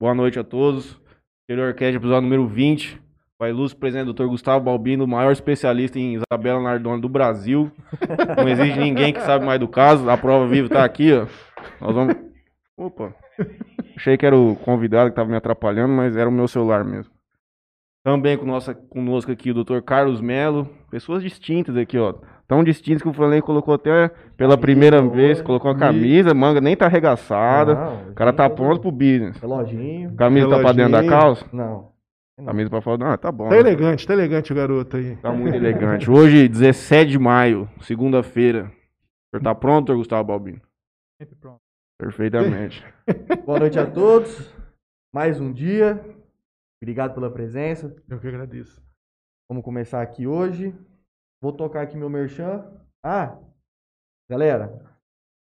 Boa noite a todos. Interior Cast, episódio número 20. Com a ilustre presidente do Dr. Gustavo Balbino, o maior especialista em Isabela Nardoni do Brasil. Não existe ninguém que sabe mais do caso. A prova viva tá aqui, ó. Nós vamos. Opa. Achei que era o convidado que tava me atrapalhando, mas era o meu celular mesmo. Também com nossa, conosco aqui o Dr. Carlos Melo. Pessoas distintas aqui, ó. Tão distintas que o Flamengo colocou até pela primeira vez, colocou a camisa, manga nem tá arregaçada. Não, O cara tá pronto pro business. Reloginho. Camisa tá pra dentro da Reloginho. calça? Não. Camisa pra fora? Não, tá bom. Tá né? elegante, tá elegante o garoto aí. Tá muito elegante. Hoje, 17 de maio, segunda-feira. O senhor tá pronto, Gustavo Balbino? Sempre pronto. Perfeitamente. Boa noite a todos. Mais um dia. Obrigado pela presença. Eu que agradeço. Vamos começar aqui hoje. Vou tocar aqui meu merchan. Ah, galera,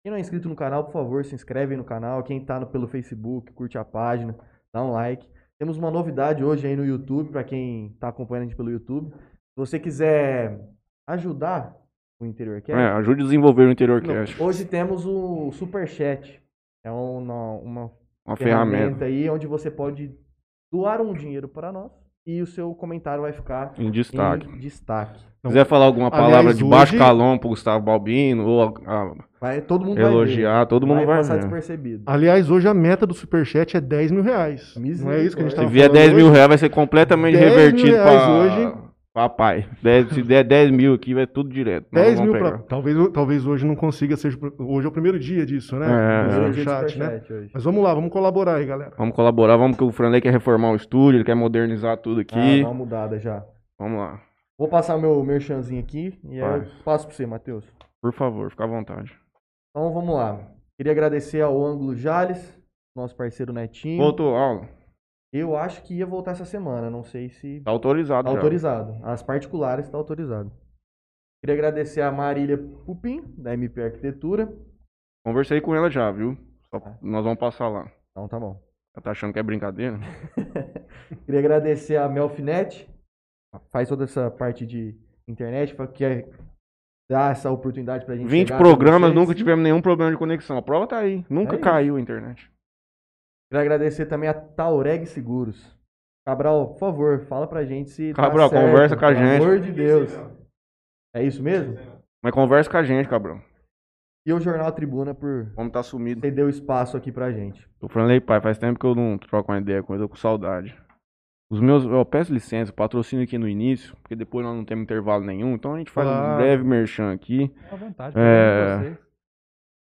quem não é inscrito no canal, por favor, se inscreve no canal. Quem tá no- pelo Facebook, curte a página, dá um like. Temos uma novidade hoje aí no YouTube, para quem tá acompanhando a gente pelo YouTube. Se você quiser ajudar o Interior Cast, É, ajude a desenvolver o Interior Cash. hoje temos o Superchat. É uma, uma Uma ferramenta ferramenta aí onde você pode doar um dinheiro para nós e o seu comentário vai ficar em destaque. em destaque. Se quiser falar alguma Aliás, palavra de baixo hoje- calão pro Gustavo Balbino, ou a- a- Vai, todo mundo vai elogiar, todo mundo vai passar ver. despercebido. Aliás, hoje a meta do Superchat é 10 mil reais. Não é isso que a gente Se tava vier falando 10 mil hoje? reais, vai ser completamente 10 mil revertido reais pra, hoje. Pra pai. 10 se der 10 mil aqui, vai tudo direto. Nós 10 vamos mil pra... Talvez, talvez hoje não consiga, seja... Hoje é o primeiro dia disso, né? É, dia de Superchat, né? Hoje. Mas vamos lá, vamos colaborar aí, galera. Vamos colaborar, vamos que o Franley quer reformar o estúdio, ele quer modernizar tudo Ah, aqui. dá uma mudada já. Vamos lá. Vou passar meu merchanzinho aqui e aí eu passo para você, Matheus. Por favor, fica à vontade. Então vamos lá. Queria agradecer ao Ângulo Jales, nosso parceiro Netinho. Voltou aula. Eu acho que ia voltar essa semana, não sei se Tá autorizado Tá já. autorizado. As particulares está autorizado. Queria agradecer a Marília Pupim, da MP Arquitetura. Conversei com ela já, viu? Só- nós vamos passar lá. Então tá bom. Ela tá achando que é brincadeira? Queria agradecer a Melfinet, faz toda essa parte de internet, que é dar essa oportunidade pra gente 20 chegar até programas, nunca tivemos nenhum problema de conexão. A prova tá aí. Nunca É caiu a internet. Queria agradecer também a Taureg Seguros. Cabral, por favor, fala pra gente se tá Cabral, certo, conversa com a pelo gente. amor de Deus. É isso mesmo? Mas conversa com a gente, cabrão. E o Jornal Tribuna por Vamos tá sumido. ceder o espaço aqui pra gente. O Franley, pai, faz tempo que eu não troco uma ideia com ele, eu tô com saudade. Os meus, eu peço licença, patrocínio aqui no início, porque depois nós não temos intervalo nenhum, então a gente faz um Claro. breve merchan aqui. Fica à vontade. É.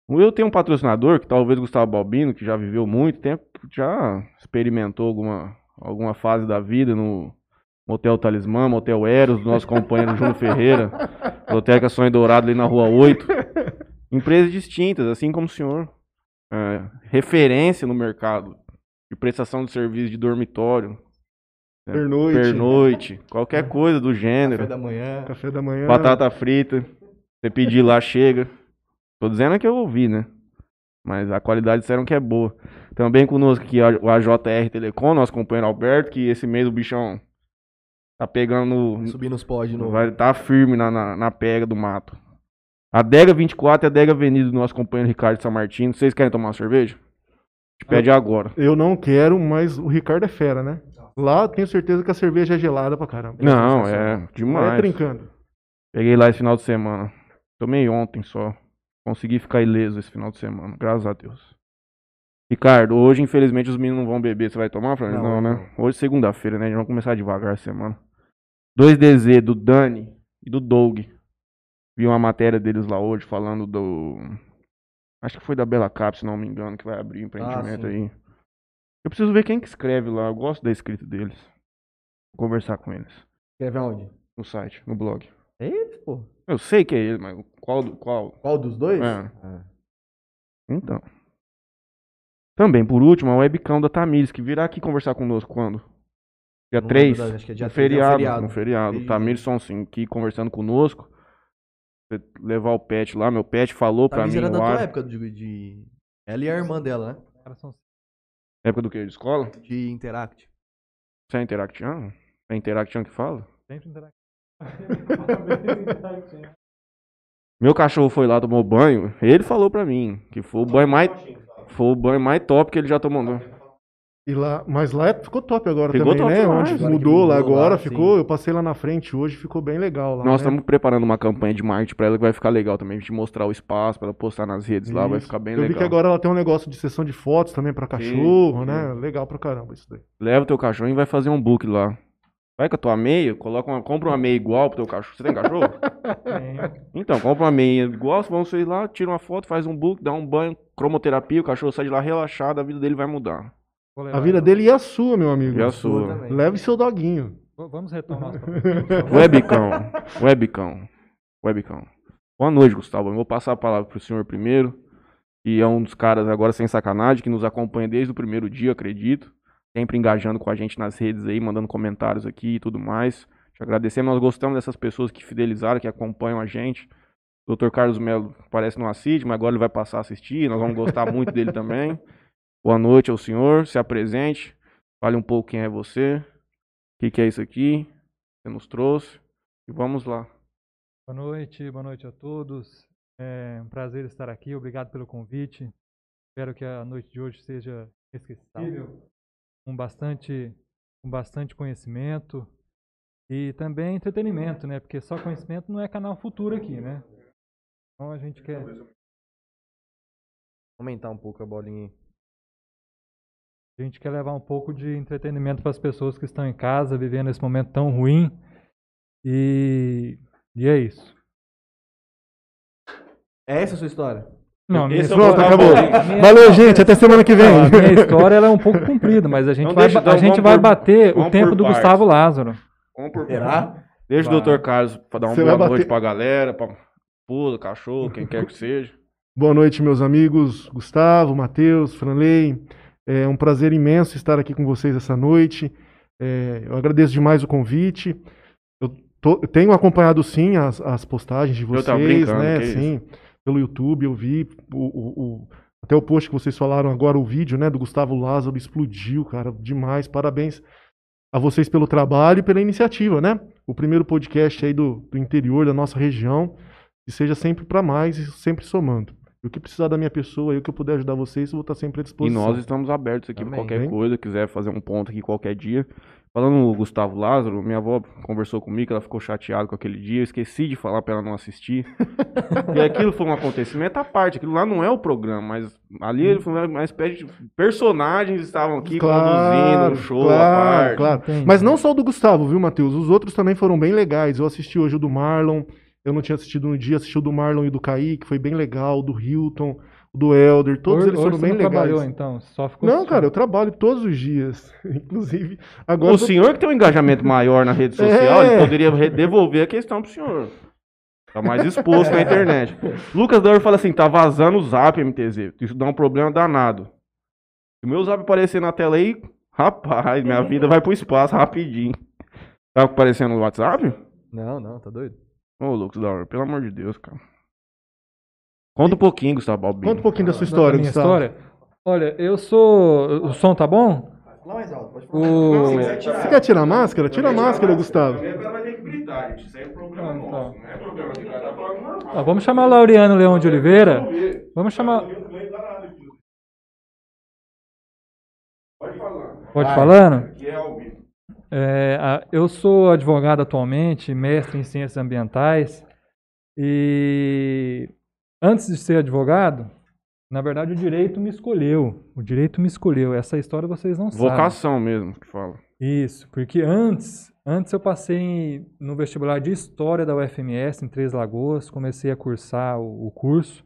Eu tenho um patrocinador, que talvez o Gustavo Balbino, que já viveu muito tempo, já experimentou alguma, alguma fase da vida no Motel Talismã, Motel Eros, do nosso companheiro Júnior Ferreira, Loteca Sonho Dourado ali na Rua 8. Empresas distintas, assim como o senhor. É, referência no mercado de prestação de serviço de dormitório, É, Pernoite. pernoite, qualquer coisa do gênero. Café da manhã. Café da manhã. Batata frita. Você pedir lá, chega. Tô dizendo que eu ouvi, né? Mas a qualidade disseram que é boa. Também conosco aqui o AJR Telecom, nosso companheiro Alberto, que esse mês o bichão tá pegando. Subir nos pós de novo. Vai tá firme na, na, na pega do mato. A Dega 24 e a Dega Avenida do nosso companheiro Ricardo São Martino. Vocês querem tomar uma cerveja? Te pede agora. Eu não quero, mas o Ricardo é fera, né? Lá tenho certeza que a cerveja é gelada pra caramba. Não, é Não é demais. trincando. Peguei lá esse final de semana. Tomei ontem só. Consegui ficar ileso esse final de semana, graças a Deus. Ricardo, hoje infelizmente os meninos não vão beber. Você vai tomar, Fran? Não, Não, né? Hoje segunda-feira, né? A gente vai começar devagar a semana. 2DZ do Dani e do Doug. Vi uma matéria deles lá hoje falando do. Acho que foi da Bela Cap, se não me engano, que vai abrir o empreendimento sim. aí. Eu preciso ver quem que escreve lá. Eu gosto da escrita deles. Vou conversar com eles. Escreve aonde? No site, no blog. É eles, pô. Eu sei que é ele, mas qual. qual? Qual dos dois? É. Ah. Então. Também, por último, a webcam da Tamires, que virá aqui conversar conosco quando? Dia Não 3? lembro, acho que é dia no 3, é um feriado, feriado. no feriado. Isso. Tamires Sonsin aqui conversando conosco. Você levar o pet lá, meu pet falou pra Tamires mim era da no tua ar. época de, de... Ela e a irmã dela, né? Época do que? De escola? De Interact. Você é Interactian? É Interactian que fala? sempre interativos. Meu cachorro foi lá, tomou banho. Ele falou pra mim que foi o banho mais, foi o banho mais top que ele já tomou. E lá, mas lá é- ficou top agora Ficou também, top né? demais. Onde que mudou lá mudou agora, lá, ficou. sim. Eu passei lá na frente hoje, ficou bem legal lá. Nós né? estamos preparando uma campanha de marketing pra ela que vai ficar legal também. A gente mostrar o espaço pra ela postar nas redes lá, vai Isso. ficar bem Eu legal. vi que agora ela tem um negócio de sessão de fotos também pra cachorro, sim. né? Legal pra caramba isso daí. Leva o teu cachorro e vai fazer um book lá. Vai com a tua meia, coloca uma, compra uma meia igual pro teu cachorro. Você tem cachorro? Então, compra uma meia igual, vão vocês lá, tira uma foto, faz um book, dá um banho, cromoterapia, o cachorro sai de lá relaxado, a vida dele vai mudar. A vida dele e a sua, meu amigo. E a Sua sua. Leve seu doguinho. Vamos retomar. Webcam, webcam, webcam. Boa noite, Gustavo. Eu vou passar a palavra pro senhor primeiro, que é um dos caras agora sem sacanagem, que nos acompanha desde o primeiro dia, acredito. Sempre engajando com a gente nas redes aí, mandando comentários aqui e tudo mais. Te agradecemos, nós gostamos dessas pessoas que fidelizaram, que acompanham a gente. O Dr. Carlos Melo parece não assiste, mas agora ele vai passar a assistir, nós vamos gostar muito dele também. Boa noite ao senhor, se apresente, fale um pouco quem é você, o que, que é isso aqui, que você nos trouxe, e vamos lá. Boa noite, boa noite a todos. É um prazer estar aqui. Obrigado pelo convite. Espero que a noite de hoje seja esquecível, com bastante, com bastante conhecimento e também entretenimento, né? Porque só conhecimento não é canal futuro aqui, né? Então a gente quer. Aumentar um pouco a bolinha aí. A gente quer levar um pouco de entretenimento para as pessoas que estão em casa, vivendo esse momento tão ruim. E, e é isso. É essa a sua história? Não, a minha Esse é o história, Pronto, acabou. a minha- Valeu, gente. Até semana que vem. A minha história ela é um pouco comprida, mas a gente Então vai, deixa, então a gente vai por- bater o tempo do partes. Gustavo Lázaro. Vamos por Será? Deixa o Vai. Dr. Carlos pra dar uma Você boa noite bater- pra galera, pra pula, cachorro, quem quer que seja. Boa noite, meus amigos Gustavo, Matheus, Franley. É um prazer imenso estar aqui com vocês essa noite. É, eu agradeço demais o convite. Eu, tô- eu tenho acompanhado sim as, as postagens de Eu vocês, tava brincando, né? que isso. Pelo YouTube eu vi o, o- o- até o post que vocês falaram agora, o vídeo, né, do Gustavo Lázaro explodiu, cara, demais. Parabéns a vocês pelo trabalho e pela iniciativa, né? O primeiro podcast aí do, do interior da nossa região, que seja sempre para mais e sempre somando. E o que precisar da minha pessoa e o que eu puder ajudar vocês, eu vou estar sempre à E disposição. nós estamos abertos aqui pra Amém. qualquer Bem. coisa, quiser fazer um ponto aqui qualquer dia. Falando no Gustavo Lázaro, minha avó conversou comigo, ela ficou chateada com aquele dia, eu esqueci de falar pra ela não assistir. e aquilo foi um acontecimento à parte, aquilo lá não é o programa, mas ali ele foi uma espécie de personagens estavam aqui conduzindo um show à parte. claro. Entendi. Mas não só o do Gustavo, viu, Matheus? Os outros também foram bem legais. Eu assisti hoje o do Marlon. Eu não tinha assistido no dia, assisti o do Marlon e do Kaique, foi bem legal. O do Hilton, o do Elder, todos hoje, eles foram você bem legais. trabalhou, então? Só ficou Não, assistindo. cara, eu trabalho todos os dias. Inclusive, agora. O tô- senhor que tem um engajamento maior na rede social, É. ele poderia devolver a questão pro senhor. Tá mais exposto na internet. Lucas Dor fala assim, tá vazando o zap, MTZ. Isso dá um problema danado. Se o meu zap aparecer na tela aí, rapaz, minha vida vai pro espaço rapidinho. Tá aparecendo no WhatsApp? Não, não, tá doido? Ô, Lucas Dor, pelo amor de Deus, cara. Conta um pouquinho, Gustavo Balbino. Conta um pouquinho da sua Da história, minha Gustavo. história? Olha, eu sou. O som tá bom? Fala mais alto, pode O... Você quer tirar a máscara? Tira a máscara, Gustavo. vai ter que gritar, gente. Isso aí é problema Ah, nosso, não problema de cara. Falando normal. Vamos chamar o Laureano Leão de Oliveira. Vamos chamar. Pode falar. Pode falando? É. É, eu sou advogado atualmente, mestre em ciências ambientais. E antes de ser advogado, na verdade o direito me escolheu. O direito me escolheu. Essa história vocês não sabem. Vocação mesmo que fala. Isso, porque antes, antes eu passei no vestibular de História da UFMS em Três Lagoas, comecei a cursar o, o curso,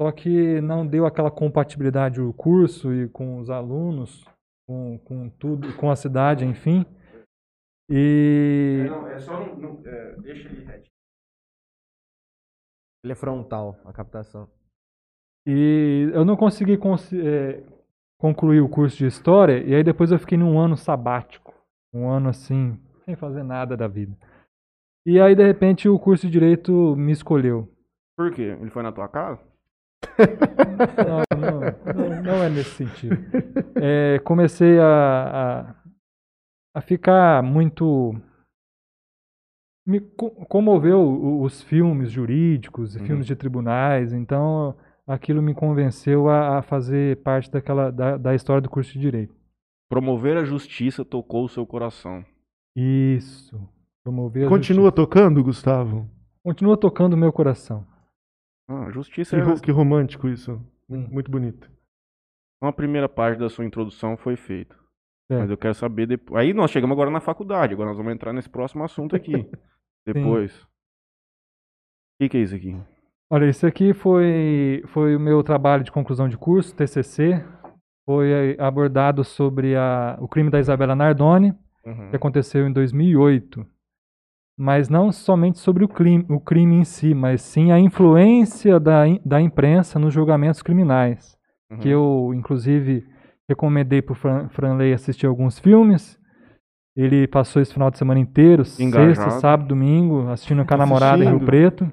só que não deu aquela compatibilidade o curso e com os alunos, com, com tudo, com a cidade, enfim. E Não, é só não. deixa ele reto. Ele é frontal, a captação. E eu não consegui eh, concluir o curso de história, e aí depois eu fiquei num ano sabático. Um ano assim, sem fazer nada da vida. E aí, de repente, o curso de direito me escolheu. Por quê? Ele foi na tua casa? Não, não, não, não é nesse sentido. É, comecei a, a, a ficar muito. Me co- comoveu os filmes jurídicos, e Uhum. filmes de tribunais, então aquilo me convenceu a, a fazer parte daquela, da, da história do curso de Direito. Promover a justiça tocou o seu coração. Isso. Promover a Continua justiça. tocando, Gustavo? Continua tocando o meu coração. Ah, justiça Que, é que romântico isso. Sim. Muito bonito. Uma primeira parte da sua introdução foi feita. Certo. Mas eu quero saber depois. Aí nós chegamos agora na faculdade. Agora nós vamos entrar nesse próximo assunto aqui. depois. O que, que é isso aqui? Olha, esse aqui foi, foi o meu trabalho de conclusão de curso, TCC. Foi eh, abordado sobre a, o crime da Isabela Nardoni, Uhum. que aconteceu em 2008. Mas não somente sobre o crime, o crime em si, mas sim a influência da, da imprensa nos julgamentos criminais. Uhum. Que eu, inclusive, recomendei para o Fran, Franley assistir alguns filmes. Ele passou esse final de semana inteiro, sexta, Engajado. sábado, domingo, assistindo com a namorada em Rio. Preto.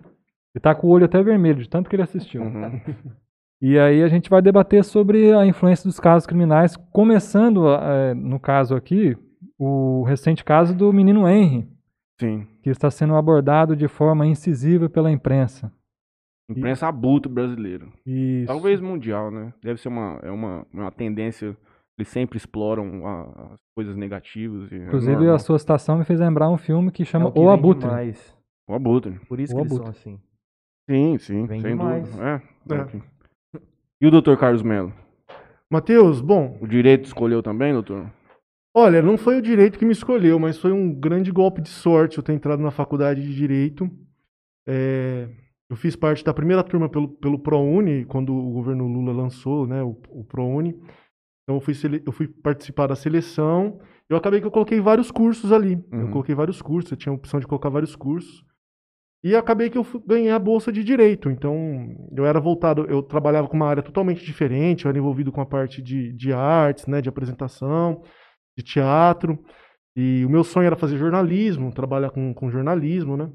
Ele tá com o olho até vermelho, de tanto que ele assistiu. Uhum. E aí a gente vai debater sobre a influência dos casos criminais, começando, eh, no caso aqui, o recente caso do menino Henry, Sim. que está sendo abordado de forma incisiva pela imprensa. Imprensa abutre brasileiro. Isso. Talvez mundial, né? Deve ser uma, é uma, uma tendência. Eles sempre exploram a- as coisas negativas. e é Inclusive, normal. a sua citação me fez lembrar um filme que chama É o que O Abutre. demais. O abutre. Por isso O que eles abutre. são assim. Sim, sim. Vem sem demais. dúvida. É. É. E o doutor Carlos Melo? Matheus, bom, O direito escolheu também, doutor? olha, não foi o direito que me escolheu, mas foi um grande golpe de sorte eu ter entrado na faculdade de direito. É, eu fiz parte da primeira turma pelo, pelo ProUni, quando o governo Lula lançou né, o, o ProUni. Então eu fui, sele- eu fui participar da seleção. Eu acabei que eu coloquei vários cursos ali. Eu Uhum. coloquei vários cursos, eu tinha a opção de colocar vários cursos. E acabei que eu ganhei a bolsa de direito. Então, eu era voltado, eu trabalhava com uma área totalmente diferente, eu era envolvido com a parte de, de artes, né, de apresentação, de teatro. E o meu sonho era fazer jornalismo, trabalhar com, com jornalismo, né?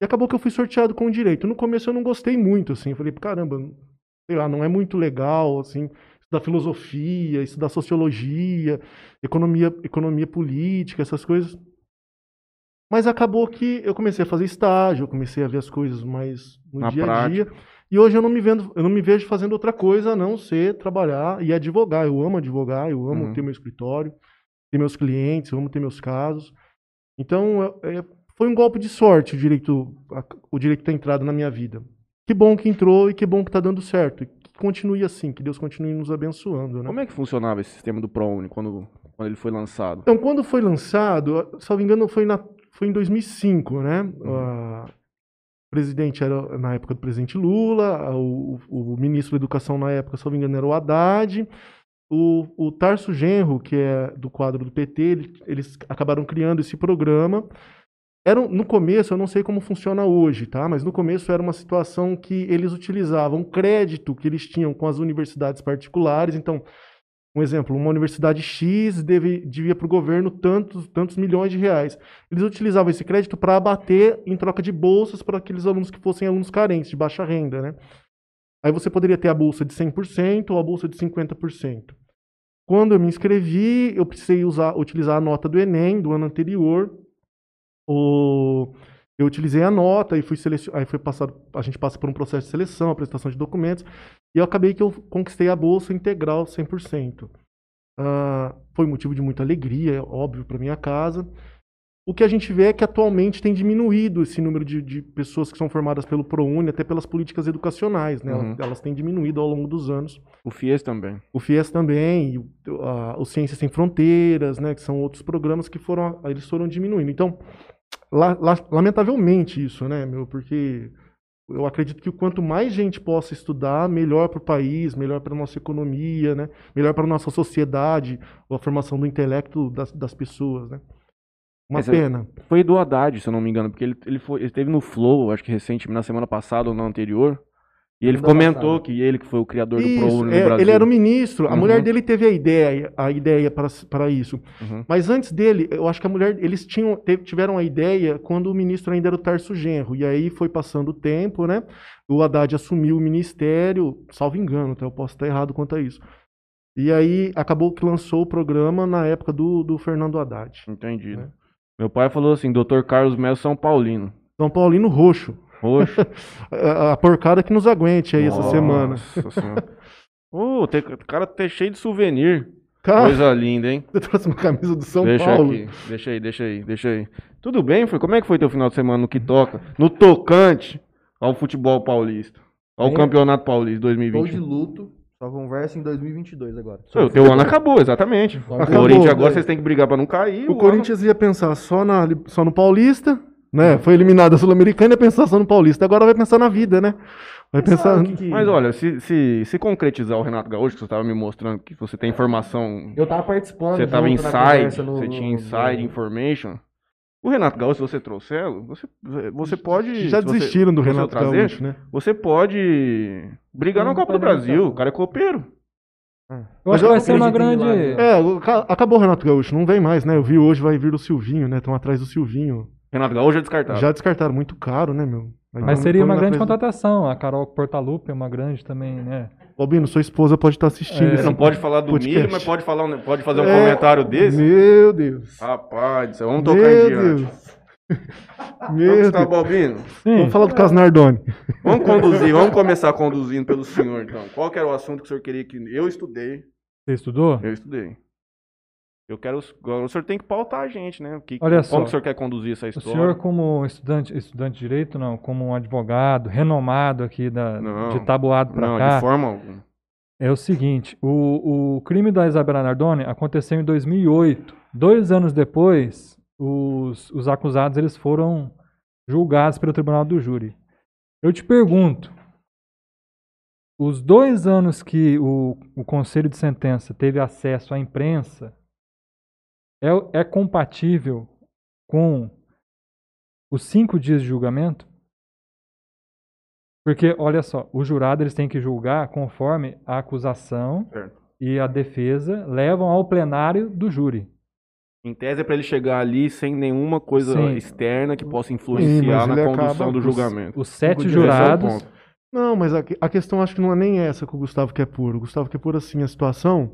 E acabou que eu fui sorteado com o direito. No começo eu não gostei muito, assim. Eu falei, caramba, sei lá, não é muito legal, assim, estudar filosofia, estudar sociologia, economia, economia política, essas coisas. Mas acabou que eu comecei a fazer estágio, eu comecei a ver as coisas mais no Na dia a dia. E hoje eu não me vendo, eu não me vejo fazendo outra coisa a não ser trabalhar e advogar. Eu amo advogar, eu amo Uhum. ter meu escritório, ter meus clientes, eu amo ter meus casos. Então, é- foi um golpe de sorte o direito, a- o direito ter entrado na minha vida. Que bom que entrou e que bom que está dando certo. Continue assim, que Deus continue nos abençoando. Né? Como é que funcionava esse sistema do ProUni quando, quando ele foi lançado? Então, quando foi lançado, se não me engano, foi, na, foi em 2005, né? Ah, o presidente era, na época do presidente Lula, o, o, o ministro da Educação na época, se não me engano, era o Haddad. O, o Tarso Genro, que é do quadro do PT, ele- eles acabaram criando esse programa. Era, no começo, eu não sei como funciona hoje, tá? Mas no começo era uma situação que eles utilizavam crédito que eles tinham com as universidades particulares. Então, um exemplo, uma universidade X deve, devia para o governo tantos, tantos milhões de reais. Eles utilizavam esse crédito para abater em troca de bolsas para aqueles alunos que fossem alunos carentes, de baixa renda, né? Aí você poderia ter a bolsa de 100% ou a bolsa de 50%. Quando eu me inscrevi, eu precisei usar, utilizar a nota do Enem do ano anterior. O, eu utilizei a nota e fui selecion... aí foi passado, a gente passa por um processo de seleção, apresentação de documentos, e eu acabei que eu conquistei a bolsa integral 100%. Ah, foi motivo de muita alegria, óbvio, para minha casa. O que a gente vê é que atualmente tem diminuído esse número de, de pessoas que são formadas pelo ProUni, até pelas políticas educacionais, né? Uhum. Elas, elas têm diminuído ao longo dos anos. O FIES também. O FIES também, o, a- o Ciências Sem Fronteiras, né, que são outros programas que foram, eles foram diminuindo. Então, la- la- lamentavelmente isso, né, meu, porque eu acredito que quanto mais gente possa estudar, melhor para o país, melhor para a nossa economia, né, melhor para a nossa sociedade, a formação do intelecto das, das pessoas, né. Uma Mas é- pena. Foi do Haddad, se eu não me engano, porque ele, ele, foi, ele esteve no Flow, acho que recentemente, na semana passada ou na anterior. E ele comentou passada. que ele que foi o criador do Isso, ProUni é, no Brasil. ele era o ministro, a Uhum. mulher dele teve a ideia, a ideia para isso. Uhum. Mas antes dele, eu acho que a mulher, eles tinham, tiveram a ideia quando o ministro ainda era o Tarso Genro. E aí foi passando o tempo, né? O Haddad assumiu o ministério, salvo engano, tá? eu posso estar errado quanto a isso. E aí acabou que lançou o programa na época do, do Fernando Haddad. Entendido. É. Meu pai falou assim, Dr. Carlos Melo São Paulino. São Paulino Roxo. Roxo. A, a porcada que nos aguente aí essa semana. Nossa senhora. Ô, tem- o cara tá cheio de souvenir. Cara, Coisa linda, hein? você trouxe uma camisa do São deixa Paulo. aqui, deixa aí, deixa aí, deixa aí. Tudo bem, foi? Como é que foi teu final de semana no que toca? No tocante ao futebol paulista. Ao Bem, Campeonato Paulista Tô de 2020. luto. Só conversa em 2022 agora. O teu ano acabou, exatamente. O Corinthians agora velho. vocês têm que brigar pra não cair. O ano- Corinthians ia pensar só, na, só no Paulista, né? Foi eliminado da Sul-Americana e pensar só no Paulista. Agora vai pensar na vida, né? Vai pensar. Que que- Mas olha, se, se, se concretizar o Renato Gaúcho, que você estava me mostrando que você tem informação, Eu tava participando. você estava inside, no- você no- tinha no- inside information. O Renato Gaúcho, se você trouxer, você, você pode. Já se você- desistiram do Renato trazer, Gaúcho, né? Você pode brigar na Copa do Brasil, o cara é copeiro. Eu acho que vai ser uma grande. É, acabou o Renato Gaúcho, não vem mais, né? Eu vi hoje vai vir o Silvinho, né? Estão atrás do Silvinho. Renato Gaúcho é descartado. Já descartaram, muito caro, né, meu? Aí Mas seria uma grande contratação. A Carol Portalupe é uma grande também, né? Albino, sua esposa pode estar assistindo. É, Não pode falar do podcast. milho, mas pode, falar, pode fazer um É, comentário desse. Meu Deus. Rapaz, vamos tocar Meu em diante. Deus. Meu Deus. Balbino. Sim. Vamos falar do caso Nardoni. Vamos conduzir, vamos começar conduzindo pelo senhor, então. Qual que era o assunto que o senhor queria que... Eu estudei, Você estudou? eu estudei. Eu quero... O senhor tem que pautar a gente, né? Que, Olha como só, o senhor quer conduzir essa O história? senhor, como estudante, estudante de direito, não, como um advogado renomado aqui da, Não. de Tabuado para Não, cá, de forma alguma. é o seguinte: o, o crime da Isabela Nardoni aconteceu em 2008. Dois anos depois, os, os acusados eles foram julgados pelo Tribunal do Júri. Eu te pergunto: os dois anos que o, o Conselho de Sentença teve acesso à imprensa é, é compatível com os cinco dias de julgamento? Porque, olha só, o jurado eles têm que julgar conforme a acusação Certo. e a defesa levam ao plenário do júri. Em tese é pra ele chegar ali sem nenhuma coisa Sim. externa que possa Sim, influenciar mas na condução do os- julgamento. Os sete dias é o jurados. ponto. Não, mas a, a questão acho que não é nem essa que o Gustavo quer pôr. O Gustavo quer pôr assim a situação.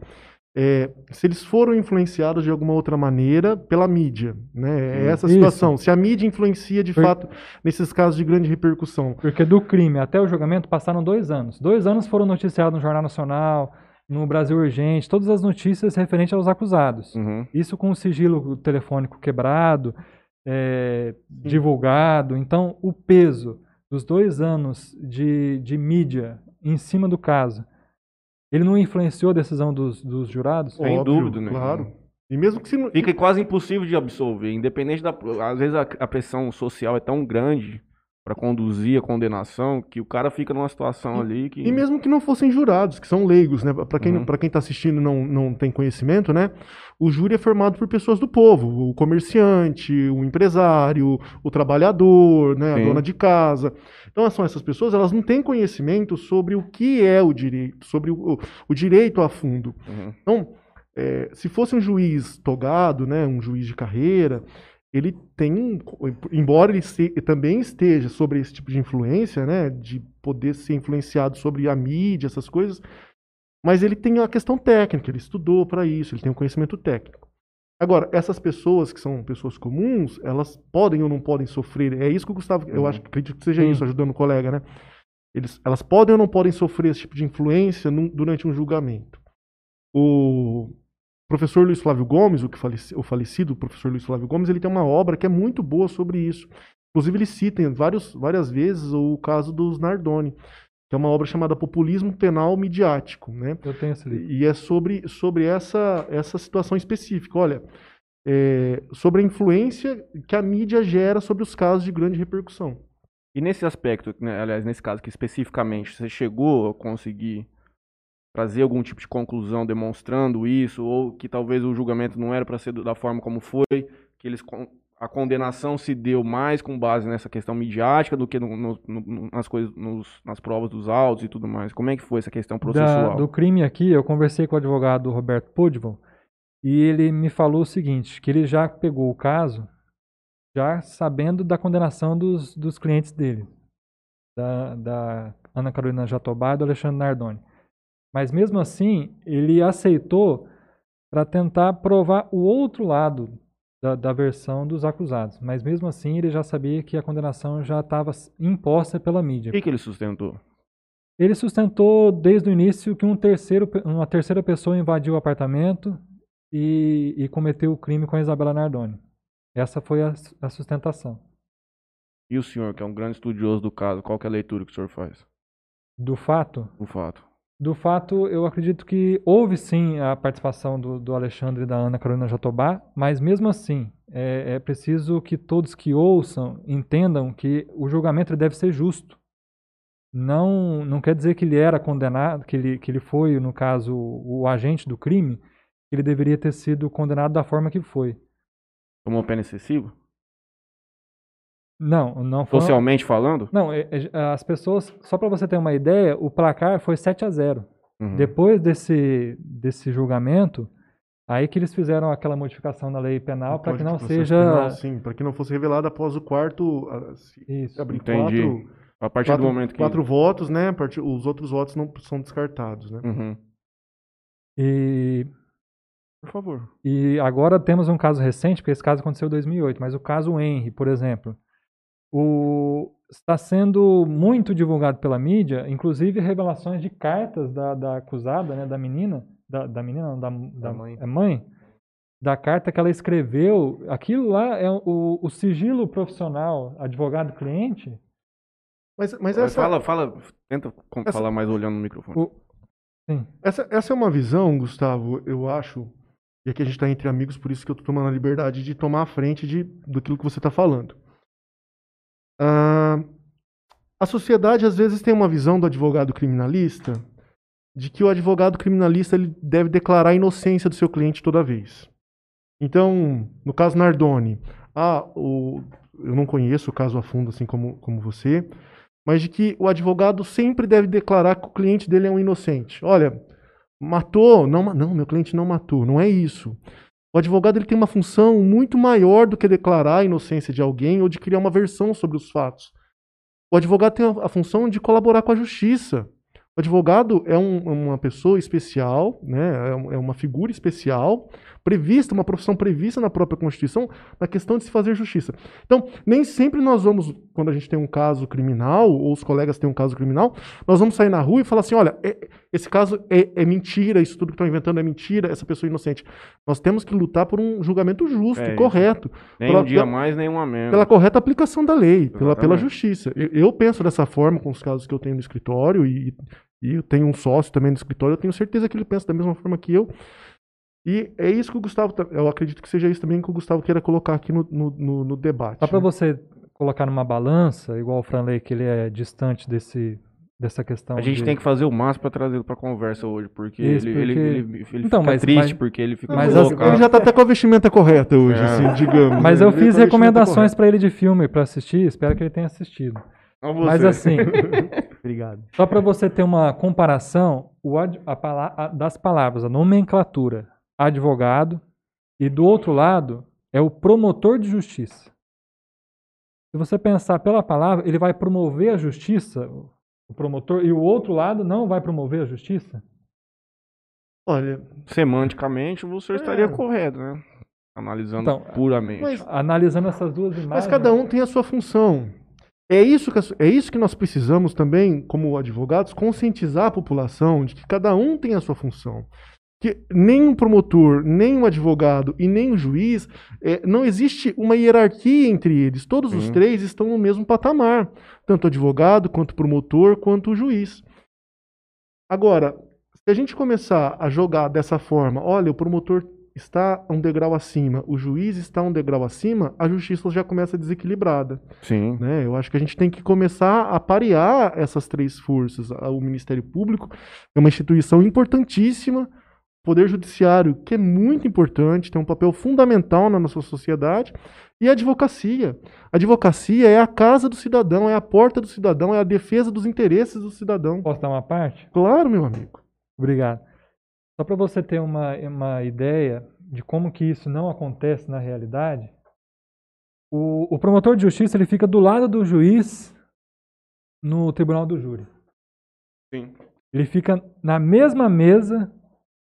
É, se eles foram influenciados de alguma outra maneira pela mídia, né? É Hum. essa a Isso. situação. Se a mídia influencia de Por- fato nesses casos de grande repercussão. Porque do crime até o julgamento passaram dois anos. Dois anos foram noticiados no Jornal Nacional, no Brasil Urgente, todas as notícias referentes aos acusados. Uhum. Isso com o sigilo telefônico quebrado, é, divulgado. Então, o peso dos dois anos de, de mídia em cima do caso, ele não influenciou a decisão dos, dos jurados? Sem Óbvio, dúvida, né? Claro. E mesmo que se não. Fica quase impossível de absolver, independente da. Às vezes a, a pressão social é tão grande pra conduzir a condenação que o cara fica numa situação ali que. E mesmo que não fossem jurados, que são leigos, né? Para quem, Uhum. pra quem tá assistindo e não, não tem conhecimento, né? O júri é formado por pessoas do povo, o comerciante, o empresário, o trabalhador, né? A Sim. dona de casa. Então são essas pessoas, elas não têm conhecimento sobre o que é o direito, sobre o, o direito a fundo. Uhum. Então, é, se fosse um juiz togado, né, um juiz de carreira, ele tem, embora ele se- também esteja sobre esse tipo de influência, né, de poder ser influenciado sobre a mídia, essas coisas, mas ele tem a questão técnica, ele estudou para isso, ele tem um conhecimento técnico. Agora, essas pessoas que são pessoas comuns, elas podem ou não podem sofrer, é isso que o Gustavo, eu Uhum. acho, acredito que seja Sim. isso, ajudando o colega, né? Eles, elas podem ou não podem sofrer esse tipo de influência num- durante um julgamento. O professor Luiz Flávio Gomes, o, que faleci- o falecido professor Luiz Flávio Gomes, ele tem uma obra que é muito boa sobre isso. Inclusive, ele cita vários, várias vezes o caso dos Nardoni, que é uma obra chamada Populismo Penal Midiático, né? Eu tenho esse livro. E é sobre, sobre essa, essa situação específica. Olha, é, sobre a influência que a mídia gera sobre os casos de grande repercussão. E nesse aspecto, né, aliás, nesse caso aqui especificamente, você chegou a conseguir trazer algum tipo de conclusão demonstrando isso, ou que talvez o julgamento não era para ser da forma como foi, que eles con- a condenação se deu mais com base nessa questão midiática do que no- no- no- nas coisas, nos- nas provas dos autos e tudo mais. Como é que foi essa questão Da- processual? do crime aqui, eu conversei com o advogado Roberto Pudval e ele me falou o seguinte, que ele já pegou o caso já sabendo da condenação dos, dos clientes dele, da, da Ana Carolina Jatobá e do Alexandre Nardoni. Mas mesmo assim, ele aceitou para tentar provar o outro lado da, da versão dos acusados. Mas mesmo assim, ele já sabia que a condenação já estava imposta pela mídia. O que, que ele sustentou? Ele sustentou desde o início que um terceiro, uma terceira pessoa invadiu o apartamento e, e cometeu o crime com a Isabela Nardoni. Essa foi a, a sustentação. E o senhor, que é um grande estudioso do caso, qual que é a leitura que o senhor faz Do fato, do fato? Do fato, eu acredito que houve sim a participação do, do Alexandre e da Ana Carolina Jatobá, mas mesmo assim, é, é preciso que todos que ouçam entendam que o julgamento deve ser justo. Não, não quer dizer que ele era condenado, que ele, que ele foi, no caso, o, agente do crime, ele deveria ter sido condenado da forma que foi. Tomou pena excessiva? Não, não foi. Socialmente falando? Não, é- é- as pessoas, só para você ter uma ideia, o placar foi 7 a 0. Uhum. Depois desse, desse julgamento, aí que eles fizeram aquela modificação na lei penal para que não seja. penal, sim, para que não fosse revelado após o quarto. ah, Isso. abrir Entendi. quatro, A partir quatro, do momento que. quatro votos, né? Os outros votos não são descartados, né? Uhum. E, Por favor. e agora temos um caso recente, porque esse caso aconteceu em 2008, mas o caso Henry, por exemplo, o, está sendo muito divulgado pela mídia, inclusive revelações de cartas da, da acusada, né, da menina, da, da menina, não, da, da mãe. é mãe, da carta que ela escreveu. Aquilo lá é o, o sigilo profissional, advogado-cliente. Mas, mas essa, Fala, fala. Tenta essa- falar mais olhando no microfone. O, sim. essa, essa é uma visão, Gustavo, eu acho. E aqui a gente está entre amigos, por isso que eu estou tomando a liberdade de tomar a frente de, daquilo que você está falando. Ah, a sociedade às vezes tem uma visão do advogado criminalista de que o advogado criminalista ele deve declarar a inocência do seu cliente toda vez. Então, no caso Nardoni, ah, o, eu não conheço o caso a fundo assim como, como você, mas de que o advogado sempre deve declarar que o cliente dele é um inocente. Olha, matou, não, não, meu cliente não matou, não é isso. O advogado ele tem uma função muito maior do que declarar a inocência de alguém ou de criar uma versão sobre os fatos. O advogado tem a, a função de colaborar com a justiça. O advogado é um- uma pessoa especial, né? é é uma figura especial, prevista, uma profissão prevista na própria Constituição, na questão de se fazer justiça. Então, nem sempre nós vamos, quando a gente tem um caso criminal, ou os colegas têm um caso criminal, nós vamos sair na rua e falar assim: olha, é- esse caso é, é mentira, isso tudo que estão inventando é mentira, essa pessoa é inocente. Nós temos que lutar por um julgamento justo, É correto, Nem pela- um dia pela- mais, nem uma menos. pela correta aplicação da lei, pela, pela justiça. Eu, eu penso dessa forma com os casos que eu tenho no escritório e, e eu tenho um sócio também no escritório, eu tenho certeza que ele pensa da mesma forma que eu. E é isso que o Gustavo, tá- eu acredito que seja isso também que o Gustavo queira colocar aqui no, no, no- no debate. Só para né? você colocar numa balança, igual o Franley, que ele é distante desse, dessa questão. A gente de- tem que fazer o máximo pra trazer ele pra conversa hoje, porque, Isso, ele, ele, porque- ele, ele Então, fica mas- triste, mas- porque ele fica mas Ele- as- ele já tá até com a vestimenta correta hoje, É. assim, digamos. Mas né? eu Ele fiz tá a recomendações para ele de filme para assistir, espero que ele tenha assistido. Mas assim, Obrigado. só para você ter uma comparação, o ad- a pala- a- das palavras, a nomenclatura, advogado, e do outro lado é o promotor de justiça. Se você pensar pela palavra, ele vai promover a justiça, o promotor, e o outro lado não vai promover a justiça? Olha, Semanticamente, o senhor É. estaria correto, né? Analisando Então, puramente. mas- Analisando essas duas imagens. Mas cada um tem a sua função. É isso, que, é isso que nós precisamos também, como advogados, conscientizar a população de que cada um tem a sua função. Que nem um promotor, nem um advogado e nem um juiz, é, não existe uma hierarquia entre eles. Todos os Sim. três estão no mesmo patamar. Tanto o advogado, quanto o promotor, quanto o juiz. Agora, se a gente começar a jogar dessa forma, olha, o promotor está um degrau acima, o juiz está um degrau acima, a justiça já começa desequilibrada. Sim. Né? Eu acho que a gente tem que começar a parear essas três forças. O Ministério Público é uma instituição importantíssima, Poder Judiciário, que é muito importante, tem um papel fundamental na nossa sociedade, e a advocacia. A advocacia é a casa do cidadão, é a porta do cidadão, é a defesa dos interesses do cidadão. Posso dar uma parte? Claro, meu amigo. Obrigado. Só para você ter uma, uma ideia de como que isso não acontece na realidade, o, o promotor de justiça ele fica do lado do juiz no tribunal do júri. Sim. Ele fica na mesma mesa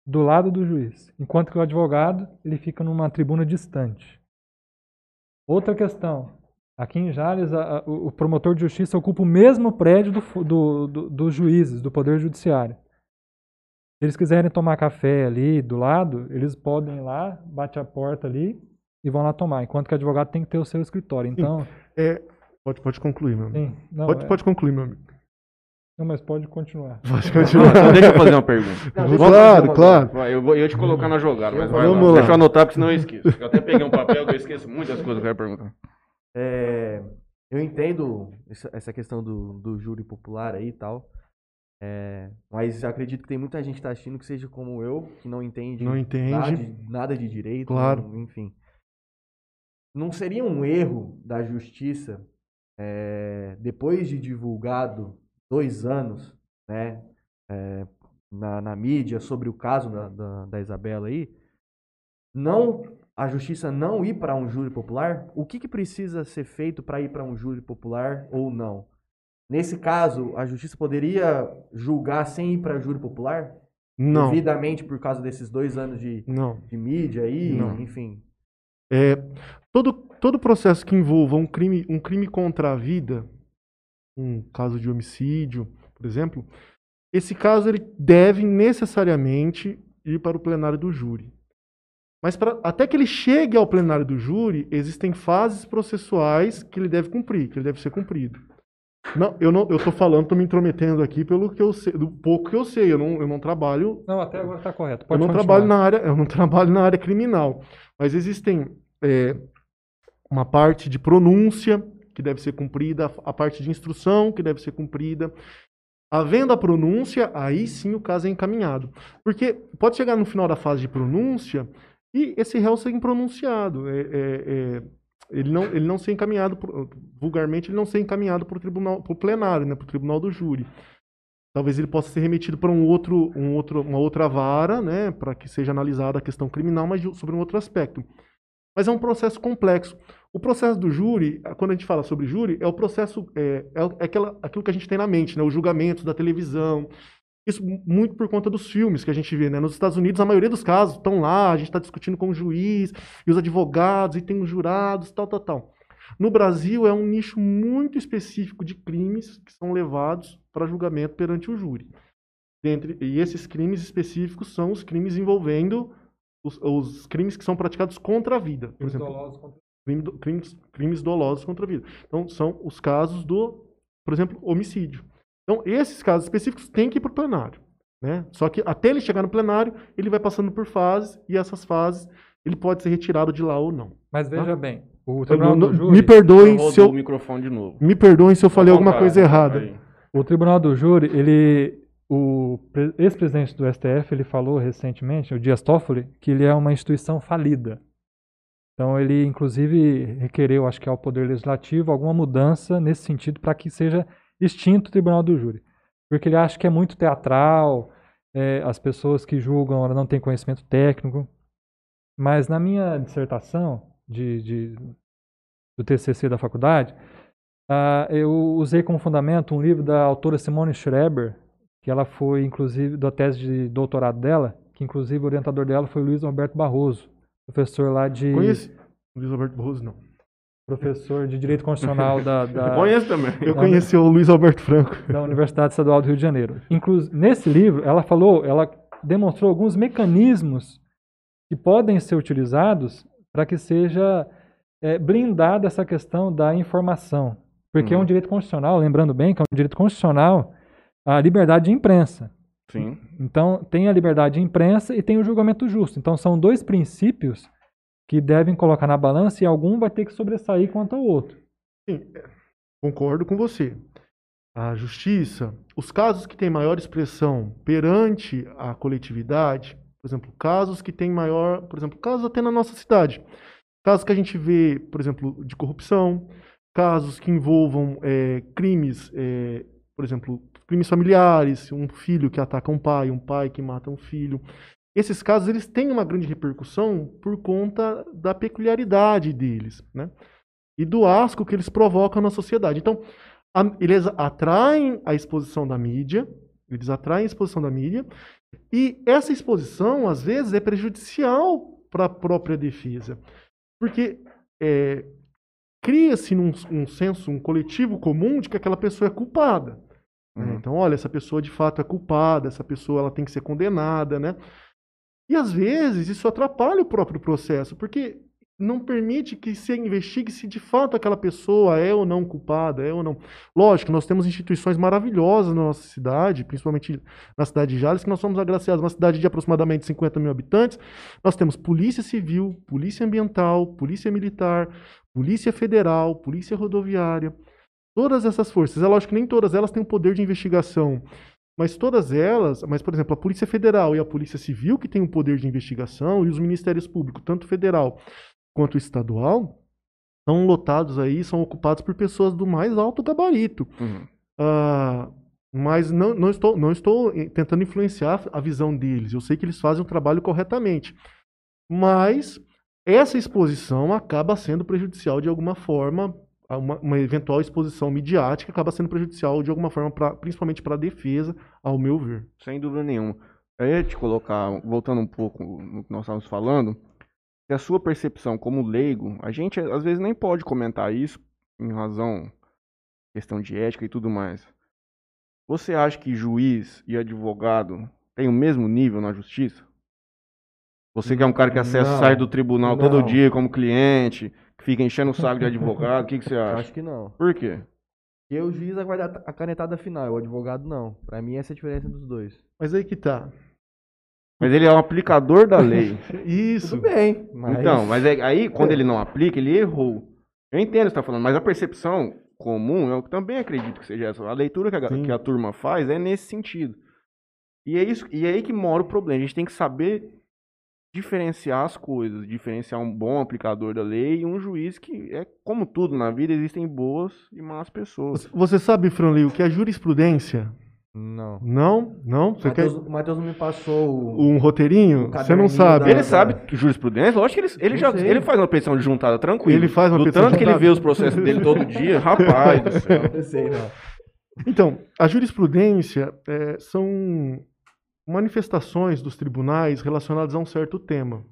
do lado do juiz, enquanto que o advogado ele fica numa tribuna distante. Outra questão, Aqui em Jales, a- a- o promotor de justiça ocupa o mesmo prédio do, do- do- dos juízes, do Poder Judiciário. Se eles quiserem tomar café ali do lado, eles podem ir lá, bate a porta ali e vão lá tomar. Enquanto que o advogado tem que ter o seu escritório. Então, É, pode, pode concluir, meu amigo. sim. Não, Pode, é- pode concluir, meu amigo. Não, mas pode continuar. Pode continuar. Deixa eu fazer uma pergunta. Não, claro, uma- claro. Vai, Eu, vou, eu ia te colocar na jogada, mas vai Vamos lá. lá. Deixa eu anotar, porque senão eu esqueço. Eu até peguei um papel que eu esqueço muitas coisas que eu ia perguntar. É, eu entendo essa, essa questão do, do júri popular aí e tal. é, mas acredito que tem muita gente que tá assistindo que seja como eu, que não entende, Não entende. Nada, de, nada de direito. Claro. não- enfim. Não seria um erro da justiça, é, depois de divulgado dois anos né, é, na, na mídia sobre o caso da, da, da Isabela aí, não a justiça não ir para um júri popular, o que, que precisa ser feito para ir para um júri popular ou não? Nesse caso, a justiça poderia julgar sem ir para júri popular? Não, Devidamente por causa desses dois anos de, não. de mídia aí, Não. enfim. É, todo, todo processo que envolva um crime, um crime contra a vida, um caso de homicídio, por exemplo, esse caso ele deve necessariamente ir para o plenário do júri. Mas pra, até que ele chegue ao plenário do júri, existem fases processuais que ele deve cumprir, que ele deve ser cumprido. Não, eu não, eu tô falando, tô me intrometendo aqui pelo que eu sei, do pouco que eu sei. Eu não, eu não trabalho Não, até agora está correto. eu Pode não continuar. trabalho na área, eu não trabalho na área criminal, mas existem é, uma parte de pronúncia que deve ser cumprida, a parte de instrução que deve ser cumprida. Havendo a pronúncia, aí sim o caso é encaminhado. Porque pode chegar no final da fase de pronúncia e esse réu ser impronunciado. É, é, é, ele, não, ele não ser encaminhado, pro- vulgarmente, ele não ser encaminhado para o tribunal, para o plenário, né, para o tribunal do júri. Talvez ele possa ser remetido para um outro, um outro, uma outra vara, né, para que seja analisada a questão criminal, mas sobre um outro aspecto. Mas é um processo complexo. O processo do júri, quando a gente fala sobre júri, é o processo, é, é é aquela, aquilo que a gente tem na mente, né, os julgamentos da televisão. Isso mu- muito por conta dos filmes que a gente vê, né? Nos Estados Unidos, a maioria dos casos estão lá, a gente está discutindo com o juiz e os advogados, e tem os jurados, tal, tal, tal. No Brasil, é um nicho muito específico de crimes que são levados para julgamento perante o júri. Dentre, e esses crimes específicos são os crimes envolvendo os, os crimes que são praticados contra a vida. Por exemplo, Dolosos contra- crime do- crimes, crimes dolosos contra a vida. Então, são os casos do, por exemplo, homicídio. Então, esses casos específicos têm que ir para o plenário. Né? Só que até ele chegar no plenário, ele vai passando por fases, e essas fases ele pode ser retirado de lá ou não. Mas veja bem, o Eu Tribunal não- do Júri... me perdoem se eu, o microfone de novo. me perdoem se eu falei alguma coisa errada. aí. O Tribunal do Júri, ele, o pre- ex-presidente do STF, ele falou recentemente, o Dias Toffoli, que ele é uma instituição falida. Então ele, inclusive, requereu, acho que ao Poder Legislativo, alguma mudança nesse sentido para que seja extinto o Tribunal do Júri. Porque ele acha que é muito teatral, é, as pessoas que julgam não têm conhecimento técnico. Mas na minha dissertação de, de- do TCC da faculdade, ah, eu usei como fundamento um livro da autora Simone Schreber, que ela foi, inclusive, da tese de doutorado dela, que inclusive o orientador dela foi o Luiz Alberto Barroso, professor lá de Conheci. Luiz Alberto Barroso, não. professor de direito constitucional da, da, Eu conheço também. Eu conheci o Luiz Alberto Franco. da Universidade Estadual do Rio de Janeiro. Inclu nesse livro, ela falou, ela demonstrou alguns mecanismos que podem ser utilizados para que seja é, blindada essa questão da informação. Porque é um Uhum. direito constitucional, lembrando bem que é um direito constitucional a liberdade de imprensa. Sim. Então, tem a liberdade de imprensa e tem o julgamento justo. Então, são dois princípios que devem colocar na balança e algum vai ter que sobressair quanto ao outro. Sim, concordo com você. A justiça, os casos que têm maior expressão perante a coletividade, por exemplo, casos que têm maior, por exemplo, casos até na nossa cidade, casos que a gente vê, por exemplo, de corrupção, casos que envolvam é, crimes, é, por exemplo, crimes familiares, um filho que ataca um pai, um pai que mata um filho. Esses casos eles têm uma grande repercussão por conta da peculiaridade deles, né? e do asco que eles provocam na sociedade. Então, a- eles atraem a exposição da mídia, eles atraem a exposição da mídia, e essa exposição, às vezes, é prejudicial para a própria defesa. Porque é, cria-se um senso, um coletivo comum de que aquela pessoa é culpada. Né? Uhum. Então, olha, essa pessoa de fato é culpada, essa pessoa ela tem que ser condenada, né? E às vezes isso atrapalha o próprio processo, porque não permite que se investigue se de fato aquela pessoa é ou não culpada, é ou não. Lógico, nós temos instituições maravilhosas na nossa cidade, principalmente na cidade de Jales, que nós somos agraciados, uma cidade de aproximadamente 50 mil habitantes. Nós temos Polícia Civil, Polícia Ambiental, Polícia Militar, Polícia Federal, Polícia Rodoviária. Todas essas forças, é lógico que nem todas elas têm o poder de investigação, mas todas elas, mas por exemplo, a Polícia Federal e a Polícia Civil, que tem o poder de investigação, e os Ministérios Públicos, tanto federal quanto estadual, são lotados aí, são ocupados por pessoas do mais alto gabarito. Uhum. Ah, mas não, não estou, não estou eh, tentando influenciar a visão deles. Eu sei que eles fazem o trabalho corretamente. Mas essa exposição acaba sendo prejudicial de alguma forma. Uma, uma eventual exposição midiática acaba sendo prejudicial de alguma forma, pra, principalmente para a defesa, ao meu ver. Sem dúvida nenhuma. Eu ia te colocar, voltando um pouco no que nós estávamos falando, que a sua percepção como leigo, a gente às vezes nem pode comentar isso, em razão questão de ética e tudo mais. Você acha que juiz e advogado têm o mesmo nível na justiça? Você que é um cara que acessa Não. site do tribunal todo Não. dia como cliente, fica enchendo o saco de advogado, o que, que você Eu acha? acho que não. Por quê? Porque o juiz vai dar a canetada final, o advogado não. Pra mim essa é a diferença dos dois. Mas aí que tá. Mas ele é um aplicador da lei. Isso. Tudo bem, mas... Então, mas é- aí quando ele não aplica, ele errou. Eu entendo o que você está falando, mas a percepção comum, eu também acredito que seja essa. A leitura que a, que a turma faz é nesse sentido. E é, isso, e é aí que mora o problema. A gente tem que saber diferenciar as coisas, diferenciar um bom aplicador da lei e um juiz que é como tudo na vida, existem boas e más pessoas. Você- sabe, Franley, o que é jurisprudência? Não. Não? Não? Você quer Matheus, o Matheus não me passou o... um roteirinho? o Você não sabe. da- Ele sabe jurisprudência? Lógico que ele, ele, já, ele faz uma petição de juntada tranquilo. Ele faz uma Do petição de tanto que ele vê os processos dele todo dia, rapaz do céu. Eu sei, não. Então, a jurisprudência é, são manifestações dos tribunais relacionadas a um certo tema.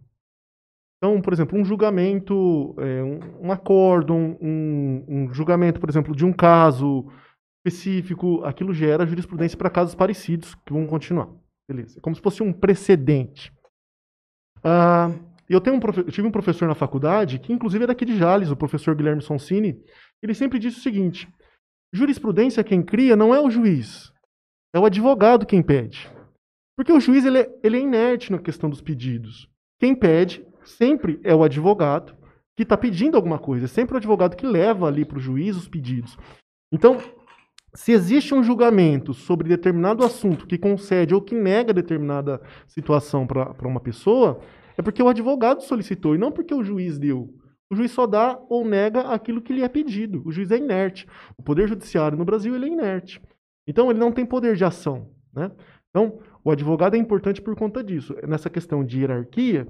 Então, por exemplo, um julgamento, é, um, um acórdão, um, um julgamento, por exemplo, de um caso específico, aquilo gera jurisprudência para casos parecidos que vão continuar. Beleza. É como se fosse um precedente. Ah, eu, tenho um eu tive um professor na faculdade, que inclusive é daqui de Jales, o professor Guilherme Sonsini, ele sempre disse o seguinte: jurisprudência quem cria não é o juiz, é o advogado quem pede. Porque o juiz ele é, ele é inerte na questão dos pedidos. Quem pede sempre é o advogado que está pedindo alguma coisa. É sempre o advogado que leva ali para o juiz os pedidos. Então, se existe um julgamento sobre determinado assunto que concede ou que nega determinada situação para uma pessoa, é porque o advogado solicitou e não porque o juiz deu. O juiz só dá ou nega aquilo que lhe é pedido. O juiz é inerte. O poder judiciário no Brasil ele é inerte. Então ele não tem poder de ação, né? Então o advogado é importante por conta disso. Nessa questão de hierarquia,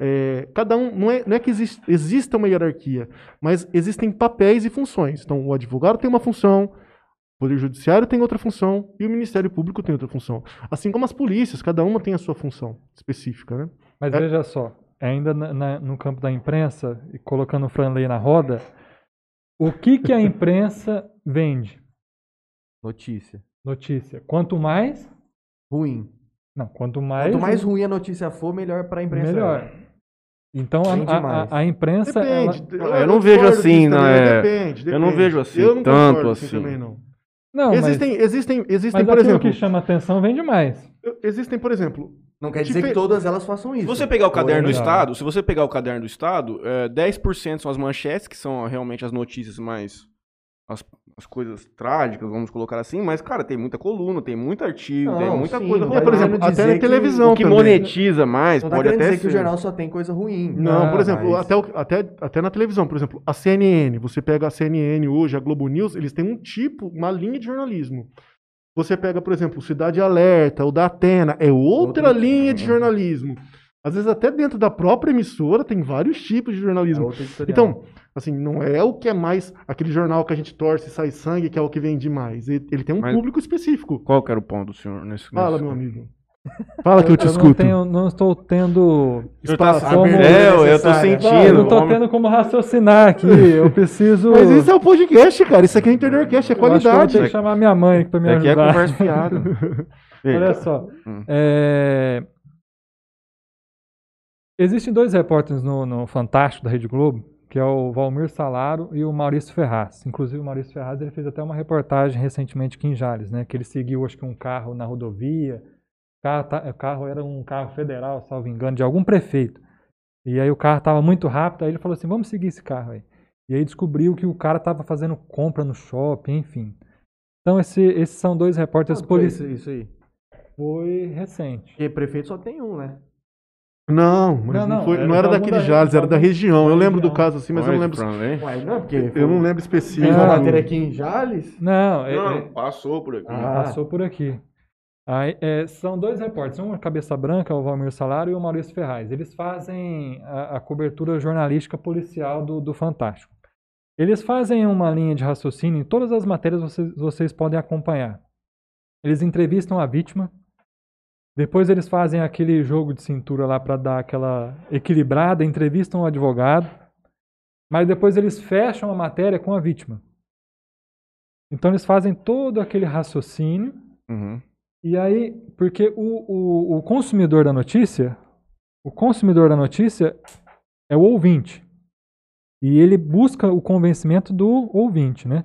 é, cada um não é, não é que existe, exista uma hierarquia, mas existem papéis e funções. Então o advogado tem uma função, o poder judiciário tem outra função e o Ministério Público tem outra função. Assim como as polícias, cada uma tem a sua função específica, né? Mas É. veja só, ainda na- na- no campo da imprensa, e colocando o Franley na roda, o que, que a imprensa vende? Notícia. Notícia. Quanto mais. Ruim. Não, quanto mais. Quanto mais ruim a notícia for, melhor pra imprensa. melhor. Então a- a, a, a imprensa. Depende. ela- Ah, eu não vejo assim, né? Depende, Eu não depende. vejo assim, Eu não tanto assim. também, não. Não, existem, existem, mas, existem, mas por exemplo, que chama atenção vende mais. existem, por exemplo, Não quer dizer que todas elas façam isso. Se você pegar o caderno do Porém, Estado, se você pegar o caderno do Estado, é, 10% são as manchetes, que são realmente as notícias mais. As, as coisas trágicas, vamos colocar assim, mas, cara, tem muita coluna, tem muito artigo, Não, tem muita sim, coisa não É, tá por exemplo, até na que televisão O que também. monetiza mais Não tá pode querendo até dizer que o ser. jornal só tem coisa ruim. Não, Ah, por exemplo, mas- até, até, até na televisão, por exemplo, a CNN, você pega a CNN hoje, a Globo News, eles têm um tipo, uma linha de jornalismo. Você pega, por exemplo, o Cidade Alerta, o da Atena, é outra Outro- linha de jornalismo. Às vezes até dentro da própria emissora tem vários tipos de É jornalismo. editorial. Então, assim, não é o que é mais aquele jornal que a gente torce e sai sangue, que é o que vende mais. Ele, ele tem um Mas- público específico. Qual que era o ponto do senhor nesse Fala, nesse- meu amigo. Fala que eu te eu não, escuto. tenho, não estou tendo Espaço como- É, eu, tô necessária. Não, eu sentindo. não estou homem- tendo como raciocinar aqui. Eu preciso. Mas isso é o podcast, cara. Isso aqui é Interiorcast, é eu acho que eu vou qualidade. ter que chamar minha mãe para me Isso aqui é ajudar. conversa fiada. Olha só. Hum. é, Existem dois repórteres no, no Fantástico da Rede Globo, que é o Valmir Salaro e o Maurício Ferraz. Inclusive, o Maurício Ferraz ele fez até uma reportagem recentemente aqui em Jales, né? Que ele seguiu, acho que, um carro na rodovia. O carro, tá- carro era um carro federal, salvo engano, de algum prefeito. E aí o carro estava muito rápido, aí ele falou assim, vamos seguir esse carro aí. E aí descobriu que o cara estava fazendo compra no shopping, enfim. Então, esse- esses são dois repórteres foi policiais. isso, isso aí. Foi recente. Porque prefeito só tem um, né? Não, mas Não, não, não, foi, era não era daquele Jales, era da região. Eu lembro do caso assim, mas eu não lembro. Ué, não, porque Eu não lembro específico. Fez uma matéria aqui em Jales. Não, é- Não, é- passou por aqui. Ah. passou por aqui. Aí, é, são dois repórteres, um é cabeça branca, o Valmir Salário, e o Maurício Ferraz. Eles fazem a, a cobertura jornalística policial do, do Fantástico. Eles fazem uma linha de raciocínio, em todas as matérias vocês, vocês podem acompanhar. Eles entrevistam a vítima, depois eles fazem aquele jogo de cintura lá para dar aquela equilibrada, entrevistam o advogado, mas depois eles fecham a matéria com a vítima. Então eles fazem todo aquele raciocínio Uhum. e aí, porque o, o, o consumidor da notícia, o consumidor da notícia é o ouvinte. E ele busca o convencimento do ouvinte, né?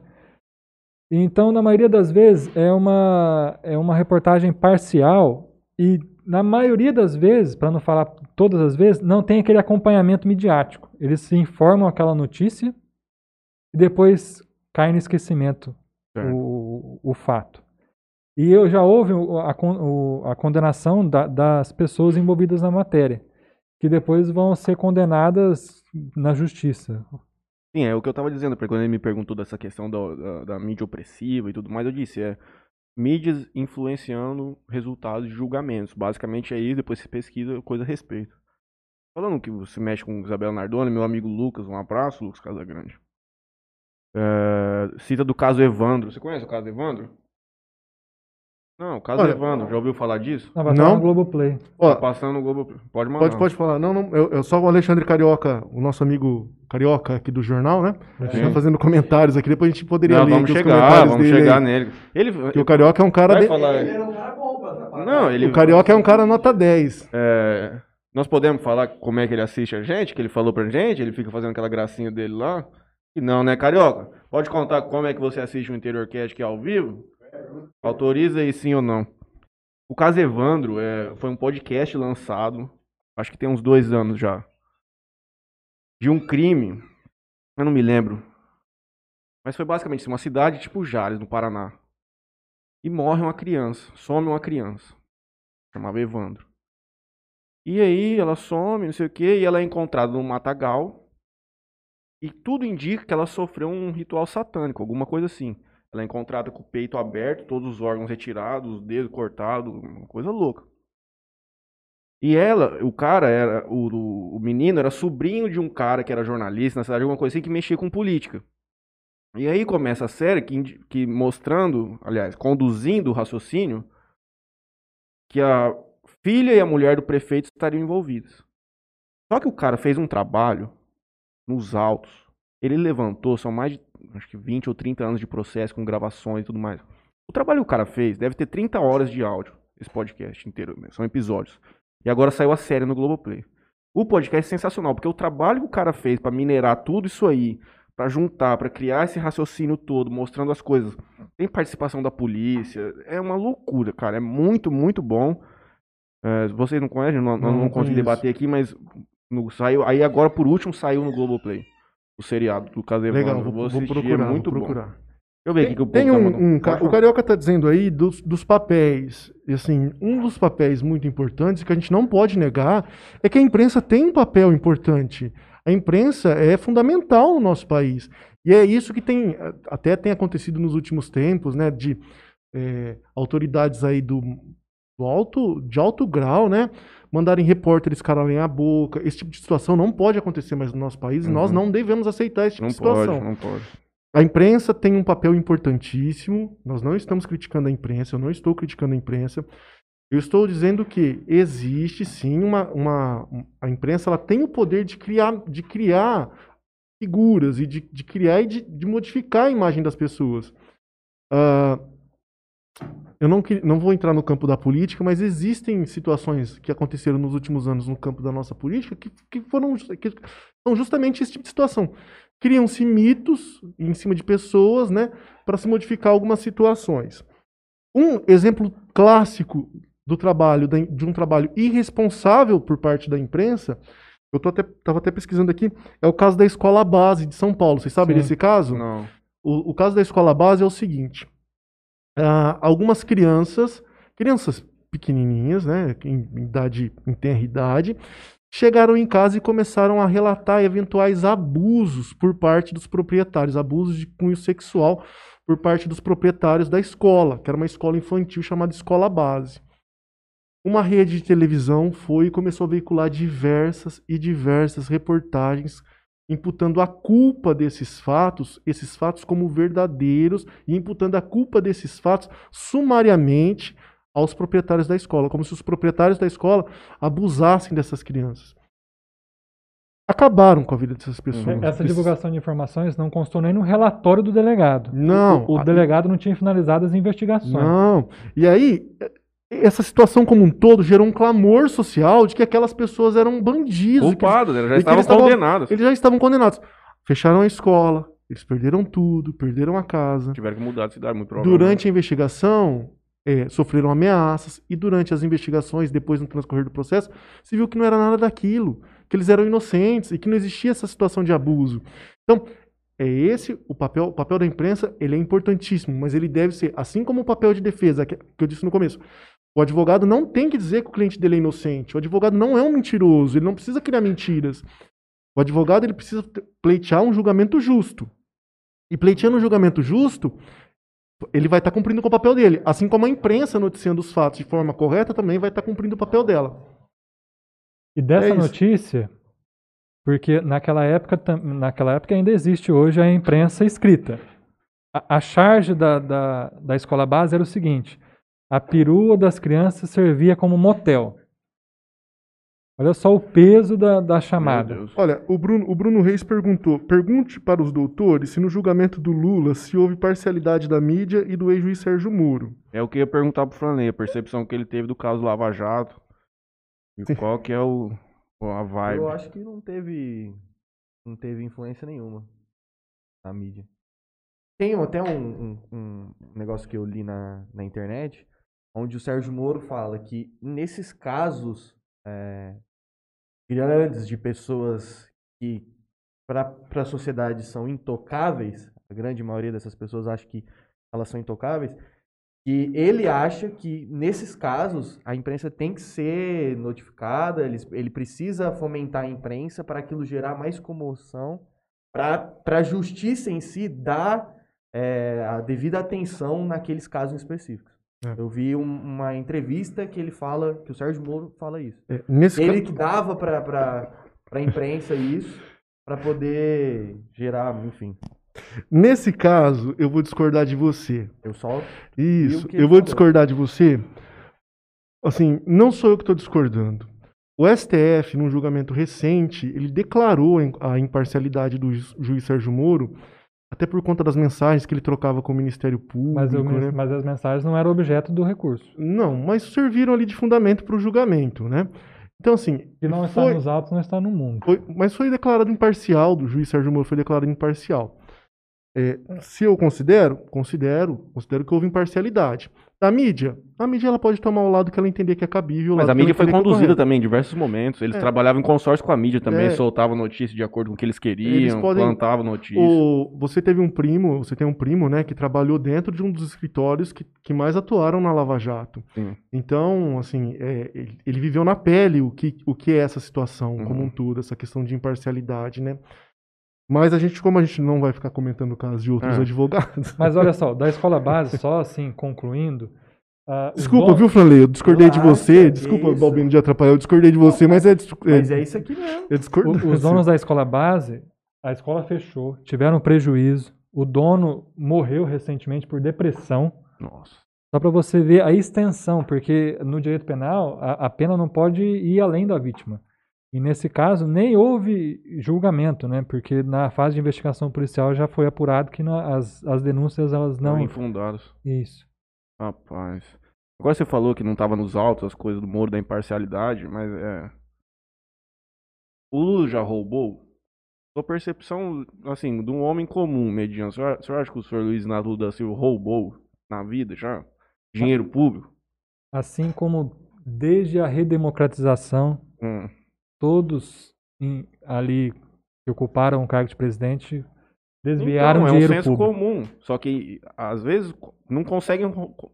Então, na maioria das vezes, é uma, é uma reportagem parcial e, na maioria das vezes, para não falar todas as vezes, não tem aquele acompanhamento midiático. Eles se informam aquela notícia e depois cai no esquecimento o, o fato. E eu já houve o- a, a condenação da- das pessoas envolvidas na matéria, que depois vão ser condenadas na justiça. Sim, é o que eu tava dizendo, porque quando ele me perguntou dessa questão da, da, da mídia opressiva e tudo mais, eu disse, é mídias influenciando resultados de julgamentos. Basicamente é isso, depois você pesquisa coisa a respeito. Falando que você mexe com Isabela Nardoni, meu amigo Lucas, um abraço, Lucas Casagrande. É, cita do caso Evandro. Você conhece o caso Evandro? Não, o caso Olha- Evandro, já ouviu falar disso? Não, vai Não? no Globoplay. Ó, Tá passando no Globo. Pode mandar. pode, pode falar. Não, não, eu, eu só o Alexandre Carioca, o nosso amigo Carioca aqui do jornal, né? Ele Sim. tá fazendo comentários aqui, depois a gente poderia Não, ler vamos chegar, comentários vamos dele chegar aí. nele. Ele, Porque o Carioca é um cara... de- falar. era um cara bom pra atrapalhar. Não, ele. O Carioca é um cara nota 10. É, nós podemos falar como é que ele assiste a gente, que ele falou pra gente, ele fica fazendo aquela gracinha dele lá. E não, né, Carioca? Pode contar como é que você assiste o Interior Cast aqui ao vivo? Autoriza aí sim ou não. O caso Evandro é, foi um podcast lançado, acho que tem uns dois anos já, de um crime, eu não me lembro, mas foi basicamente uma cidade tipo Jales, no Paraná. E morre uma criança, some uma criança, chamava Evandro. E aí ela some, não sei o que, e ela é encontrada num matagal. E tudo indica que ela sofreu um ritual satânico, alguma coisa assim. Ela é encontrada com o peito aberto, todos os órgãos retirados, os dedos cortados, uma coisa louca. E ela, o cara era, o, o, menino era sobrinho de um cara que era jornalista na cidade, alguma coisa assim, que mexia com política. E aí começa a série que, que mostrando, aliás, conduzindo o raciocínio, que a filha e a mulher do prefeito estariam envolvidas. Só que o cara fez um trabalho nos autos. Ele levantou, são mais de acho que 20 ou 30 anos de processo com gravações e tudo mais. O trabalho que o cara fez deve ter 30 horas de áudio, esse podcast inteiro, são episódios. E agora saiu a série no Globoplay. O podcast é sensacional, porque o trabalho que o cara fez pra minerar tudo isso aí, pra juntar, pra criar esse raciocínio todo, mostrando as coisas. Tem participação da polícia, é uma loucura, cara, é muito, muito bom. É, vocês não conhecem, não, Não, não, debater aqui, mas no, saiu, aí agora por último saiu no Globoplay. O seriado do Caso Evandro. Legal, vou, vou assistir, procurar, é muito vou bom. procurar. Deixa eu ver aqui que o Tem tá um, um ca- o. Carioca tá dizendo aí dos, dos papéis. E assim, um dos papéis muito importantes que a gente não pode negar é que a imprensa tem um papel importante. A imprensa é fundamental no nosso país. E é isso que tem até tem acontecido nos últimos tempos, né? De é, autoridades aí do, do alto, de alto grau, né? Mandarem repórteres calarem a boca. Esse tipo de situação não pode acontecer mais no nosso país. e Nós Uhum. não devemos aceitar esse tipo Não de situação. pode, não pode. A imprensa tem um papel importantíssimo. Nós não estamos criticando a imprensa, eu não estou criticando a imprensa. Eu estou dizendo que existe sim uma, uma a imprensa ela tem o poder de criar, de criar figuras e de, de criar e de, de modificar a imagem das pessoas. Ah, eu não, não vou entrar no campo da política, mas existem situações que aconteceram nos últimos anos no campo da nossa política que, que foram que são justamente esse tipo de situação. Criam-se mitos em cima de pessoas, né, para se modificar algumas situações. Um exemplo clássico do trabalho de um trabalho irresponsável por parte da imprensa, eu tô até, tava até pesquisando aqui, é o caso da escola base de São Paulo. Vocês sabem Sim. desse caso? Não. O, o caso da escola base é o seguinte: ah, algumas crianças, crianças pequenininhas, né, em idade, em tenra idade, chegaram em casa e começaram a relatar eventuais abusos por parte dos proprietários, abusos de cunho sexual por parte dos proprietários da escola, que era uma escola infantil chamada Escola Base. Uma rede de televisão foi e começou a veicular diversas e diversas reportagens imputando a culpa desses fatos, esses fatos como verdadeiros e imputando a culpa desses fatos sumariamente aos proprietários da escola, como se os proprietários da escola abusassem dessas crianças. Acabaram com a vida dessas pessoas. Essa divulgação de informações não constou nem no relatório do delegado. Não. O, o delegado não tinha finalizado as investigações. Não. E aí, essa situação como um todo gerou um clamor social de que aquelas pessoas eram bandidos. eles- Culpados, né? já estavam eles estavam- condenados. Eles já estavam condenados. Fecharam a escola, eles perderam tudo, perderam a casa. Tiveram que mudar de cidade, muito provavelmente. Durante a investigação, é, sofreram ameaças, e durante as investigações, depois no transcorrer do processo, se viu que não era nada daquilo, que eles eram inocentes e que não existia essa situação de abuso. Então, é esse o papel, o papel da imprensa, ele é importantíssimo, mas ele deve ser, assim como o papel de defesa, que eu disse no começo, o advogado não tem que dizer que o cliente dele é inocente, o advogado não é um mentiroso, ele não precisa criar mentiras. O advogado ele precisa pleitear um julgamento justo. E pleiteando um julgamento justo, ele vai estar cumprindo com o papel dele. Assim como a imprensa noticiando os fatos de forma correta também vai estar cumprindo o papel dela. E dessa É notícia, porque naquela época, naquela época ainda existe hoje a imprensa escrita. A, a charge da, da, da escola base era o seguinte: a perua das crianças servia como motel. Olha só o peso da, da chamada. Olha, o Bruno, o Bruno Reis perguntou: pergunte para os doutores se no julgamento do Lula se houve parcialidade da mídia e do ex-juiz Sérgio Moro. É o que eu ia perguntar pro Franley, a percepção que ele teve do caso Lava Jato. E Sim. qual que é o, a vibe. Eu acho que não teve. Não teve influência nenhuma na mídia. Tem até um, um- um negócio que eu li na, na internet, onde o Sérgio Moro fala que nesses casos é, grandes de pessoas que para a sociedade são intocáveis, a grande maioria dessas pessoas acha que elas são intocáveis, que ele acha que nesses casos a imprensa tem que ser notificada, ele, ele precisa fomentar a imprensa para aquilo gerar mais comoção, para a justiça em si dar é, a devida atenção naqueles casos específicos. É. Eu vi um- uma entrevista que ele fala, que o Sérgio Moro fala isso. É, Ele que dava para a imprensa isso, para poder gerar, enfim. Nesse caso, eu vou discordar de você. Eu só Isso, eu vou falou. discordar de você. Assim, não sou eu que estou discordando. O STF, num julgamento recente, ele declarou a im- a imparcialidade do ju- juiz Sérgio Moro, até por conta das mensagens que ele trocava com o Ministério Público. Mas, o- né? mas as mensagens não eram objeto do recurso. Não, mas serviram ali de fundamento para o julgamento, né? Então, assim, Se não está foi, nos autos, não está no mundo. foi- mas foi declarado imparcial, do juiz Sérgio Moro foi declarado imparcial. É, se eu considero, considero, considero que houve imparcialidade. Da mídia, a mídia ela pode tomar o lado que ela entender que é cabível. Mas a mídia foi é conduzida correto. também em diversos momentos. Eles É. trabalhavam em consórcio com a mídia também, É. soltavam notícias de acordo com o que eles queriam, Eles podem- plantavam notícias. O, você teve um primo, você tem um primo, né, que trabalhou dentro de um dos escritórios que, que mais atuaram na Lava Jato. Sim. Então, assim, é, ele, ele viveu na pele o que, o que é essa situação Uhum. como um todo, essa questão de imparcialidade, né? Mas a gente, como a gente não vai ficar comentando casos de outros É. advogados. Mas olha só, da escola base, só assim, concluindo. os Desculpa, donos- viu, Franley? Eu discordei de Relaxa, você. que Desculpa, isso. Balbino, de atrapalhar. Eu discordei de você, mas é, dis- Mas é, é isso aqui mesmo. é discordância. Os donos da escola base, a escola fechou, tiveram prejuízo. O dono morreu recentemente por depressão. Nossa. Só para você ver a extensão, porque no direito penal a, a pena não pode ir além da vítima. E nesse caso nem houve julgamento, né? Porque na fase de investigação policial já foi apurado que na- as, as denúncias elas Não não. infundados. Isso. Rapaz. Agora você falou que não tava nos autos as coisas do Moro da imparcialidade, mas é. O Lula já roubou? Sua percepção, assim, de um homem comum, mediano. O senhor, o senhor acha que o senhor Luiz Lula da Silva roubou na vida já? Dinheiro público? Assim como desde a redemocratização, Hum. Todos em- ali que ocuparam o cargo de presidente desviaram Então, é um dinheiro senso público. comum. Só que, às vezes, não conseguem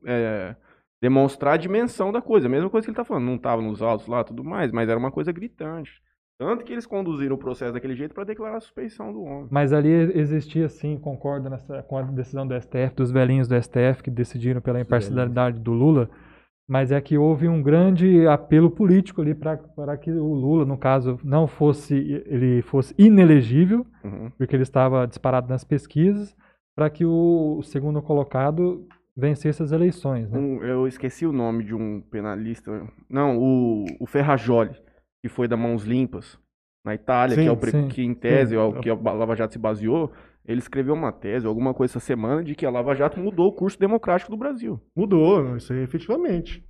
é, demonstrar a dimensão da coisa. A mesma coisa que ele tá falando. Não tava nos autos lá tudo mais, mas era uma coisa gritante. Tanto que eles conduziram o processo daquele jeito para declarar a suspeição do homem. Mas ali existia sim, concordo nessa, com a decisão do STF, dos velhinhos do STF que decidiram pela imparcialidade do Lula, mas é que houve um grande apelo político ali para que o Lula, no caso, não fosse ele fosse inelegível, Uhum. porque ele estava disparado nas pesquisas, para que o segundo colocado vencesse as eleições. Né? Um- eu esqueci o nome de um penalista. Não, o, o Ferrajoli, que foi da Mãos Limpas, na Itália, Sim, que, é o, sim, que em tese sim. é o que a Lava Jato se baseou. Ele escreveu uma tese, alguma coisa essa semana, de que a Lava Jato mudou o curso democrático do Brasil. Mudou, isso aí efetivamente.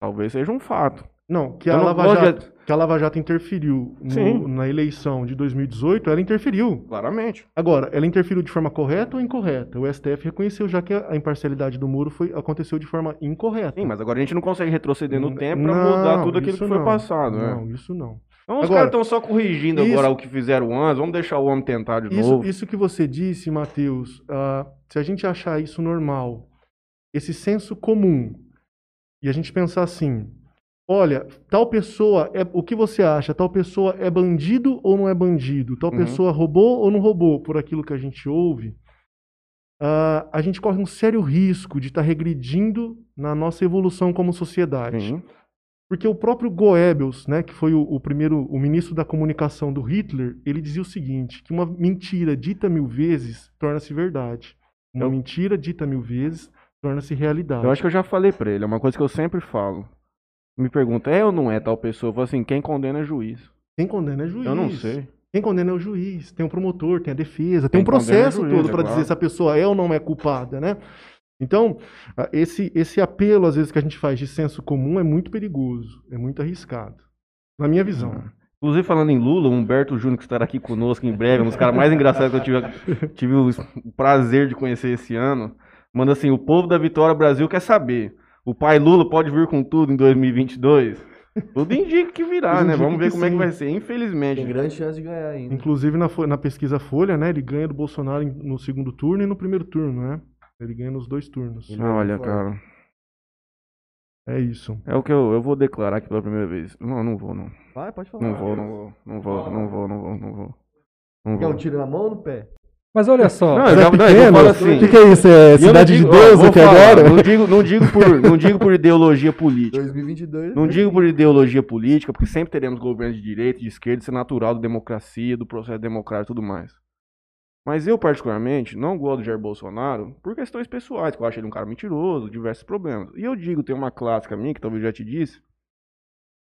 Talvez seja um fato. Não, que a, não Lava Jato, que a Lava Jato interferiu no- na eleição de 2018, ela interferiu. Claramente. Agora, ela interferiu de forma correta ou incorreta? O STF reconheceu já que a imparcialidade do Moro foi, aconteceu de forma incorreta. Sim, mas agora a gente não consegue retroceder no tempo pra não, mudar tudo aquilo que foi não. passado, né? Não, isso não. Então os caras estão só corrigindo isso- agora o que fizeram antes. Vamos deixar o homem tentar de Isso, novo. isso que você disse, Matheus, ah, se a gente achar isso normal, esse senso comum, e a gente pensar assim, olha, tal pessoa, é, o que você acha? Tal pessoa é bandido ou não é bandido? Tal Uhum. pessoa roubou ou não roubou? Por aquilo que a gente ouve, ah, a gente corre um sério risco de estar regredindo na nossa evolução como sociedade. Sim. Porque o próprio Goebbels, né, que foi o, o primeiro, o ministro da comunicação do Hitler, ele dizia o seguinte, que uma mentira dita mil vezes torna-se verdade. Uma Eu- mentira dita mil vezes torna-se realidade. Eu acho que eu já falei pra ele, é uma coisa que eu sempre falo. Me pergunta, é ou não é tal pessoa? Eu falo assim, quem condena é juiz. Quem condena é juiz. Eu não sei. Quem condena é o juiz. Tem o promotor, tem a defesa, tem Quem um processo é o juiz, todo é para claro. dizer se a pessoa é ou não é culpada, né? Então, esse, esse apelo, às vezes, que a gente faz de senso comum é muito perigoso, é muito arriscado. Na minha visão. Ah. Inclusive, falando em Lula, o Humberto Júnior, que estará aqui conosco em breve, um dos caras mais engraçados que eu tive, tive o prazer de conhecer esse ano, manda assim: o povo da Vitória Brasil quer saber. O pai Lula pode vir com tudo em 2022? Tudo indica que virá, Tudo né? Vamos ver como é que sim. vai ser. Infelizmente. Tem grande chance de ganhar ainda. Inclusive na, na pesquisa Folha, né? Ele ganha do Bolsonaro no segundo turno e no primeiro turno, né? Ele ganha nos dois turnos. Ele- Olha, Forte. cara. É isso. É o que eu, eu vou declarar aqui pela primeira vez. Não, não vou, não. Vai, pode falar. Não vou, não vou. Não vou, não vou, não vou, não vou. Não Quer um vou. tiro na mão ou no pé? Mas olha só, Não, eu é já- não, eu pequeno? falo assim. O que, que é isso? É eu não cidade digo- de Deus vou aqui falar, agora? Não digo, não, digo por, não digo por ideologia política. 2022. Não digo por ideologia política, porque sempre teremos governos de direita e de esquerda, isso é natural da democracia, do processo democrático e tudo mais. Mas eu, particularmente, não gosto do Jair Bolsonaro por questões pessoais, que eu acho ele um cara mentiroso, diversos problemas. E eu digo, tem uma clássica minha, que talvez eu já te disse,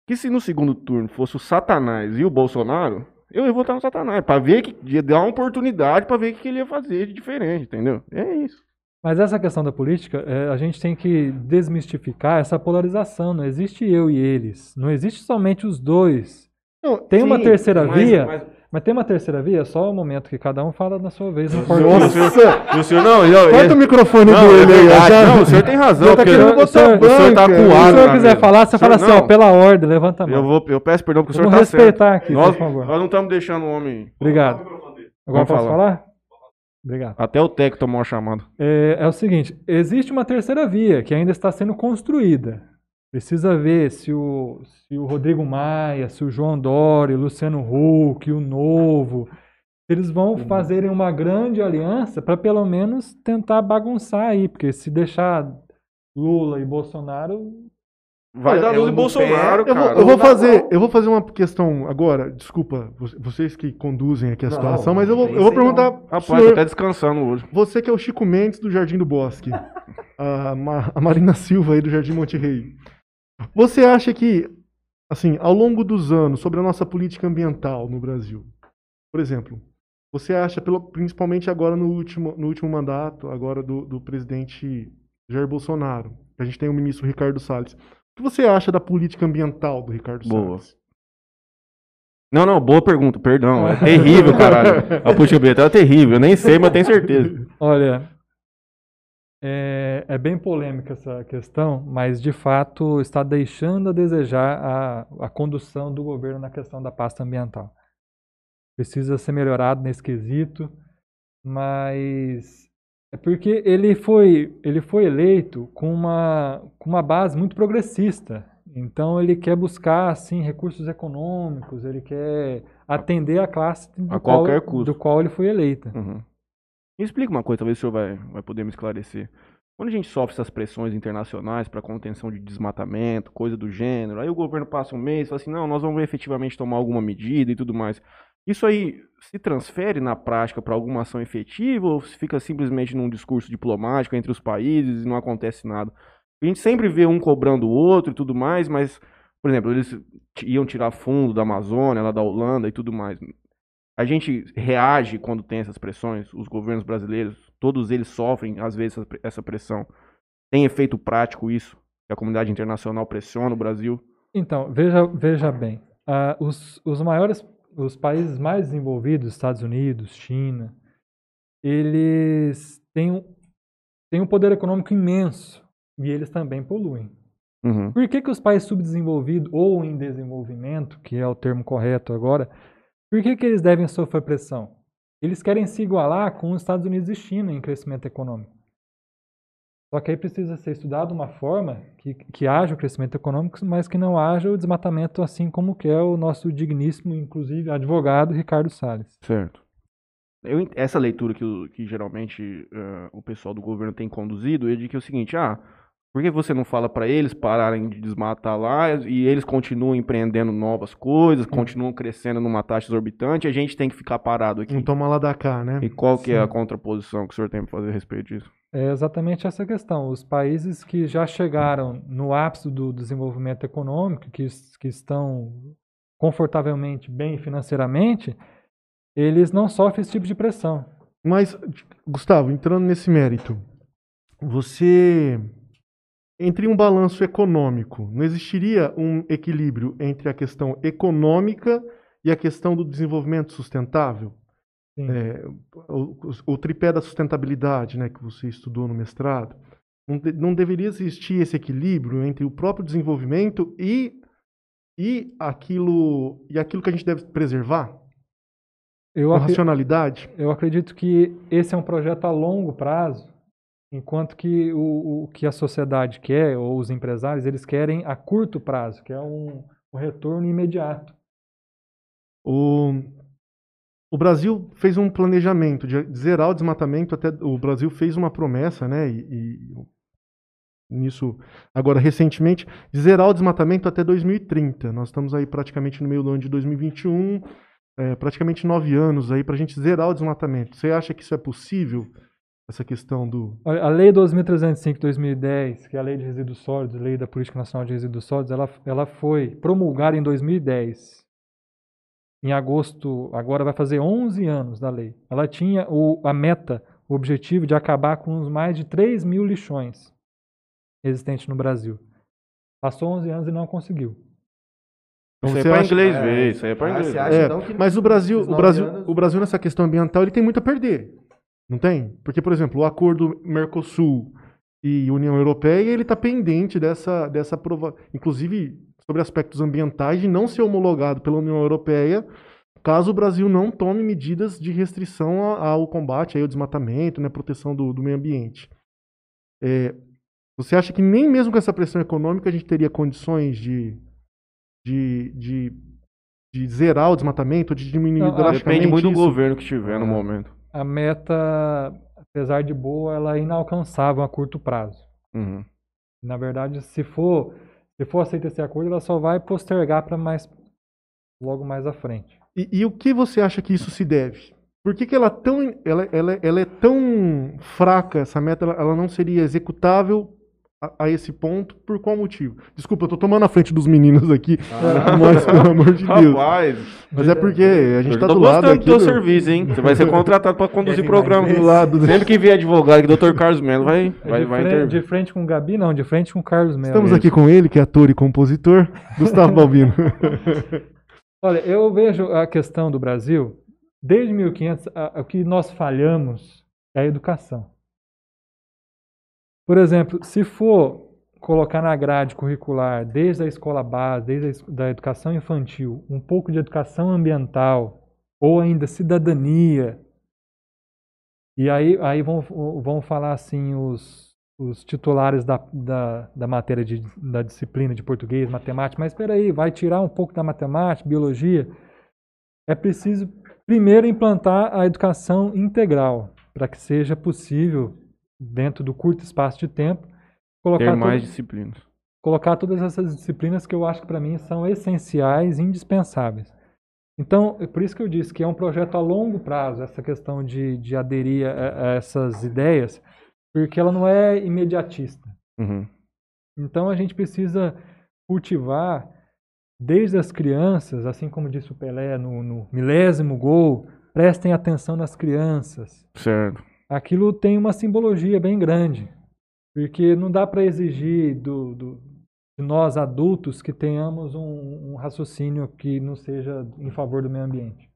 que se no segundo turno fosse o Satanás e o Bolsonaro, eu ia votar no Satanás, pra ver que, ia dar uma oportunidade pra ver o que ele ia fazer de diferente, entendeu? É isso. Mas essa questão da política, é, a gente tem que desmistificar essa polarização. Não existe eu e eles. Não existe somente os dois. Não, Tem uma Sim, terceira mas- via, mas- mas tem uma terceira via, só o momento que cada um fala na sua vez. Importa. o senhor, o senhor não, eu, Corta o microfone Não, é dele aí. verdade. já- Não, o senhor tem razão. Tá querendo o botar senhor- o senhor tá banca. Se o senhor quiser mesa. falar, você O fala senhor- assim, ó, não, pela ordem, levanta a mão. Eu, vou, eu peço perdão porque o senhor Vamos tá certo. respeitar aqui, Nós, por favor. nós não estamos deixando o homem. Obrigado. Agora Vamos posso falar. falar? Obrigado. Até o Teco tomou uma chamada. É, é o seguinte, existe uma terceira via que ainda está sendo construída. Precisa ver se o, se o Rodrigo Maia, se o João Dória, o Luciano Huck, o Novo, eles vão Uhum. fazerem uma grande aliança para pelo menos tentar bagunçar aí, porque se deixar Lula e Bolsonaro, Vai dar em no Bolsonaro, pé, Eu vou, cara. eu vou Ou na fazer, eu vou fazer uma questão agora. Desculpa, vo- vocês que conduzem aqui a Não, situação, mas eu vou, não eu vou não. perguntar Rapaz, senhor, tô até descansando hoje. você que é o Chico Mendes do Jardim do Bosque, a, Ma- a Marina Silva aí do Jardim Monte Rei. Você acha que, assim, ao longo dos anos, sobre a nossa política ambiental no Brasil, por exemplo, você acha, pelo- principalmente agora no último, no último mandato, agora do, do presidente Jair Bolsonaro, que a gente tem o ministro Ricardo Salles, o que você acha da política ambiental do Ricardo Boa. Salles? Não, não, boa pergunta, perdão. É terrível, caralho. A política ambiental é terrível. Eu nem sei, mas tenho certeza. Olha, é, é bem polêmica essa questão, mas de fato está deixando a desejar a, a condução do governo na questão da pasta ambiental. Precisa ser melhorado nesse quesito, mas é porque ele foi, ele foi eleito com uma, com uma base muito progressista. Então ele quer buscar assim recursos econômicos, ele quer atender a classe do, A qual, qualquer custo. do qual ele foi eleita. Uhum. Me explica uma coisa, talvez o senhor vai, vai poder me esclarecer. Quando a gente sofre essas pressões internacionais para contenção de desmatamento, coisa do gênero, aí o governo passa um mês e fala assim, não, nós vamos efetivamente tomar alguma medida e tudo mais. Isso aí se transfere na prática para alguma ação efetiva ou fica simplesmente num discurso diplomático entre os países e não acontece nada? A gente sempre vê um cobrando o outro e tudo mais, mas, por exemplo, eles iam tirar fundo da Amazônia, lá da Holanda e tudo mais. A gente reage quando tem essas pressões, os governos brasileiros, todos eles sofrem, às vezes, essa pre- essa pressão. Tem efeito prático isso? Que a comunidade internacional pressiona o Brasil? Então, veja, veja bem, ah, os, os maiores, os países mais desenvolvidos, Estados Unidos, China, eles têm um, têm um poder econômico imenso e eles também poluem. Uhum. Por que, que os países subdesenvolvidos ou em desenvolvimento, que é o termo correto agora, por que, que eles devem sofrer pressão? Eles querem se igualar com os Estados Unidos e China em crescimento econômico. Só que aí precisa ser estudado uma forma que, que haja o crescimento econômico, mas que não haja o desmatamento, assim como que é o nosso digníssimo, inclusive, advogado Ricardo Salles. Certo. Eu essa leitura que, que geralmente eh, o pessoal do governo tem conduzido é de que é o seguinte, ah, por que você não fala para eles pararem de desmatar lá e eles continuam empreendendo novas coisas, continuam crescendo numa taxa exorbitante e a gente tem que ficar parado aqui? Não toma lá da cá, né? E qual que é a Sim. contraposição que o senhor tem para fazer a respeito disso? É exatamente essa questão. Os países que já chegaram no ápice do desenvolvimento econômico, que, que estão confortavelmente bem financeiramente, eles não sofrem esse tipo de pressão. Mas, Gustavo, entrando nesse mérito, você. Entre um balanço econômico, não existiria um equilíbrio entre a questão econômica e a questão do desenvolvimento sustentável? É, o, o tripé da sustentabilidade, né, que você estudou no mestrado, não, de- não deveria existir esse equilíbrio entre o próprio desenvolvimento e, e, aquilo, e aquilo que a gente deve preservar? Eu, acre- racionalidade? eu acredito que esse é um projeto a longo prazo, enquanto que o, o que a sociedade quer, ou os empresários, eles querem a curto prazo, que é um, um retorno imediato. O, o Brasil fez um planejamento de zerar o desmatamento até. O Brasil fez uma promessa, né? E, e nisso, agora recentemente, de zerar o desmatamento até 2030. Nós estamos aí praticamente no meio do ano de 2021, é, praticamente nove anos aí para a gente zerar o desmatamento. Você acha que isso é possível? Essa questão do. Olha, A Lei 2305 de 2010, que é a Lei de Resíduos Sólidos, Lei da Política Nacional de Resíduos Sólidos, ela, ela foi promulgada em 2010. Em agosto, agora vai fazer 11 anos da lei. Ela tinha o, a meta, o objetivo de acabar com os mais de 3 mil lixões existentes no Brasil. Passou 11 anos e não conseguiu. Então isso aí é pra acha- inglês É, ver, isso aí é ah, inglês acha, É, então, mas o Brasil, o Brasil, anos- o Brasil nessa questão ambiental, ele tem muito a perder. Não tem? Porque, por exemplo, o acordo Mercosul e União Europeia, ele está pendente dessa dessa prova, inclusive sobre aspectos ambientais de não ser homologado pela União Europeia, caso o Brasil não tome medidas de restrição ao combate ao desmatamento, né, proteção do, do meio ambiente. É, você acha que nem mesmo com essa pressão econômica a gente teria condições de de, de, de zerar o desmatamento, de diminuir Não, ah, drasticamente Depende muito do isso? governo que estiver no Ah. momento. A meta, apesar de boa, ela é inalcançável a curto prazo. Uhum. Na verdade, se for, Se for aceito esse acordo, ela só vai postergar para mais logo mais à frente. E, e o que você acha que isso se deve? Por que, que ela, é tão, ela, ela, ela é tão fraca, essa meta, ela, ela não seria executável a, a esse ponto? Por qual motivo? Desculpa, eu tô tomando a frente dos meninos aqui, mas pelo amor de Deus. Rapaz, Mas é porque a gente eu tá do lado aqui. do teu serviço, hein? Você vai ser contratado pra conduzir Quer programa do lado. Sempre que vier advogado aqui, Dr. Carlos Melo vai, vai, de, vai frente, intervir. de frente com o Gabi, não, de frente com o Carlos Melo. Estamos aqui com ele, que é ator e compositor, Gustavo Balbino. Olha, eu vejo a questão do Brasil, desde 1500, a- o que nós falhamos é a educação. Por exemplo, se for colocar na grade curricular, desde a escola base, desde a da educação infantil, um pouco de educação ambiental, ou ainda cidadania, e aí, aí vão, vão falar assim os, os titulares da, da, da matéria de, da disciplina de português, matemática, mas espera aí, vai tirar um pouco da matemática, biologia. É preciso primeiro implantar a educação integral, para que seja possível, dentro do curto espaço de tempo, colocar, Ter mais to- disciplinas. colocar todas essas disciplinas que eu acho que para mim são essenciais, indispensáveis. Então, é por isso que eu disse que é um projeto a longo prazo, essa questão de, de aderir a, a essas ideias, porque ela não é imediatista. Uhum. Então, a gente precisa cultivar desde as crianças, assim como disse o Pelé no, no milésimo gol, prestem atenção nas crianças. Certo. Aquilo tem uma simbologia bem grande, porque não dá para exigir do, do- de nós adultos que tenhamos um, um raciocínio que não seja em favor do meio ambiente.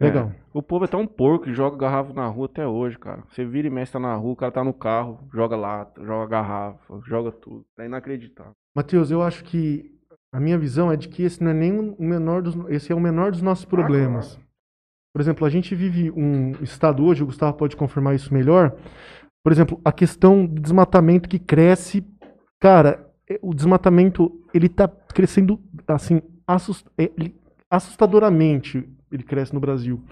Legal. É. O povo é tão porco que joga garrafa na rua até hoje, cara. Você vira e mexe tá na rua, o cara tá no carro, joga lata, joga garrafa, joga tudo. É inacreditável. Matheus, eu acho que a minha visão é de que esse não é nem o menor dos, esse é o menor dos nossos problemas. Por exemplo, a gente vive um estado hoje, o Gustavo pode confirmar isso melhor. Por exemplo, a questão do desmatamento que cresce, cara, é- o desmatamento ele tá crescendo assim assus- é, ele- assustadoramente, ele cresce no Brasil.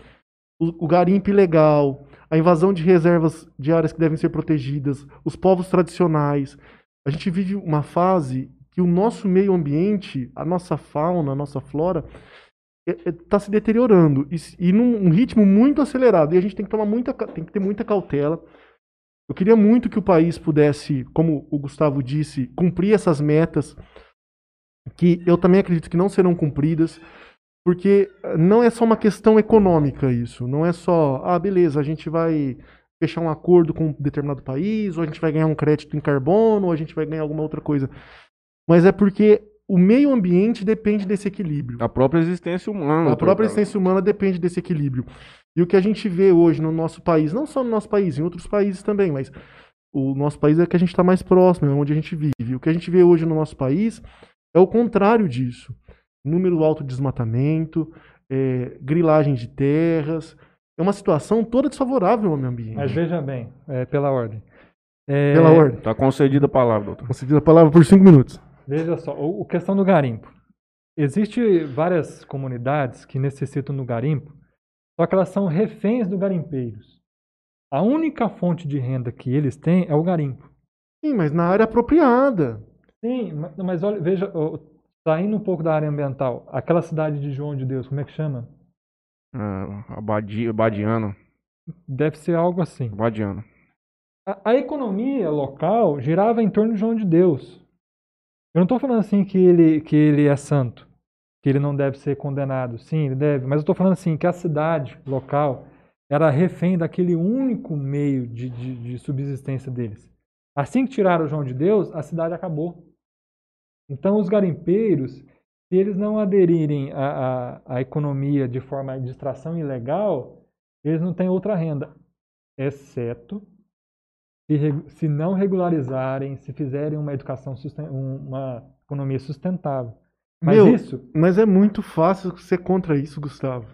O, o garimpo ilegal, a invasão de reservas de áreas que devem ser protegidas, os povos tradicionais. A gente vive uma fase que o nosso meio ambiente, a nossa fauna, a nossa flora, está se deteriorando e, e num um ritmo muito acelerado. E a gente tem que tomar muita, tem que ter muita cautela. Eu queria muito que o país pudesse, como o Gustavo disse, cumprir essas metas, que eu também acredito que não serão cumpridas, porque eh, não é só uma questão econômica isso. Não é só, ah, beleza, a gente vai fechar um acordo com um determinado país, ou a gente vai ganhar um crédito em carbono, ou a gente vai ganhar alguma outra coisa. Mas é porque o meio ambiente depende desse equilíbrio. A própria existência humana. A doutor própria essência humana depende desse equilíbrio. E o que a gente vê hoje no nosso país, não só no nosso país, em outros países também, mas o nosso país é que a gente está mais próximo, é onde a gente vive. O que a gente vê hoje no nosso país é o contrário disso. Número alto de desmatamento, é, grilagem de terras. É uma situação toda desfavorável ao meio ambiente. Mas veja bem, é, pela ordem. É, Pela ordem. Tá concedida a palavra, doutor. Concedida a palavra por cinco minutos. Veja só, o, questão do garimpo. Existem várias comunidades que necessitam do garimpo, só que elas são reféns do garimpeiros. A única fonte de renda que eles têm é o garimpo. Sim, mas na área apropriada. Sim, ma- mas olha, veja, saindo um pouco da área ambiental, aquela cidade de João de Deus, como é que chama? É, Abadi, Abadiano. Deve ser algo assim. Abadiano. A, a economia local girava em torno de João de Deus. Eu não estou falando assim que ele, que ele é santo, que ele não deve ser condenado. Sim, ele deve. Mas eu estou falando assim que a cidade local era refém daquele único meio de, de, de subsistência deles. Assim que tiraram João de Deus, a cidade acabou. Então, os garimpeiros, se eles não aderirem à, à, à economia de forma de extração ilegal, eles não têm outra renda, exceto se, se não regularizarem, se fizerem uma educação, um- uma economia sustentável. Mas Meu, isso, Mas é muito fácil ser contra isso, Gustavo.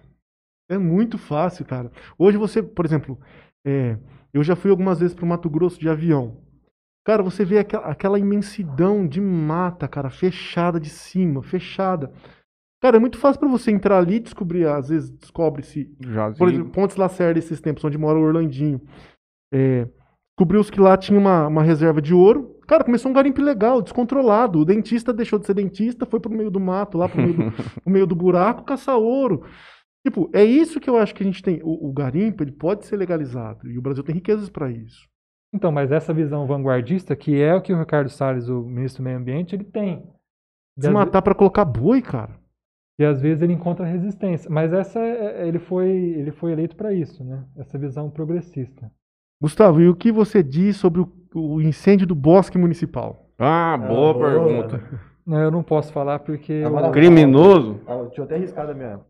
É muito fácil, cara. Hoje você, por exemplo, é, eu já fui algumas vezes pro Mato Grosso de avião. Cara, você vê aquela, aquela imensidão de mata, cara, fechada de cima, fechada. Cara, é muito fácil pra você entrar ali e descobrir, às vezes descobre-se Já por exemplo, Pontes Lacerda, esses tempos, onde mora o Orlandinho. É, Descobriu-se que lá tinha uma, uma reserva de ouro. Cara, começou um garimpo ilegal, descontrolado. O dentista deixou de ser dentista, foi pro meio do mato, lá pro meio do, pro meio do buraco, caçar ouro. Tipo, é isso que eu acho que a gente tem. O, o garimpo, ele pode ser legalizado. E o Brasil tem riquezas para isso. Então, mas essa visão vanguardista, que é o que o Ricardo Salles, o ministro do Meio Ambiente, ele tem. De Desmatar para colocar boi, cara. E às vezes ele encontra resistência. Mas essa é- ele foi, ele foi eleito para isso, né? Essa visão progressista. Gustavo, e o que você diz sobre o, o incêndio do bosque municipal? Ah, boa boa. pergunta. Não, eu não posso falar porque o- Criminoso? Ah, deixa eu até arriscar da minha.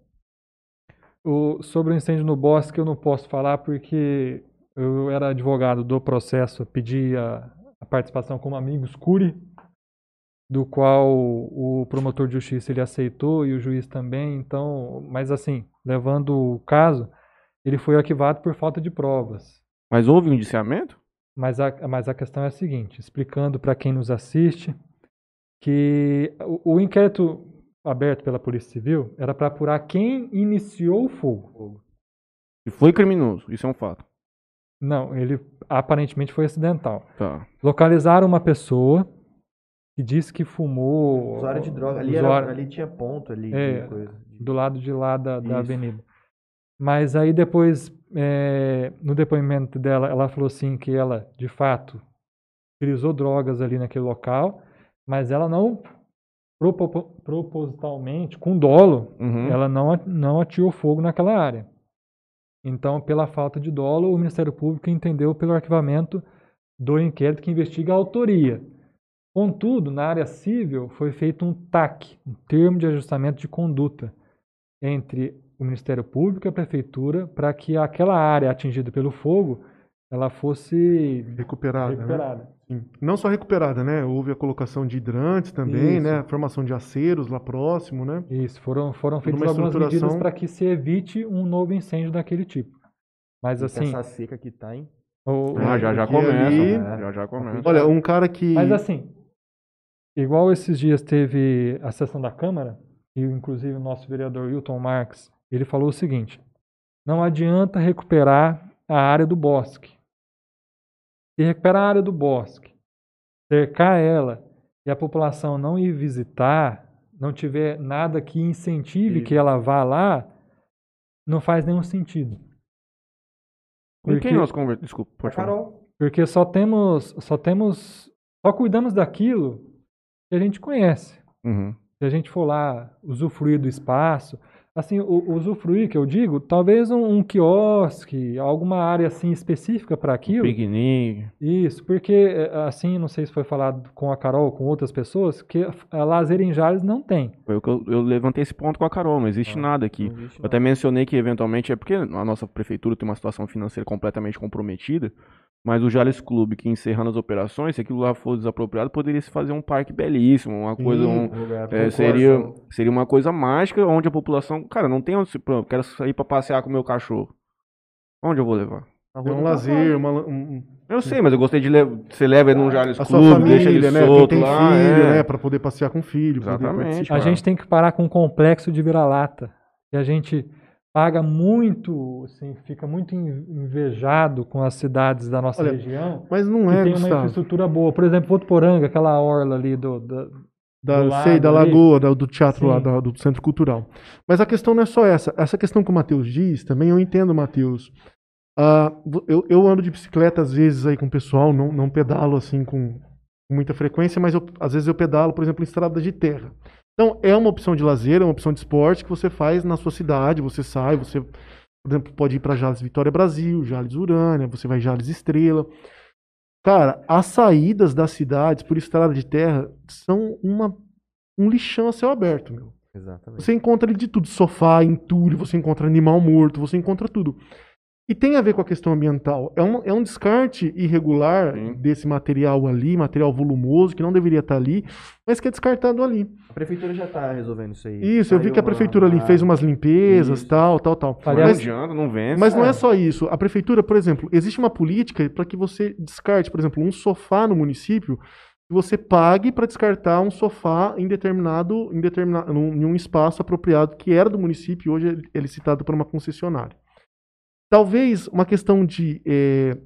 o- sobre o incêndio no bosque eu não posso falar porque eu era advogado do processo, pedi a, a participação como amigo escure, do qual o promotor de justiça ele aceitou e o juiz também. Então, mas assim, levando o caso, ele foi arquivado por falta de provas. Mas houve um indiciamento? Mas a, mas a questão é a seguinte, explicando para quem nos assiste, que o, o inquérito aberto pela Polícia Civil era para apurar quem iniciou o fogo. E foi criminoso, isso é um fato. Não, ele aparentemente foi acidental. Tá. Localizaram uma pessoa que disse que fumou Usuário de droga. Ali, era- usuário- ali tinha ponto ali. É, do lado de lá da, da avenida. Mas aí depois, é, no depoimento dela, ela falou assim que ela, de fato, utilizou drogas ali naquele local, mas ela não, propo- propositalmente, com dolo, Uhum. ela não, não atirou fogo naquela área. Então, pela falta de dolo, o Ministério Público entendeu pelo arquivamento do inquérito que investiga a autoria. Contudo, na área civil foi feito um TAC, um termo de ajustamento de conduta, entre o Ministério Público e a Prefeitura, para que aquela área atingida pelo fogo ela fosse Recuperada. né? recuperada. Sim. Não só recuperada, né? Houve a colocação de hidrantes também, Isso. né? A formação de aceros lá próximo, né? Isso, foram, foram feitas uma algumas medidas estruturação. para que se evite um novo incêndio daquele tipo. Mas assim, Essa seca que tá, hein? o- Ah, já já começa. ali- Já já começa. Olha, um cara que. Mas assim, igual esses dias teve a sessão da Câmara, e inclusive o nosso vereador Wilton Marques, ele falou o seguinte: não adianta recuperar a área do bosque. Se recuperar a área do bosque, cercar ela e a população não ir visitar, não tiver nada que incentive que ela vá lá, não faz nenhum sentido. Com quem Porque- nós conversamos? Desculpa, pode falar. Carol. Porque só temos, só temos, só cuidamos daquilo que a gente conhece. Uhum. Se a gente for lá usufruir do espaço, assim, o, usufruir que eu digo, talvez um, um quiosque, alguma área assim específica para aquilo. Piquenique. Isso, porque eh, assim, não sei se foi falado com a Carol, com outras pessoas, que a lazer em Jales não tem. Foi o que eu, eu levantei esse ponto com a Carol, não existe Ah, nada aqui. Existe Eu até mencionei que eventualmente é porque a nossa prefeitura tem uma situação financeira completamente comprometida, mas o Jales Clube, que encerrando as operações, se aquilo lá for desapropriado, poderia se fazer um parque belíssimo, uma coisa, um, Um é, pro seria, seria uma coisa mágica onde a população, cara, não tem onde se, pronto, quero sair pra passear com o meu cachorro. Onde eu vou levar? É um lazer, uma, um- Eu sei, mas eu gostei de levar, você leva ele num Jales a sua Clube, família, deixa ele né? Solto tem lá, filho, é. né? Pra poder passear com o filho. Exatamente. A gente tem que parar com o complexo de vira-lata. E a gente paga muito, assim, fica muito in- invejado com as cidades da nossa Olha, região. Mas não que é, tem uma Gustavo. infraestrutura boa. Por exemplo, Votuporanga, aquela orla ali do, do- Da, do sei, da lagoa, da- do teatro lá, Sim. da- do centro cultural. Mas a questão não é só essa. Essa questão que o Matheus diz, também eu entendo, Matheus. Ah, vo- eu, eu ando de bicicleta às vezes aí com o pessoal, não, não pedalo assim com muita frequência, mas eu- às vezes eu pedalo, por exemplo, em estradas de terra. Então, é uma opção de lazer, é uma opção de esporte que você faz na sua cidade, você sai, você, por exemplo, pode ir para Jales Vitória Brasil, Jales Urânia, você vai Jales Estrela. Cara, as saídas das cidades por estrada de terra são uma, um lixão a céu aberto, meu. Exatamente. Você encontra ali de tudo, sofá, entulho, você encontra animal morto, você encontra tudo. E tem a ver com a questão ambiental. É um, é um descarte irregular Sim. desse material ali, material volumoso, que não deveria estar ali, mas que é descartado ali. A prefeitura já tá resolvendo isso aí. Isso, eu vi Saiu que a uma- prefeitura ali fez umas limpezas, Isso. tal, tal, tal. Aliás- adianta, não vence. Mas não É. é só isso. A prefeitura, por exemplo, existe uma política para que você descarte, por exemplo, um sofá no município, que você pague para descartar um sofá em determinado, em determinado, num, em um espaço apropriado que era do município e hoje ele é licitado por uma concessionária. Talvez uma questão de eh,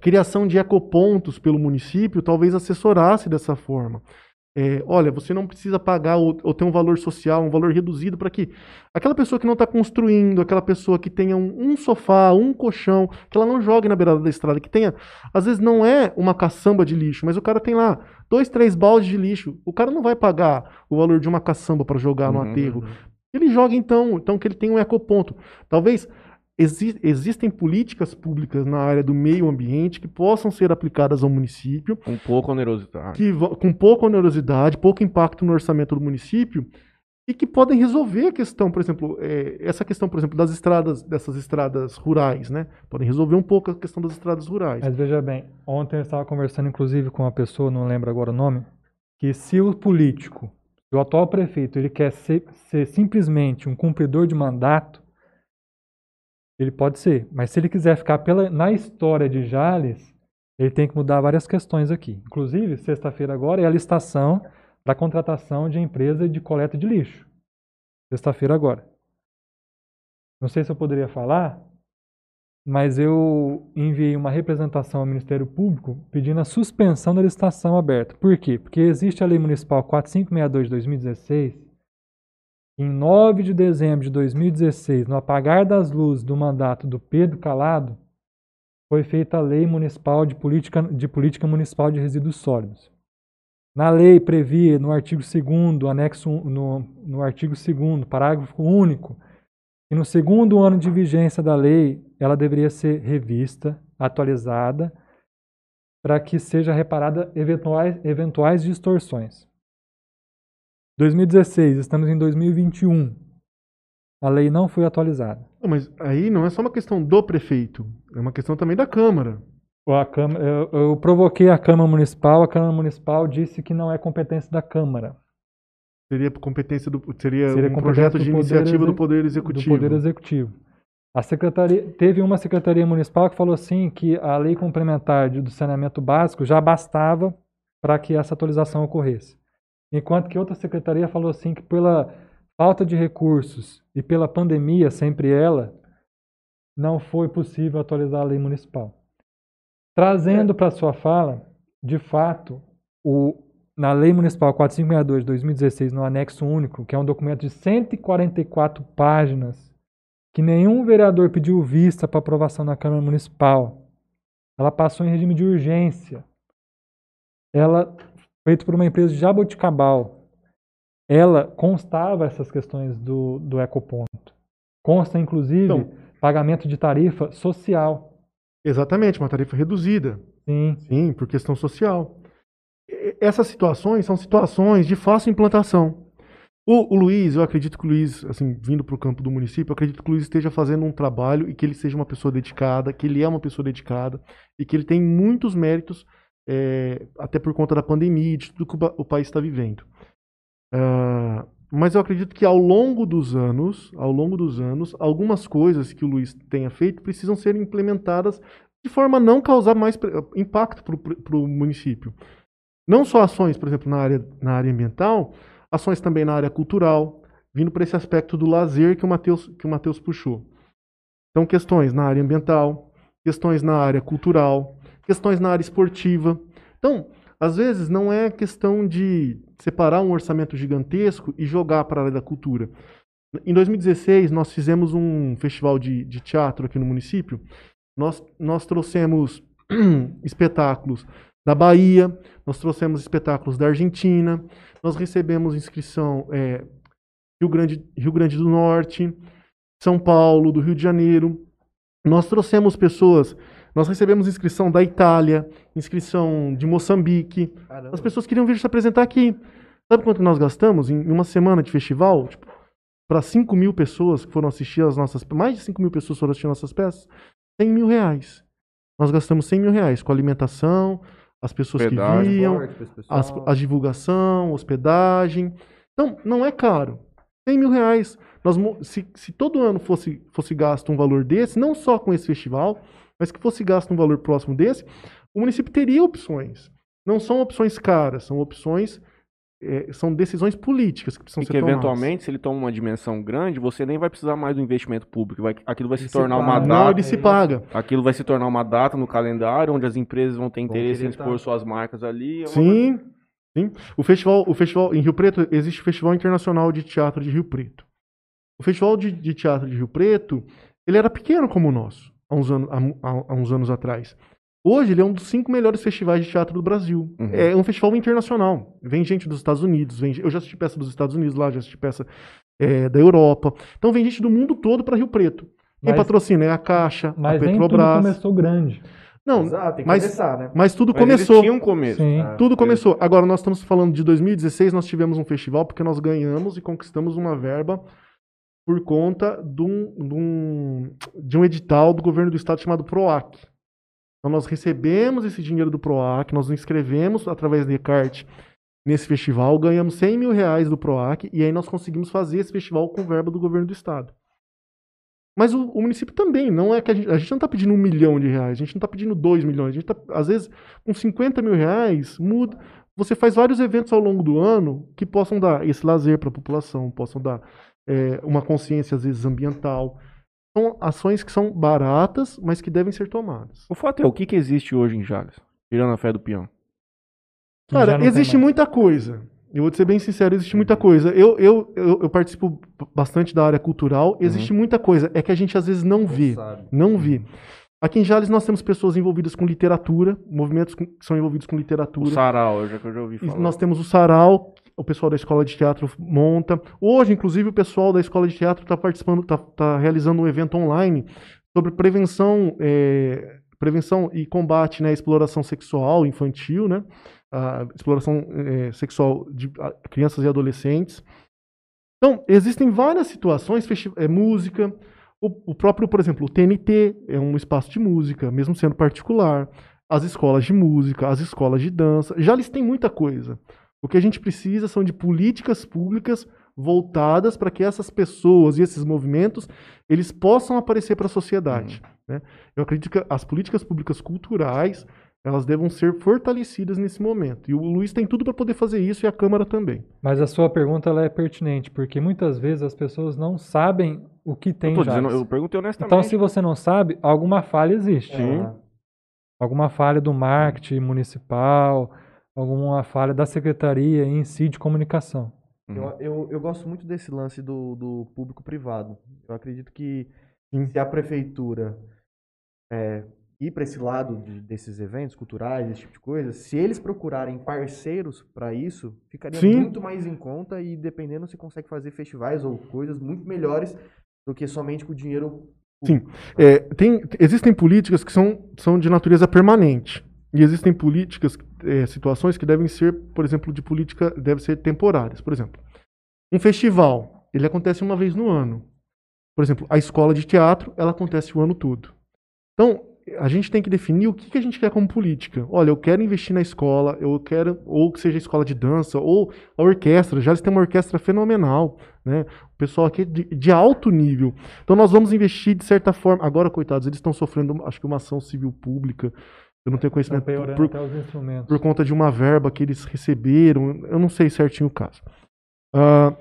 criação de ecopontos pelo município talvez assessorasse dessa forma. É, olha, você não precisa pagar ou, ou ter um valor social, um valor reduzido para que aquela pessoa que não está construindo, aquela pessoa que tenha um, um, sofá, um colchão, que ela não jogue na beirada da estrada, que tenha, às vezes não é uma caçamba de lixo, mas o cara tem lá dois, três baldes de lixo. O cara não vai pagar o valor de uma caçamba para jogar no Uhum. aterro. Ele joga então, então que ele tem um ecoponto. Talvez exi- existem políticas públicas na área do meio ambiente que possam ser aplicadas ao município Um pouco onerosidade. que com pouca onerosidade, pouco impacto no orçamento do município e que podem resolver a questão, por exemplo, é, essa questão, por exemplo, das estradas, dessas estradas rurais, né? Podem resolver um pouco a questão das estradas rurais. Mas veja bem, ontem eu estava conversando inclusive com uma pessoa, não lembro agora o nome, que se o político, se o atual prefeito, ele quer ser, ser simplesmente um cumpridor de mandato, ele pode ser. Mas se ele quiser ficar pela, na história de Jales, ele tem que mudar várias questões aqui. Inclusive, sexta-feira agora é a licitação para contratação de empresa de coleta de lixo. Sexta-feira agora. Não sei se eu poderia falar, mas eu enviei uma representação ao Ministério Público pedindo a suspensão da licitação aberta. Por quê? Porque existe a Lei Municipal 4562 de 2016. Em 9 de dezembro de 2016, no apagar das luzes do mandato do Pedro Calado, foi feita a Lei Municipal de Política, de Política Municipal de Resíduos Sólidos. Na lei previa, no artigo 2 anexo no, no artigo 2 parágrafo único, que no segundo ano de vigência da lei, ela deveria ser revista, atualizada, para que seja reparada eventuais, eventuais distorções. 2016, estamos em 2021. A lei não foi atualizada. Não, mas aí não é só uma questão do prefeito, é uma questão também da Câmara. A Câmara, eu, eu provoquei a Câmara Municipal, a Câmara Municipal disse que não é competência da Câmara, Seria competência do seria, Seria um projeto do de iniciativa do Poder do Executivo. Poder Executivo. A secretaria, teve uma secretaria municipal que falou assim que a lei complementar de- do saneamento básico já bastava para que essa atualização ocorresse. Enquanto que outra secretaria falou assim que pela falta de recursos e pela pandemia, sempre ela, não foi possível atualizar a lei municipal. Trazendo para sua fala, de fato, o, na Lei Municipal 4562 de 2016, no anexo único, que é um documento de 144 páginas, que nenhum vereador pediu vista para aprovação na Câmara Municipal. Ela passou em regime de urgência. Ela, feito por uma empresa de Jaboticabal, ela constava essas questões do, do ecoponto. Consta, inclusive, Então- pagamento de tarifa social. Exatamente, uma tarifa reduzida. Sim, Sim, por questão social. Essas situações são situações de fácil implantação. O, o Luiz, eu acredito que o Luiz, assim, vindo para o campo do município, eu acredito que o Luiz esteja fazendo um trabalho e que ele seja uma pessoa dedicada, que ele é uma pessoa dedicada e que ele tem muitos méritos, é, até por conta da pandemia e de tudo que o, país está vivendo. Ah, mas eu acredito que ao longo dos anos, ao longo dos anos, algumas coisas que o Luiz tenha feito precisam ser implementadas de forma a não causar mais impacto para o município. Não só ações, por exemplo, na área, na área ambiental, ações também na área cultural, vindo para esse aspecto do lazer que o Matheus que o Matheus puxou. Então, questões na área ambiental, questões na área cultural, questões na área esportiva. Então, às vezes não é questão de separar um orçamento gigantesco e jogar para a área da cultura. Em 2016, nós fizemos um festival de, de teatro aqui no município. Nós, nós trouxemos espetáculos da Bahia, nós trouxemos espetáculos da Argentina, nós recebemos inscrição é, Rio, Grande, Rio Grande do Norte, São Paulo, do Rio de Janeiro. Nós trouxemos pessoas, nós recebemos inscrição da Itália, inscrição de Moçambique. As pessoas queriam vir se apresentar aqui. Sabe quanto nós gastamos em uma semana de festival? Tipo, para 5 mil pessoas que foram assistir as nossas. Mais de 5 mil pessoas foram assistir nossas peças. 100 mil reais. Nós gastamos 100 mil reais com alimentação, as pessoas Hospedagem, que viam, pessoal. as, a divulgação, hospedagem. Então, não é caro. 100 mil reais. Nós, se, se todo ano fosse, fosse gasto um valor desse, não só com esse festival, mas que fosse gasto um valor próximo desse, o município teria opções. Não são opções caras, são opções é, são decisões políticas que precisam E ser que tomadas. eventualmente, se ele toma uma dimensão grande, você nem vai precisar mais do investimento público. Vai, aquilo vai se Ele se tornar uma paga. Não, data. ele se paga. Aquilo vai se tornar uma data no calendário, onde as empresas vão ter interesse em expor suas marcas ali. É Sim, sim. O festival, o festival em Rio Preto existe o Festival Internacional de Teatro de Rio Preto. O Festival de, de Teatro de Rio Preto, ele era pequeno como o nosso, há uns, anos, há, há- uns anos atrás. Hoje ele é um dos cinco melhores festivais de teatro do Brasil. Uhum. É um festival internacional. Vem gente dos Estados Unidos, vem, eu já assisti peça dos Estados Unidos lá, já assisti peça é, da Europa. Então vem gente do mundo todo para Rio Preto. Quem Mas- patrocina é a Caixa, Mas a nem tudo Petrobras. começou grande. Não, Exato, tem que mas- começar, né? mas tudo Mas começou. tinham um começo. Sim. Ah, Tudo começou. Agora, nós estamos falando de 2016, nós tivemos um festival porque nós ganhamos e conquistamos uma verba por conta de um, de um, de um edital do governo do estado chamado PROAC. Então, nós recebemos esse dinheiro do PROAC, nós nos inscrevemos através da ECART nesse festival, ganhamos 100 mil reais do PROAC e aí nós conseguimos fazer esse festival com verba do governo do estado. Mas o, o município também, não é que a gente, a gente não está pedindo um milhão de reais, a gente não está pedindo dois milhões, a gente tá, às vezes, com 50 mil reais, muda. Você faz vários eventos ao longo do ano que possam dar esse lazer para a população, possam dar é, uma consciência, às vezes, ambiental. São ações que são baratas, mas que devem ser tomadas. O fato é, o que, que existe hoje em Jales? Tirando a fé do peão. Cara, existe muita coisa. Eu vou te ser bem sincero, existe muita coisa. Eu, eu, eu, eu participo bastante da área cultural, existe muita coisa. É que a gente às vezes não vê. Não vi. Aqui em Jales nós temos pessoas envolvidas com literatura, movimentos que são envolvidos com O literatura. sarau, eu já, que eu já ouvi E falar. Nós temos o sarau, o pessoal da escola de teatro monta. Hoje, inclusive, o pessoal da escola de teatro está participando, está realizando um evento online sobre prevenção, é, prevenção e combate né, à exploração sexual infantil, né? A exploração é, sexual de crianças e adolescentes. Então, existem várias situações, é, música, o, o próprio, por exemplo, o TNT é um espaço de música, mesmo sendo particular. As escolas de música, as escolas de dança, já eles têm muita coisa. O que a gente precisa são de políticas públicas voltadas para que essas pessoas e esses movimentos eles possam aparecer para a sociedade. né? Eu acredito que as políticas públicas culturais elas devam ser fortalecidas nesse momento. E o Luiz tem tudo para poder fazer isso e a Câmara também. Mas a sua pergunta ela é pertinente, porque muitas vezes as pessoas não sabem o que tem eu, dizendo, eu perguntei honestamente. Então, se você não sabe, alguma falha existe. Alguma falha do marketing municipal, alguma falha da secretaria em si de comunicação. Uhum. Eu, eu, eu gosto muito desse lance do, do público-privado. Eu acredito que Sim. se a prefeitura é, ir para esse lado de- desses eventos culturais, esse tipo de coisa, se eles procurarem parceiros para isso, ficaria Sim. muito mais em conta e dependendo se consegue fazer festivais ou coisas muito melhores do que somente com o dinheiro Sim. É, tem, existem políticas que são, são de natureza permanente. E existem políticas, é, situações que devem ser, por exemplo, de política, devem ser temporárias. Por exemplo, um festival, ele acontece uma vez no ano. Por exemplo, a escola de teatro, ela acontece o ano todo. Então, a gente tem que definir o que, que a gente quer como política. Olha, eu quero investir na escola, eu quero, ou que seja escola de dança, ou a orquestra. Já eles têm uma orquestra fenomenal, né? O pessoal aqui é de, de alto nível. Então nós vamos investir de certa forma. Agora, coitados, eles estão sofrendo, acho que uma ação civil pública. Eu não tenho Estão conhecimento por, até os instrumentos. por conta de uma verba que eles receberam. Eu não sei certinho o caso. Ah,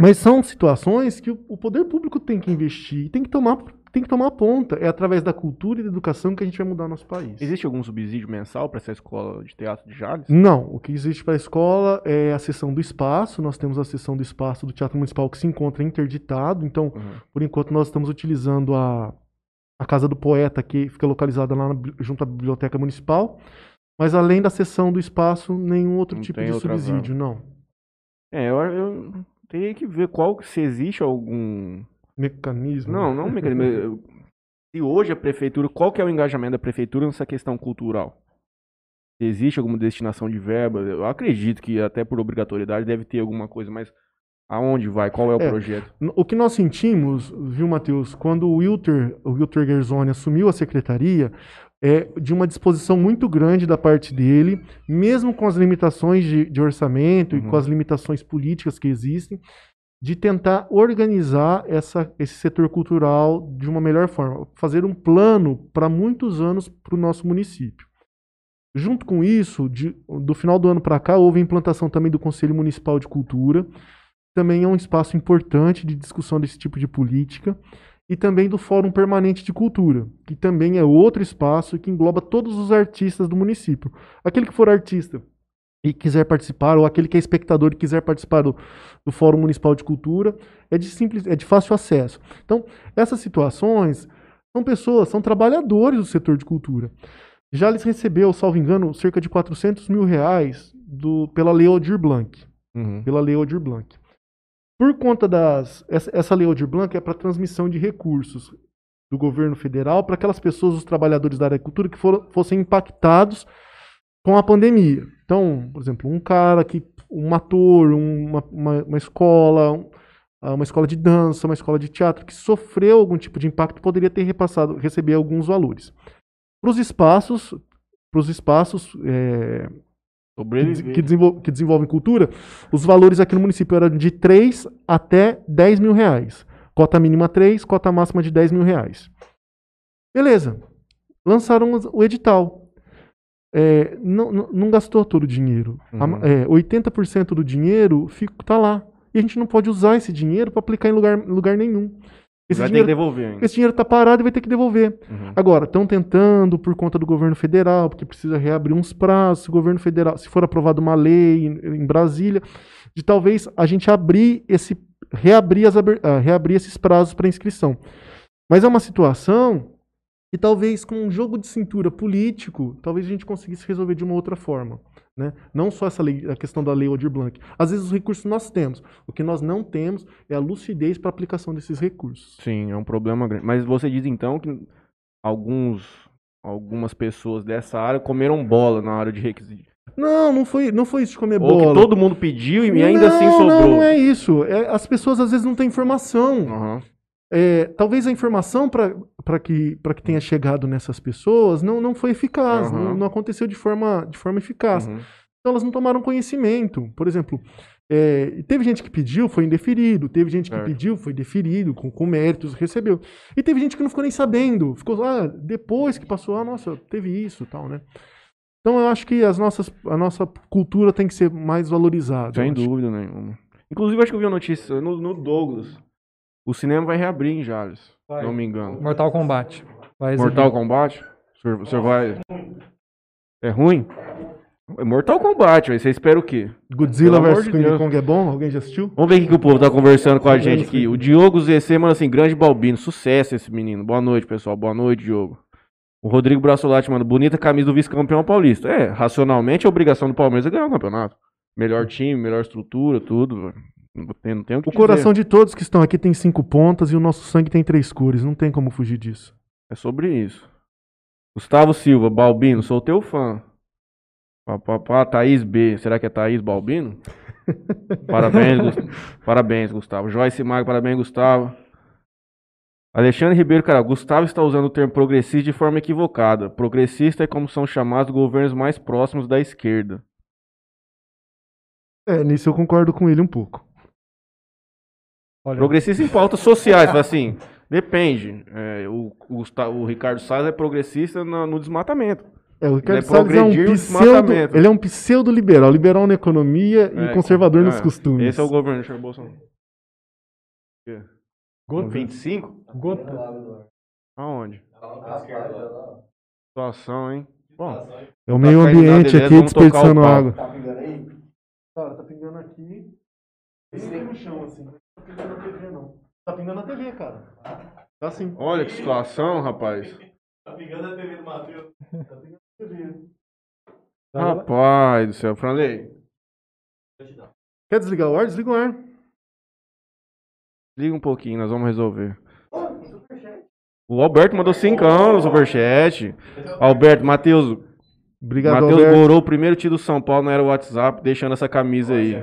mas são situações que o, o poder público tem que investir e tem que tomar, tem que tomar ponta. É através da cultura e da educação que a gente vai mudar o nosso país. Existe algum subsídio mensal para essa escola de teatro de Jales? Não, o que existe para a escola é a sessão do espaço. Nós temos a sessão do espaço do Teatro Municipal que se encontra interditado. Então, Uhum. por enquanto, nós estamos utilizando a, a Casa do Poeta, que fica localizada lá na junto à Biblioteca Municipal. Mas além da sessão do espaço, nenhum outro Não tipo de subsídio, não. É, eu, eu teria que ver qual se existe algum. Mecanismo. Não, não um mecanismo. Se hoje a prefeitura, qual que é o engajamento da prefeitura nessa questão cultural? Se existe alguma destinação de verba? Eu acredito que até por obrigatoriedade deve ter alguma coisa, mas aonde vai? Qual é o É. projeto? O que nós sentimos, viu, Matheus, quando o Wilter, o Wilter Gerzoni assumiu a secretaria, é de uma disposição muito grande da parte dele, mesmo com as limitações de, de orçamento e Uhum. com as limitações políticas que existem, de tentar organizar essa, esse setor cultural de uma melhor forma, fazer um plano para muitos anos para o nosso município. Junto com isso, de- do final do ano para cá, houve a implantação também do Conselho Municipal de Cultura. Também é um espaço importante de discussão desse tipo de política. E também do Fórum Permanente de Cultura, que também é outro espaço que engloba todos os artistas do município. Aquele que for artista e quiser participar, ou aquele que é espectador e quiser participar do, do Fórum Municipal de Cultura, é de, simples, é de fácil acesso. Então, essas situações são pessoas, são trabalhadores do setor de cultura. Já lhes recebeu, salvo engano, cerca de 400 mil reais do, pela Lei Aldir Blanc. Uhum. Pela Lei Aldir Blanc. Por conta das. Essa, essa Lei Aldir Blanc é para transmissão de recursos do governo federal para aquelas pessoas, os trabalhadores da área da cultura, que foram, fossem impactados com a pandemia. Então, por exemplo, um cara que. um ator, uma, uma, uma escola, ah, uma escola de dança, uma escola de teatro que sofreu algum tipo de impacto poderia ter repassado, receber alguns valores. Para os espaços, para os espaços é, que, Sobreviver. que, desenvol- que desenvolvem cultura, os valores aqui no município eram de 3 até 10 mil reais. Cota mínima 3, cota máxima de 10 mil reais. Beleza. Lançaram o edital. É, não, não- gastou todo o dinheiro. A Uhum. é, 80% do dinheiro fica, tá lá. E a gente não pode usar esse dinheiro para aplicar em lugar, lugar nenhum. Esse Vai ter que dinheiro, devolver ainda. esse dinheiro tá parado e vai ter que devolver. Uhum. Agora, estão tentando por conta do governo federal, porque precisa reabrir uns prazos, se o governo federal, se for aprovada uma lei em, em Brasília, de talvez a gente abrir esse, reabrir, as, ah, reabrir esses prazos para inscrição. Mas é uma situação que talvez com um jogo de cintura político, talvez a gente conseguisse resolver de uma outra forma. Né? Não só essa lei, a questão da lei Aldir Blanc. Às vezes os recursos nós temos. O que nós não temos é a lucidez para aplicação desses recursos. Sim, é um problema grande. Mas você diz então que alguns, algumas pessoas dessa área comeram bola na área de requisito. Não, não foi, não foi isso de comer Ou bola. que todo mundo pediu e ainda assim Não, sobrou. Não, não é isso. É, as pessoas às vezes não têm informação. Aham. É, talvez a informação para que, pra que tenha chegado nessas pessoas não, não foi eficaz, Aham. não, não aconteceu de forma, de forma eficaz. Uhum. Então elas não tomaram conhecimento. Por exemplo, é, teve gente que pediu, foi indeferido. Teve gente que Certo. pediu, foi deferido, com, com méritos, recebeu. E teve gente que não ficou nem sabendo. Ficou lá, depois que passou, ah, nossa, teve isso e tal, né? Então eu acho que as nossas, a nossa cultura tem que ser mais valorizada. Sem dúvida nenhuma. Inclusive, acho que eu vi uma notícia no, no Douglas. O cinema vai reabrir em Jales, se Vai. não me engano. Mortal Kombat. Vai exibir. Mortal Kombat? O senhor, o senhor vai. É ruim? É Mortal Kombat, velho. Você espera o quê? Godzilla vs King Deus. Kong é bom? Alguém já assistiu? Vamos ver o que o povo tá conversando com a gente aqui. O Diogo ZC manda assim: grande Balbino, sucesso esse menino. Boa noite, pessoal. Boa noite, Diogo. O Rodrigo Braçolati manda bonita camisa do vice-campeão paulista. É, racionalmente a obrigação do Palmeiras é ganhar o campeonato. Melhor time, melhor estrutura, tudo. velho. Tem, tem o O coração de todos que estão aqui tem cinco pontas e o nosso sangue tem três cores. Não tem como fugir disso. É sobre isso. Gustavo Silva, Balbino, sou teu fã. Pá, pá, pá, Thaís B. Será que é Thaís Balbino? Parabéns, Gus- parabéns, Gustavo. Joyce Mago, parabéns, Gustavo. Alexandre Ribeiro, cara, Gustavo está usando o termo progressista de forma equivocada. Progressista é como são chamados governos mais próximos da esquerda. É, nisso eu concordo com ele um pouco. Olha, Progressista em pautas sociais, assim, depende. É, o, o, o Ricardo Salles é progressista no, no desmatamento. É, o Ricardo é Salles é um pseudo, ele é um pseudo-liberal, liberal na economia É, e conservador é, nos costumes. Esse é o governo Jair Bolsonaro. Quê? Gota. 25? Gota. Aonde? Situação, hein? Bom, É o meio Tá ambiente aqui desperdiçando água. Tá pingando aí? Cara, tá pingando aqui. Bem no chão, assim. Não tá pingando na TV, não. Tá pingando na TV, cara. Tá sim. olha que situação, rapaz. Tá pingando a TV do Matheus. Tá pingando na TV. Rapaz do céu, Franley. Quer desligar o ar? Desliga o ar. Liga um pouquinho, nós vamos resolver. O Alberto mandou 5 anos no superchat. Alberto, Matheus, Obrigado, Matheus Alberto. Gorou, o primeiro tio do São Paulo, não era o WhatsApp, deixando essa camisa aí.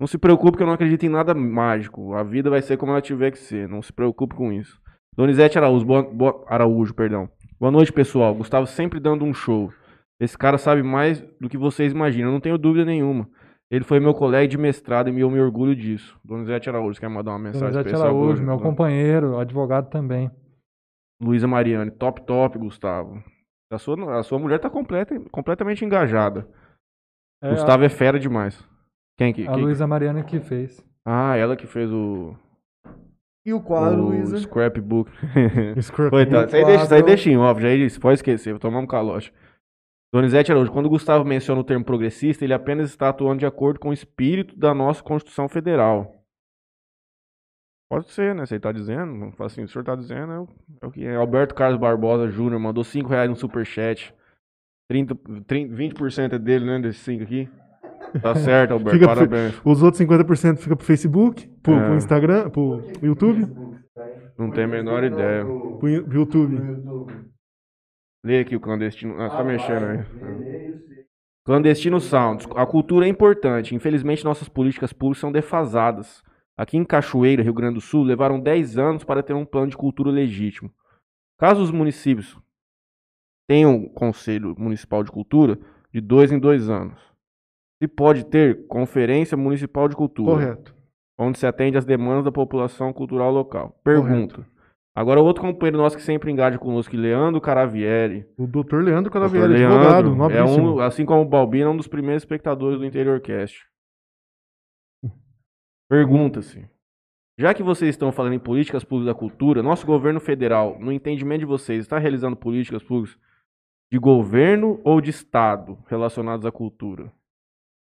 Não se preocupe que eu não acredito em nada mágico. A vida vai ser como ela tiver que ser. Não se preocupe com isso. Donizete Araújo, boa, boa- Araújo, perdão. Boa noite, pessoal. Gustavo sempre dando um show. Esse cara sabe mais do que vocês imaginam, eu não tenho dúvida nenhuma. Ele foi meu colega de mestrado e eu me orgulho disso. Donizete Araújo, quer mandar uma mensagem Donizete especial? Araújo, pro- meu companheiro, advogado também. Luísa Mariane, top, top, Gustavo. A sua, a sua mulher tá completa, completamente engajada. É, Gustavo é fera demais. Quem que? a, quem- Luísa Mariana que fez. Ah, ela que fez o, E o quadro, o Luísa? scrapbook. Scrap- Coitado, isso aí, deixa, isso aí deixa em off, já você pode esquecer, vou tomar um calote. Donizete Araújo, quando o Gustavo menciona o termo progressista, ele apenas está atuando de acordo com o espírito da nossa Constituição Federal. Pode ser, né? Você está dizendo, assim, o senhor está dizendo, é o, é o que é. Alberto Carlos Barbosa Júnior mandou 5 reais no superchat. 30, 30, 20% é dele, né? Desses 5 aqui. Tá certo, Alberto, Fica pro- parabéns. Os outros 50% fica pro Facebook, pro, É. pro Instagram, pro YouTube, Não tem a menor ideia. pro pro YouTube. Lê aqui o clandestino. Ah, tá mexendo aí. Clandestino Sounds. A cultura é importante. Infelizmente, nossas políticas públicas são defasadas. Aqui em Cachoeira, Rio Grande do Sul, levaram 10 anos para ter um plano de cultura legítimo. Caso os municípios tenham um conselho municipal de cultura, de dois em dois anos. Se pode ter conferência municipal de cultura Correto. onde se atende às demandas da população cultural local. Pergunta. Agora, outro companheiro nosso que sempre engaja conosco, Leandro Caravieri. O doutor Leandro Dr. Caravieri, Leandro advogado, é nobríssimo. um, assim como o Balbino, é um dos primeiros espectadores do Interior Cast. Pergunta-se. Já que vocês estão falando em políticas públicas da cultura, nosso governo federal, no entendimento de vocês, está realizando políticas públicas de governo ou de Estado relacionadas à cultura?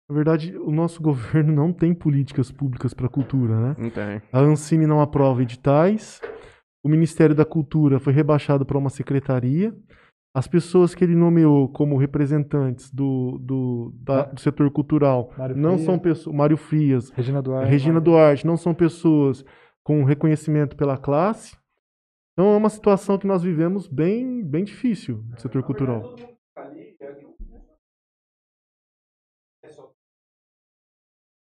Na verdade, o nosso governo não tem políticas públicas para cultura, né? Não tem. A Ancine não aprova editais. O Ministério da Cultura foi rebaixado para uma secretaria. As pessoas que ele nomeou como representantes do, do, da- do setor cultural Mário não Frias. são pessoas. Mário Frias, Regina Duarte. Regina Duarte, não são pessoas com reconhecimento pela classe. Então é uma situação que nós vivemos bem, bem difícil no setor cultural.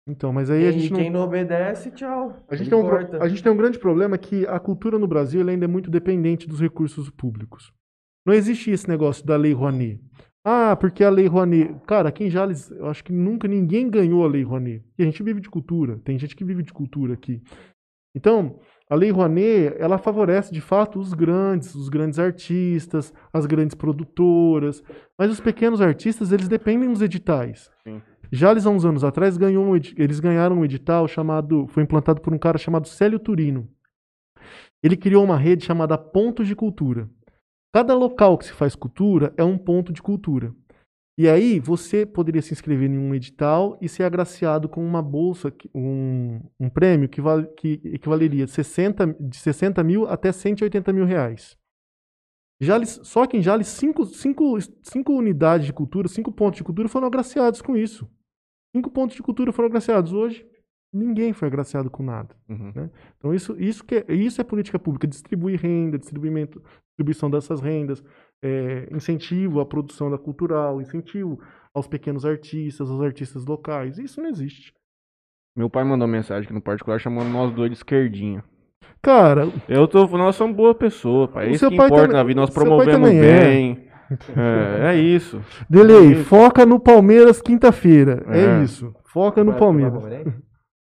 Então, mas aí a Quem, gente não. quem não obedece, tchau. A gente, tem um, pro- a gente tem um grande problema que a cultura no Brasil ainda é muito dependente dos recursos públicos. Não existe esse negócio da Lei Rouanet. Ah, porque a Lei Rouanet. Cara, aqui em Jales, eu acho que nunca ninguém ganhou a Lei Rouanet. E a gente vive de cultura. Tem gente que vive de cultura aqui. Então, a Lei Rouanet, ela favorece de fato os grandes, os grandes artistas, as grandes produtoras. Mas os pequenos artistas, eles dependem dos editais. Sim. Jales, há uns anos atrás, ganhou um eles ganharam um edital chamado. Foi implantado por um cara chamado Célio Turino. Ele criou uma rede chamada Pontos de Cultura. Cada local que se faz cultura é um ponto de cultura. E aí você poderia se inscrever em um edital e ser agraciado com uma bolsa, um, um prêmio que, val- que equivaleria de 60, de 60 mil até 180 mil reais. Jales, só que em Jales, cinco, cinco, cinco unidades de cultura, cinco pontos de cultura foram agraciados com isso. Cinco pontos de cultura foram agraciados. Hoje, ninguém foi agraciado com nada. Uhum. Então, isso, isso, que é, isso é política pública: distribuir renda, distribuimento, distribuição dessas rendas, é, incentivo à produção da cultural, incentivo aos pequenos artistas, aos artistas locais. Isso não existe. Meu pai mandou mensagem aqui no particular chamando nós dois de esquerdinha. Cara, Eu tô, nós somos boa pessoa, pai. É isso que importa também- na vida. Nós promovemos também é. É, é isso. Delay, Isso. foca no Palmeiras quinta-feira. É. É. isso. Foca no Palmeiras.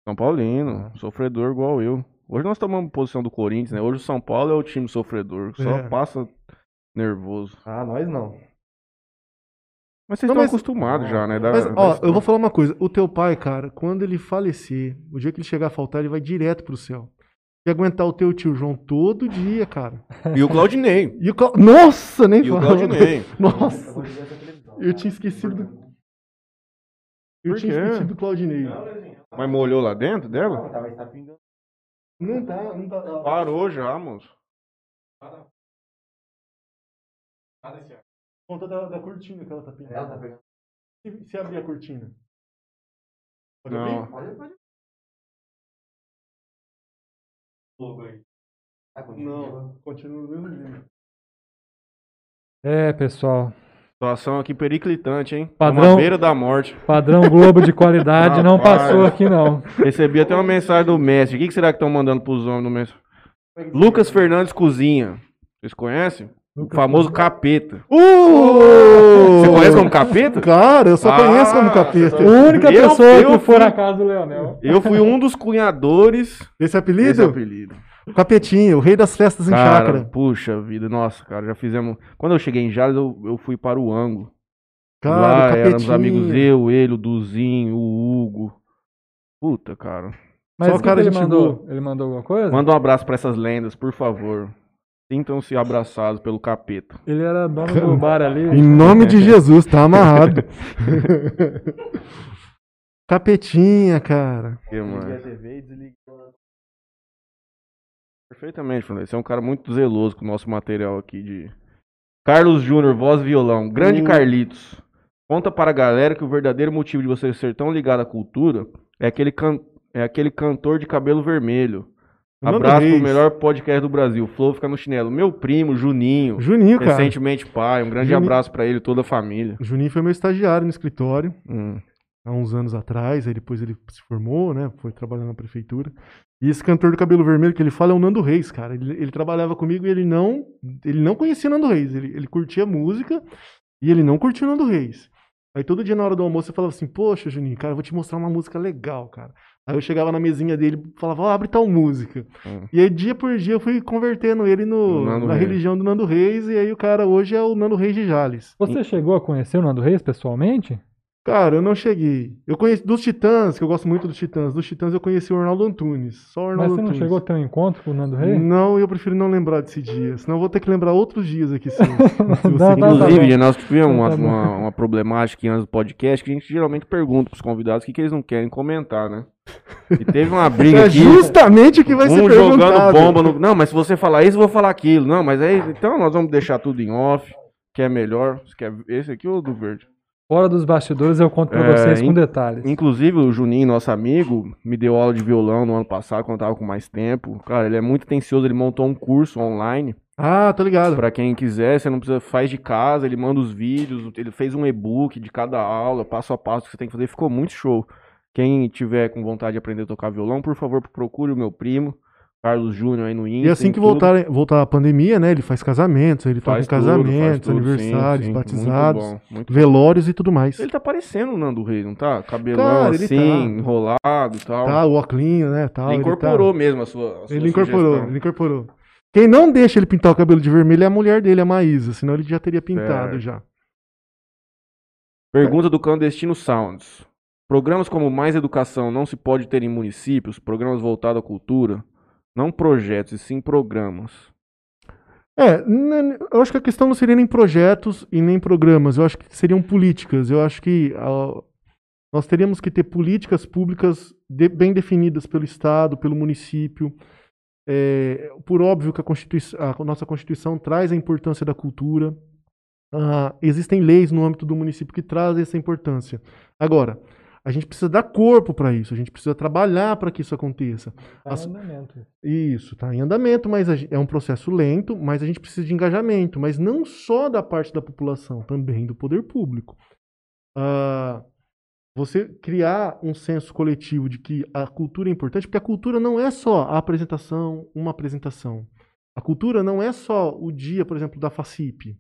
São Paulino, sofredor igual eu. Hoje nós tomamos posição do Corinthians, né? Hoje o São Paulo é o time sofredor. Só É. passa nervoso. Ah, nós não. Mas vocês Não, estão mas- acostumados já, né? Da- Mas, da ó, eu vou falar uma coisa. O teu pai, cara, quando ele falecer, o dia que ele chegar a faltar, ele vai direto pro céu. E aguentar o teu tio João todo dia, cara. E o Claudinei. E o Clau- Nossa, nem E o. Claudinei. Nossa, eu tinha esquecido do... Eu tinha esquecido do Claudinei. Mas molhou lá dentro dela? Tá pingando. Não tá, não tá. Parou já, moço. Conta da, da cortina que ela tá pintando. Ela tá pegando. Se, se abrir a cortina. Pode Não. abrir? Pode, pode. Ah, continua. Não, continua no mesmo jeito. É, pessoal. Situação aqui periclitante, hein? Padrão- Uma beira da morte. Padrão Globo de qualidade não passou aqui, não. Recebi até uma mensagem do mestre. O que, que será que estão mandando pros homens do mestre? Lucas Fernandes Cozinha. Vocês conhecem? O famoso capeta. Uh! Você conhece como capeta? Cara, eu só Ah, conheço como capeta. A única Eu- pessoa eu que for fui- na casa do Leonel. Eu fui um dos cunhadores Esse desse apelido? apelido. Capetinha, o rei das festas em Cara, chácara. puxa vida, nossa, cara, já fizemos. Quando eu cheguei em Jales, eu, eu fui para o Ango. Cara, Lá o éramos amigos eu, ele, o Duzinho, o Hugo. Puta, cara. Mas Só o o cara que ele mandou? boa. Ele mandou alguma coisa? Manda um abraço pra essas lendas, por favor. Sintam-se abraçados pelo capeta. Ele era dono do bar ali. Em nome de Jesus, tá amarrado. Capetinha, cara. Que, mano? Desliguei. Perfeitamente, Fernando. Você é um cara muito zeloso com o nosso material aqui de. Carlos Júnior, voz e violão. Grande Hum. Carlitos. Conta para a galera que o verdadeiro motivo de você ser tão ligado à cultura é aquele, can... é aquele cantor de cabelo vermelho. Abraço pro melhor podcast do Brasil. O Flow fica no chinelo. Meu primo, Juninho. Juninho, cara. Recentemente pai. Um grande Juninho- abraço pra ele e toda a família. Juninho foi meu estagiário no escritório Hum. há uns anos atrás. Aí depois ele se formou, né? Foi trabalhar na prefeitura. E esse cantor do cabelo vermelho que ele fala é o Nando Reis, cara. Ele, ele trabalhava comigo e ele não, ele não conhecia o Nando Reis. Ele, ele curtia música e ele não curtia o Nando Reis. Aí todo dia na hora do almoço eu falava assim: Poxa, Juninho, cara, eu vou te mostrar uma música legal, cara. Aí eu chegava na mesinha dele e falava: Ó, abre tal música. Hum. E aí dia por dia eu fui convertendo ele no, na Reis. religião do Nando Reis. E aí o cara hoje é o Nando Reis de Jales. Você chegou a conhecer o Nando Reis pessoalmente? Cara, eu não cheguei. Eu conheci dos Titãs, que eu gosto muito dos Titãs. Dos Titãs eu conheci o Arnaldo Antunes. Só o Mas Arnaldo você não Antunes. chegou a ter um encontro com o Nando Reis? Não, eu prefiro não lembrar desse dia. Senão eu vou ter que lembrar outros dias aqui sim. Se você Tá, tá, quiser. tá Inclusive, bom. nós tivemos uma, Tá bom. uma, uma problemática aqui antes do podcast que a gente geralmente pergunta pros convidados o que, que eles não querem comentar, né? E teve uma briga É aqui. justamente o que vai ser um jogando perguntado. bomba no. Não, mas se você falar isso, eu vou falar aquilo. Não, mas aí. Então nós vamos deixar tudo em off, que é melhor. Você quer esse aqui ou do verde? Fora dos bastidores eu conto pra É, vocês com detalhes. Inclusive, o Juninho, nosso amigo, me deu aula de violão no ano passado, quando eu tava com mais tempo. Cara, ele é muito atencioso, ele montou um curso online. Ah, tô ligado. Pra quem quiser, você não precisa, faz de casa, ele manda os vídeos, ele fez um e-book de cada aula, passo a passo que você tem que fazer, ficou muito show. Quem tiver com vontade de aprender a tocar violão, por favor, procure o meu primo, Carlos Júnior aí no Insta. E assim em que voltar, voltar a pandemia, né? Ele faz casamentos, ele toca em Faz tudo, faz casamentos, tudo, aniversários, sim, sim. batizados, Muito bom, muito velórios e tudo mais. Ele tá parecendo o Nando Reis, não tá? Cabelão Cara, ele assim, tá. enrolado e tal. Tá, o oclinho, né? Tal, ele tá- incorporou mesmo a sua, a sua Ele incorporou, sugestão. ele incorporou. Quem não deixa ele pintar o cabelo de vermelho é a mulher dele, a Maísa, senão ele já teria pintado Certo. já. Pergunta do Clandestino Sounds. Programas como Mais Educação não se pode ter em municípios, programas voltados à cultura, não projetos, e sim programas. É, eu acho que a questão não seria nem projetos e nem programas, eu acho que seriam políticas. Eu acho que ah, nós teríamos que ter políticas públicas de- bem definidas pelo Estado, pelo município. É, por óbvio que a, a nossa Constituição traz a importância da cultura. Ah, existem leis no âmbito do município que trazem essa importância. Agora, a gente precisa dar corpo para isso, a gente precisa trabalhar para que isso aconteça. Tá as- em andamento. Isso, está em andamento, mas é um processo lento, mas a gente precisa de engajamento, mas não só da parte da população, também do poder público. Ah, você criar um senso coletivo de que a cultura é importante, porque a cultura não é só a apresentação, uma apresentação. A cultura não é só o dia, por exemplo, da FACIP.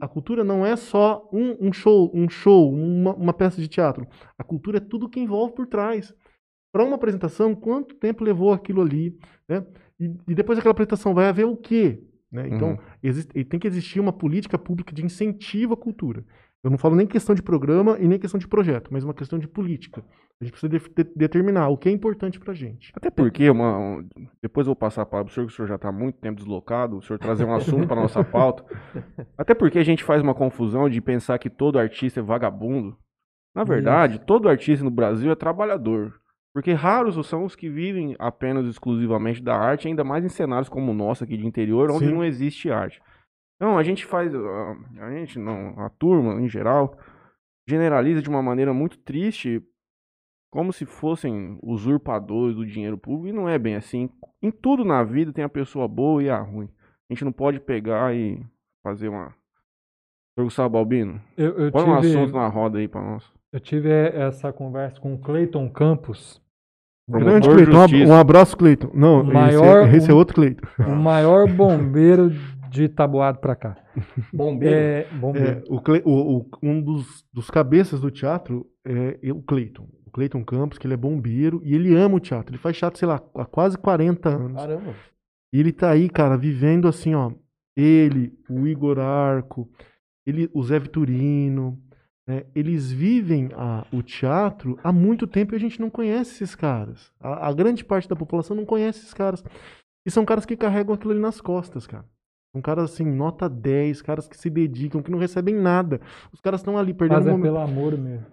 A cultura não é só um, um show, um show, uma, uma peça de teatro. A cultura é tudo que envolve por trás. Para uma apresentação, quanto tempo levou aquilo ali, né? E, e depois daquela apresentação vai haver o quê? né? Então, Uhum. existe- tem que existir uma política pública de incentivo à cultura. Eu não falo nem questão de programa e nem questão de projeto, mas uma questão de política. A gente precisa de- de- determinar o que é importante pra gente. Até porque, uma, um- depois eu vou passar a palavra pro senhor, que o senhor já está há muito tempo deslocado, o senhor trazer um assunto para nossa pauta. Até porque a gente faz uma confusão de pensar que todo artista é vagabundo. Na verdade, todo artista no Brasil é trabalhador. Porque raros são os que vivem apenas exclusivamente da arte, ainda mais em cenários como o nosso aqui de interior, onde Sim. não existe arte. Então, a gente faz, a gente não, a turma em geral, generaliza de uma maneira muito triste, como se fossem usurpadores do dinheiro público, e não é bem assim. Em tudo na vida tem a pessoa boa e a ruim. A gente não pode pegar e fazer uma. Senhor Gustavo Balbino, Eu, eu põe um assunto tive, na roda aí pra nós. eu tive essa conversa com o Cleiton Campos, Grande de Cleiton, um abraço, Cleiton. Não, esse, Maior- é, esse é outro Cleiton. o maior bombeiro de Taboado pra cá. Bombeiro. É, bombeiro. É, o Cle- o- o- um dos, dos cabeças do teatro é o Cleiton. O Cleiton Campos, que ele é bombeiro e ele ama o teatro. Ele faz teatro, sei lá, há quase 40 anos. Caramba. E ele tá aí, cara, vivendo assim, ó. Ele, o Igor Arco, ele, o Zé Vitorino, né, eles vivem a- o teatro há muito tempo e a gente não conhece esses caras. A, a grande parte da população não conhece esses caras. E são caras que carregam aquilo ali nas costas, cara. São caras assim, nota 10, caras que se dedicam, que não recebem nada. Os caras estão ali perdendo Mas é momento. pelo amor mesmo.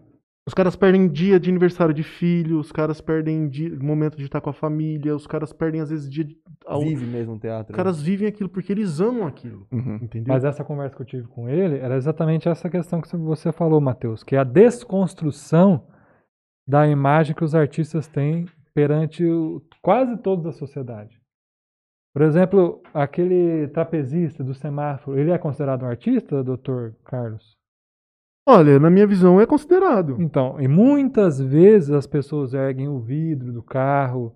Os caras perdem dia de aniversário de filho, os caras perdem dia, momento de estar com a família, os caras perdem às vezes dia de. ao- Vive mesmo o teatro. Os caras vivem aquilo porque eles amam aquilo, Uhum. entendeu? Mas essa conversa que eu tive com ele era exatamente essa questão que você falou, Matheus, que é a desconstrução da imagem que os artistas têm perante o- quase toda a sociedade. Por exemplo, aquele trapezista do semáforo, ele é considerado um artista, doutor Carlos? Olha, na minha visão é considerado. Então, e muitas vezes as pessoas erguem o vidro do carro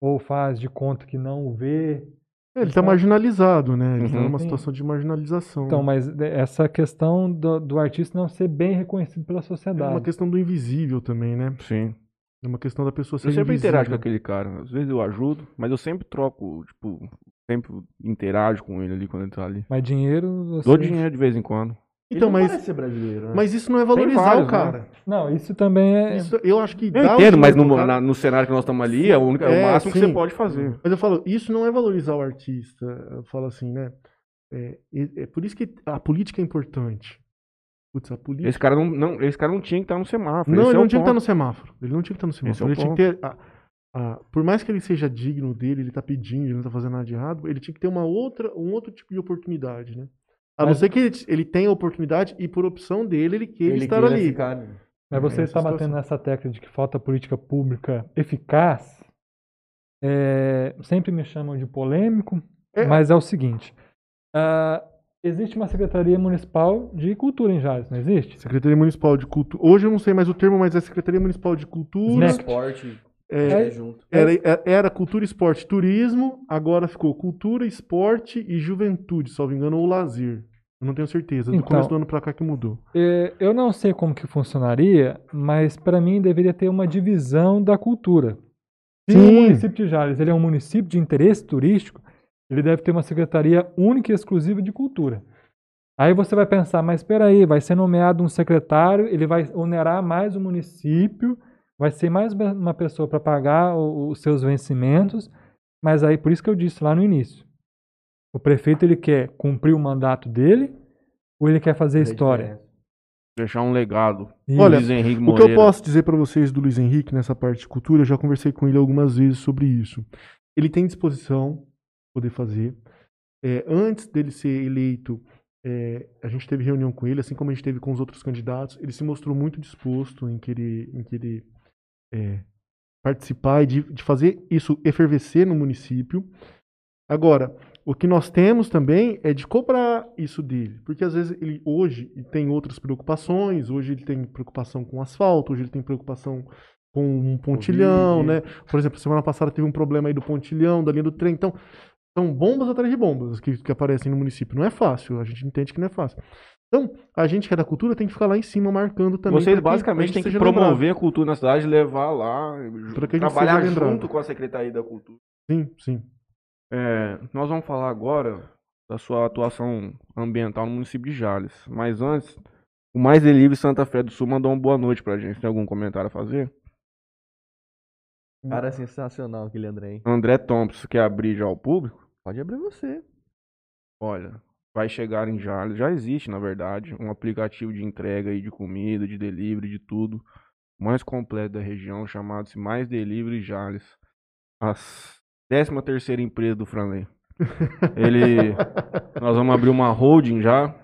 ou faz de conta que não o vê. Ele tá Então- marginalizado, né? Ele tá Uhum. numa Sim. situação de marginalização. Então, mas essa questão do, do artista não ser bem reconhecido pela é sociedade. uma questão do invisível também, né? Sim. É uma questão da pessoa ser Eu sempre invisível. interajo com aquele cara. Às vezes eu ajudo, mas eu sempre troco, tipo, sempre interajo com ele ali quando ele tá ali. Mas dinheiro você... Dou dinheiro de vez em quando. Então, Ele não mas, parece ser brasileiro, né? mas isso não é valorizar vários, o né? cara. Não, isso também é... Isso, eu acho que Eu entendo, mas no, na- no cenário que nós estamos ali, é o, único, é o É, máximo que sim. você pode fazer. Mas eu falo, isso não é valorizar o artista. Eu falo assim, né? É, é- é por isso que a política é importante. Putz, a política. Esse cara não, não, esse cara não tinha que estar no semáforo. Não, esse ele é não tinha que estar ponto. no semáforo. Ele não tinha que estar no Esse é semáforo. o ele tinha que ter. a- a- por mais que ele seja digno dele, ele tá pedindo, ele não tá fazendo nada de errado, ele tinha que ter uma outra, um outro tipo de oportunidade, né? A não Mas- ser que ele, ele tenha a oportunidade e por opção dele ele queira ele estar queira ali. ficar- Mas você essa está batendo nessa tecla de que falta política pública eficaz. É, sempre me chamam de polêmico, É. mas é o seguinte: ah, existe uma secretaria municipal de cultura em Jales, não existe? Secretaria Municipal de Cultura. Hoje eu não sei mais o termo, mas é Secretaria Municipal de Cultura. Esporte, É, é. Era, era- Cultura, Esporte e Turismo, agora ficou Cultura, Esporte e Juventude, salvo engano, ou Lazer. Eu não tenho certeza. Do Então- começo do ano pra cá que mudou. É, eu não sei como que funcionaria, mas para mim deveria ter uma divisão da cultura. Se Sim. o município de Jales ele é um município de interesse turístico, ele deve ter uma secretaria única e exclusiva de cultura. Aí você vai pensar, mas espera aí, vai ser nomeado um secretário, ele vai onerar mais o município, vai ser mais uma- pessoa para pagar os seus vencimentos, mas aí por isso que eu disse lá no início. O prefeito ele quer cumprir o mandato dele ou ele quer fazer história? Deixar um legado. Olha, Luiz Henrique O que Moreira. eu posso dizer pra vocês do Luiz Henrique nessa parte de cultura, eu já conversei com ele algumas vezes sobre isso. Ele tem disposição de poder fazer. É, antes dele ser eleito, é, a gente teve reunião com ele, assim como a gente teve com os outros candidatos. Ele se mostrou muito disposto em querer, em querer é, participar e de, de fazer isso efervescer no município. Agora, o que nós temos também é de cobrar isso dele, porque às vezes ele hoje tem outras preocupações, hoje ele tem preocupação com asfalto, hoje ele tem preocupação com um pontilhão, né? Por exemplo, semana passada teve um problema aí do pontilhão, da linha do trem, então são bombas atrás de bombas que, que aparecem no município. Não é fácil, a gente entende que não é fácil. Então, a gente que é da cultura tem que ficar lá em cima marcando também. Vocês basicamente têm que promover a cultura na cidade, levar lá, Pra que a gente trabalhar seja lembrado. junto com a Secretaria da Cultura. lembrado. Sim, sim. É, nós vamos falar agora da sua atuação ambiental no município de Jales. Mas antes, o Mais Delivery Santa Fé do Sul mandou uma boa noite pra gente. Tem algum comentário a fazer? Cara, é sensacional aquele André, hein? André Thompson quer abrir já ao público? Pode abrir você. Olha, vai chegar em Jales. Já existe, na verdade, um aplicativo de entrega aí de comida, de delivery, de tudo. Mais completo da região, chamado-se Mais Delivery Jales. A 13 terceira empresa do Franley. Ele... Nós vamos abrir uma holding já.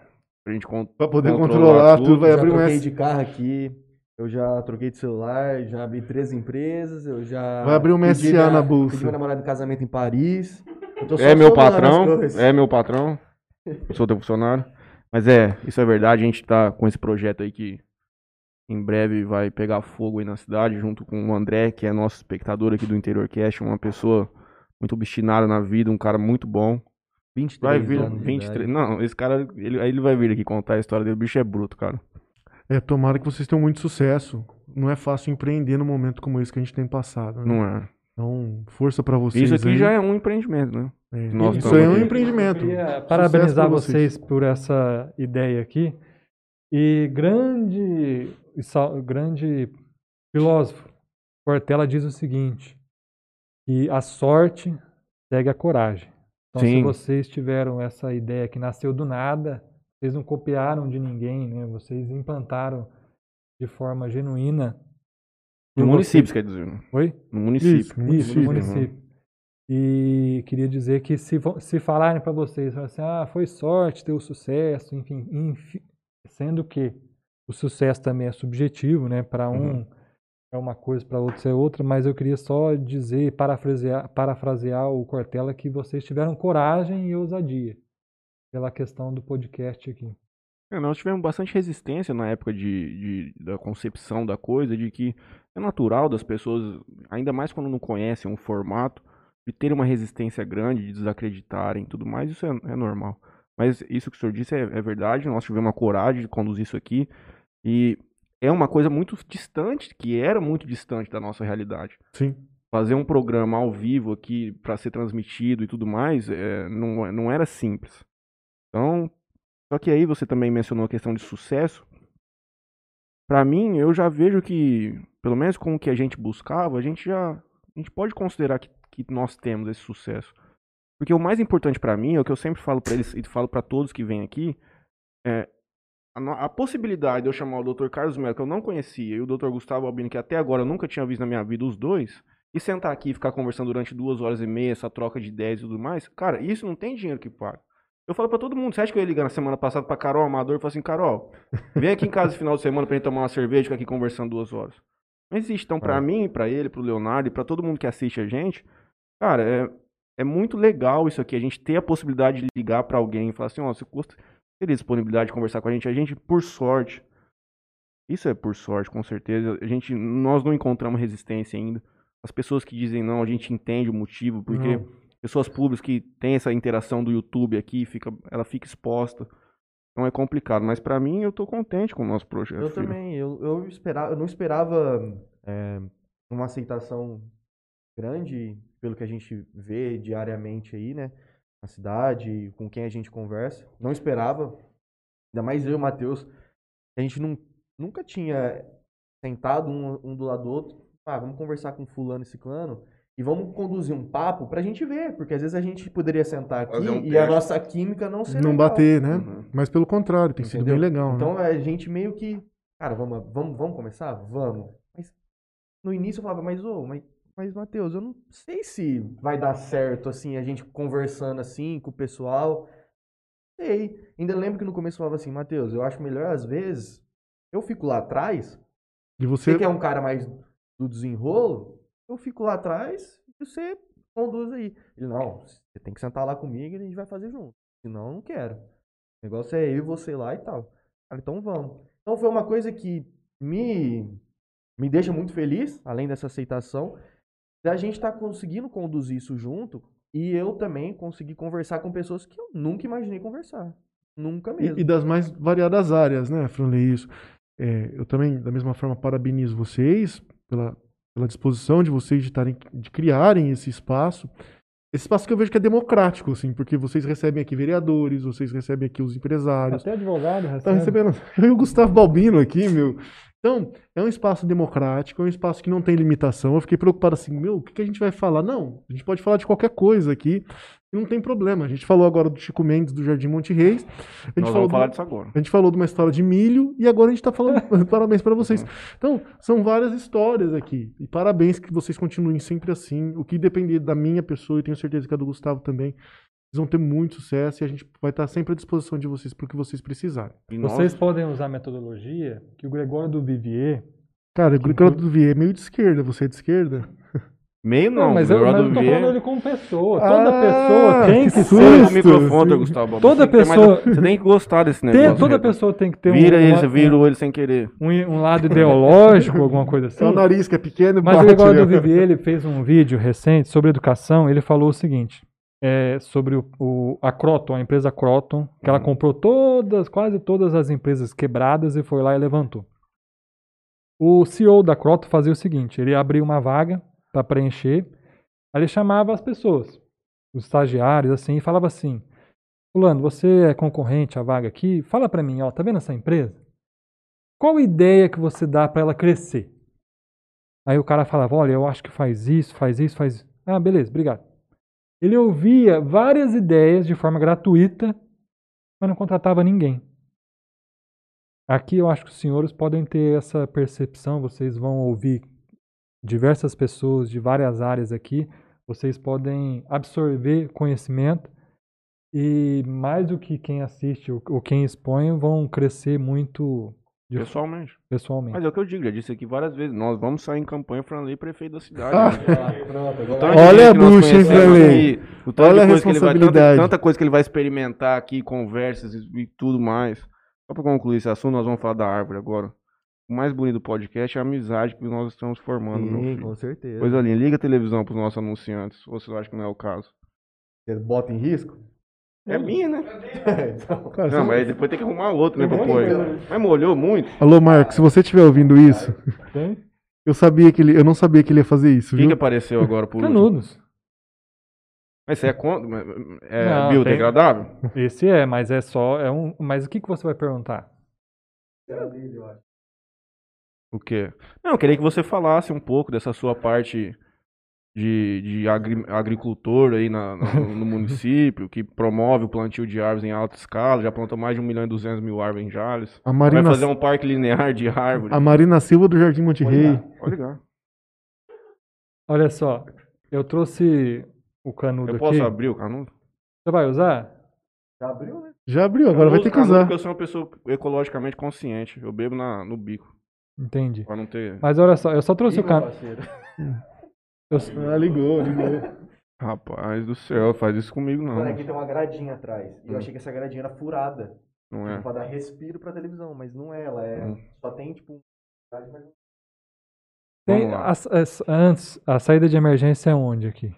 Pra gente con- Pra poder Controlar controlar, tudo, tudo, vai eu já abrir um troquei de carro aqui, eu já troquei de celular, já abri três empresas, eu já. Vai abrir uma pedi SA minha- na bolsa. Pedi meu namorado em casamento em Paris. Eu tô só É meu patrão, é meu patrão. Sou teu funcionário. Mas é, isso é verdade. A gente tá com esse projeto aí que em breve vai pegar fogo aí na cidade, junto com o André, que é nosso espectador aqui do Interior Cast, uma pessoa muito obstinada na vida, um cara muito bom. 23 Vai vir anos de 23. idade. Não, esse cara, ele, ele vai vir aqui contar a história dele. O bicho é bruto, cara. É, tomara que vocês tenham muito sucesso. Não é fácil empreender num momento como esse que a gente tem passado. né? Não é. Então, força pra vocês Isso aqui aí. já é um empreendimento, né? É, Nós isso é um aqui. empreendimento. Eu queria Sucesso parabenizar vocês. vocês por essa ideia aqui. E grande, grande filósofo, Cortella diz o seguinte, que a sorte segue a coragem. Então, se Sim. vocês tiveram essa ideia que nasceu do nada, vocês não copiaram de ninguém, né? Vocês implantaram de forma genuína. No município, você- quer dizer. Oi? No município. Isso, no Isso, no município. município. E queria dizer que se, se falarem para vocês, assim, ah, foi sorte ter o sucesso, enfim, enfi- sendo que o sucesso também é subjetivo, né? Para um é uma coisa, para outro é outra, mas eu queria só dizer, parafrasear, parafrasear o Cortella que vocês tiveram coragem e ousadia pela questão do podcast aqui. É, nós tivemos bastante resistência na época de, de- da concepção da coisa, de que é natural das pessoas, ainda mais quando não conhecem um formato, de terem uma resistência grande, de desacreditarem e tudo mais, isso é, é normal. Mas isso que o senhor disse é, é verdade, nós tivemos a coragem de conduzir isso aqui, e é uma coisa muito distante, que era muito distante da nossa realidade. Sim. Fazer um programa ao vivo aqui para ser transmitido e tudo mais, é, não, não era simples. Então, só que aí você também mencionou a questão de sucesso. Pra mim, eu já vejo que, pelo menos com o que a gente buscava, a gente já a gente pode considerar que, que nós temos esse sucesso. Porque o mais importante pra mim, é o que eu sempre falo pra eles e falo pra todos que vêm aqui, é a, a possibilidade de eu chamar o Dr. Carlos Melo, que eu não conhecia, e o Dr. Gustavo Albino, que até agora eu nunca tinha visto na minha vida os dois, e sentar aqui e ficar conversando durante duas horas e meia, essa troca de ideias e tudo mais, cara, isso não tem dinheiro que paga. Eu falo pra todo mundo, você acha que eu ia ligar na semana passada pra Carol Amador e falar assim, Carol, vem aqui em casa no final de semana pra gente tomar uma cerveja e ficar aqui conversando duas horas. Não existe. Então, pra É. mim, pra ele, pro Leonardo e pra todo mundo que assiste a gente, cara, é, é muito legal isso aqui, a gente ter a possibilidade de ligar pra alguém e falar assim, ó, você gosta, teria disponibilidade de conversar com a gente? A gente, por sorte, isso é por sorte, com certeza, a gente, nós não encontramos resistência ainda. As pessoas que dizem não, a gente entende o motivo, porque Não. pessoas públicas que têm essa interação do YouTube aqui, fica, ela fica exposta. Então é complicado, mas pra mim eu tô contente com o nosso projeto. Eu filho. também, eu, eu, esperava, eu não esperava é, uma aceitação grande pelo que a gente vê diariamente aí, né? Na cidade, com quem a gente conversa. Não esperava, ainda mais eu e o Matheus. A gente não, nunca tinha sentado um, um do lado do outro. Ah, vamos conversar com fulano e ciclano e vamos conduzir um papo pra gente ver, porque às vezes a gente poderia sentar aqui um e a nossa química não ser Não legal. bater, né? Uhum. Mas pelo contrário, tem sido Entendeu? bem legal. Então né? a gente meio que, cara, vamos, vamos, vamos começar? Vamos. Mas no início eu falava, mas ô, mas, mas Matheus, eu não sei se vai dar certo assim, a gente conversando assim com o pessoal. Sei. Ainda lembro que no começo eu falava assim, Matheus, eu acho melhor às vezes eu fico lá atrás, E você você que é um cara mais do desenrolo, eu fico lá atrás e você conduz aí. Ele, não, você tem que sentar lá comigo e a gente vai fazer junto. Senão eu não quero. O negócio é eu e você lá e tal. Cara, então vamos. Então foi uma coisa que me, me deixa muito feliz, além dessa aceitação, da gente estar conseguindo conduzir isso junto e eu também conseguir conversar com pessoas que eu nunca imaginei conversar. Nunca mesmo. E, e das mais variadas áreas, né, Franley? Isso. É, eu também, da mesma forma, parabenizo vocês pela, pela disposição de vocês de, tarem, de criarem esse espaço. Esse espaço que eu vejo que é democrático, assim, porque vocês recebem aqui vereadores, vocês recebem aqui os empresários. Até advogado Tá recebe. recebendo eu e o Gustavo Balbino aqui, meu. Então, é um espaço democrático, é um espaço que não tem limitação. Eu fiquei preocupado assim, meu, o que, que a gente vai falar? Não, a gente pode falar de qualquer coisa aqui, não tem problema. A gente falou agora do Chico Mendes, do Jardim Monte Reis. A gente Nós falou vamos do- falar disso agora. a gente falou de uma história de milho e agora a gente está falando parabéns para vocês. Então, são várias histórias aqui. E parabéns que vocês continuem sempre assim. O que depender da minha pessoa, e tenho certeza que a do Gustavo também, vocês vão ter muito sucesso e a gente vai estar sempre à disposição de vocês para o que vocês precisarem. E nós- Vocês podem usar a metodologia que o Gregório do Vivier. Cara, o Gregório do Vier é meio de esquerda, você é de esquerda? Meio não, mas eu, o mas eu tô falando ele como pessoa. Toda Ah, pessoa tem que que ser. No microfone. Gustavo. Toda Você tem que ter mais- pessoa- Você tem que gostar desse Tem- negócio. toda Renan. pessoa tem que ter um, Vira ele, uma- você virou ele sem querer. um, um lado ideológico, alguma coisa assim. É o nariz que é pequeno Mas o bate, né? do Vivier, ele fez um vídeo recente sobre educação. Ele falou o seguinte: é, sobre o, o- a Croton, a empresa Croton, que ela Uhum. comprou todas, quase todas as empresas quebradas e foi lá e levantou. O CEO da Croton fazia o seguinte: ele abria uma vaga para preencher, aí ele chamava as pessoas. os estagiários, assim, e falava assim: Fulano, você é concorrente à vaga aqui? Fala pra mim, ó, tá vendo essa empresa? Qual ideia que você dá pra ela crescer? Aí o cara falava: Olha, eu acho que faz isso, faz isso, faz isso. Ah, beleza, obrigado. Ele ouvia várias ideias de forma gratuita, mas não contratava ninguém. Aqui eu acho que os senhores podem ter essa percepção, vocês vão ouvir diversas pessoas de várias áreas aqui, vocês podem absorver conhecimento e mais do que quem assiste ou quem expõe vão crescer muito de- Pessoalmente. pessoalmente. Mas é o que eu digo, já disse aqui várias vezes. Nós vamos sair em campanha Franley prefeito da cidade. Ah. né? Pronto, O agora tanto de Olha a bucha, hein, Franley? Olha a de coisa que ele vai, tanta, responsabilidade. tanta coisa que ele vai experimentar aqui, conversas e, e tudo mais. Só pra concluir esse assunto, nós vamos falar da árvore agora. O mais bonito do podcast é a amizade que nós estamos formando, meu Sim, filho. com certeza. Coisa linda. Liga a televisão pros nossos anunciantes. Ou você acha que não é o caso? Você bota em risco? É minha, né? então, Cara, Não, mas depois tem que arrumar outro, né, Tem que- Mas molhou muito. Alô, Marcos, se você estiver ouvindo isso, eu sabia que ele, eu não sabia que ele ia fazer isso, O que, apareceu agora por último? Canudos. Mas você é contra? É Não, biodegradável? Esse é, mas é só. É um, mas o que, que você vai perguntar? O quê? Não, eu queria que você falasse um pouco dessa sua parte de, de agri- agricultor aí na- na- no, no município, que promove o plantio de árvores em alta escala, já plantou mais de 1 milhão e 200 mil árvores em Jales. A Vai Marina, fazer um parque linear de árvores. a Marina Silva do Jardim Monte Rei. Pode ligar. Olha só, eu trouxe o canudo Eu aqui. posso abrir o canudo? Você vai usar? já abriu, né? Já abriu, agora Eu vai ter que canudo usar. Porque eu sou uma pessoa ecologicamente consciente. Eu bebo na, no bico, Entendi. pra não ter... Mas olha só, eu só trouxe o canudo. parceiro. Ah, ligou, ligou. Rapaz do céu, faz isso comigo não. Mano, aqui tem uma gradinha atrás. E eu Hum. achei que essa gradinha era furada. Não é. Pra dar respiro pra televisão, mas não é. Ela é. Hum. Só tem, tipo. um- mas- Tem, as- as- antes, a saída de emergência é onde aqui?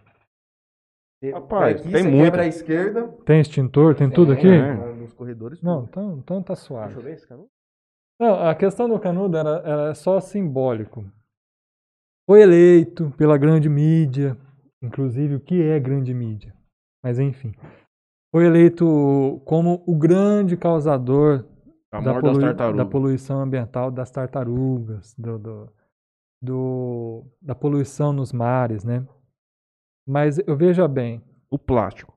Rapaz, Aqui tem muita. quebra à esquerda. Tem extintor? Tem tudo aqui? É. Nos corredores. Não, então, então tá Deixa suave. eu ver esse canudo. Não, a questão do canudo era, era só simbólico. Foi eleito pela grande mídia, inclusive o que é grande mídia, mas enfim. Foi eleito como o grande causador da, da poluição ambiental das tartarugas, do, do- do- da poluição nos mares, né? Mas eu veja bem, O plástico.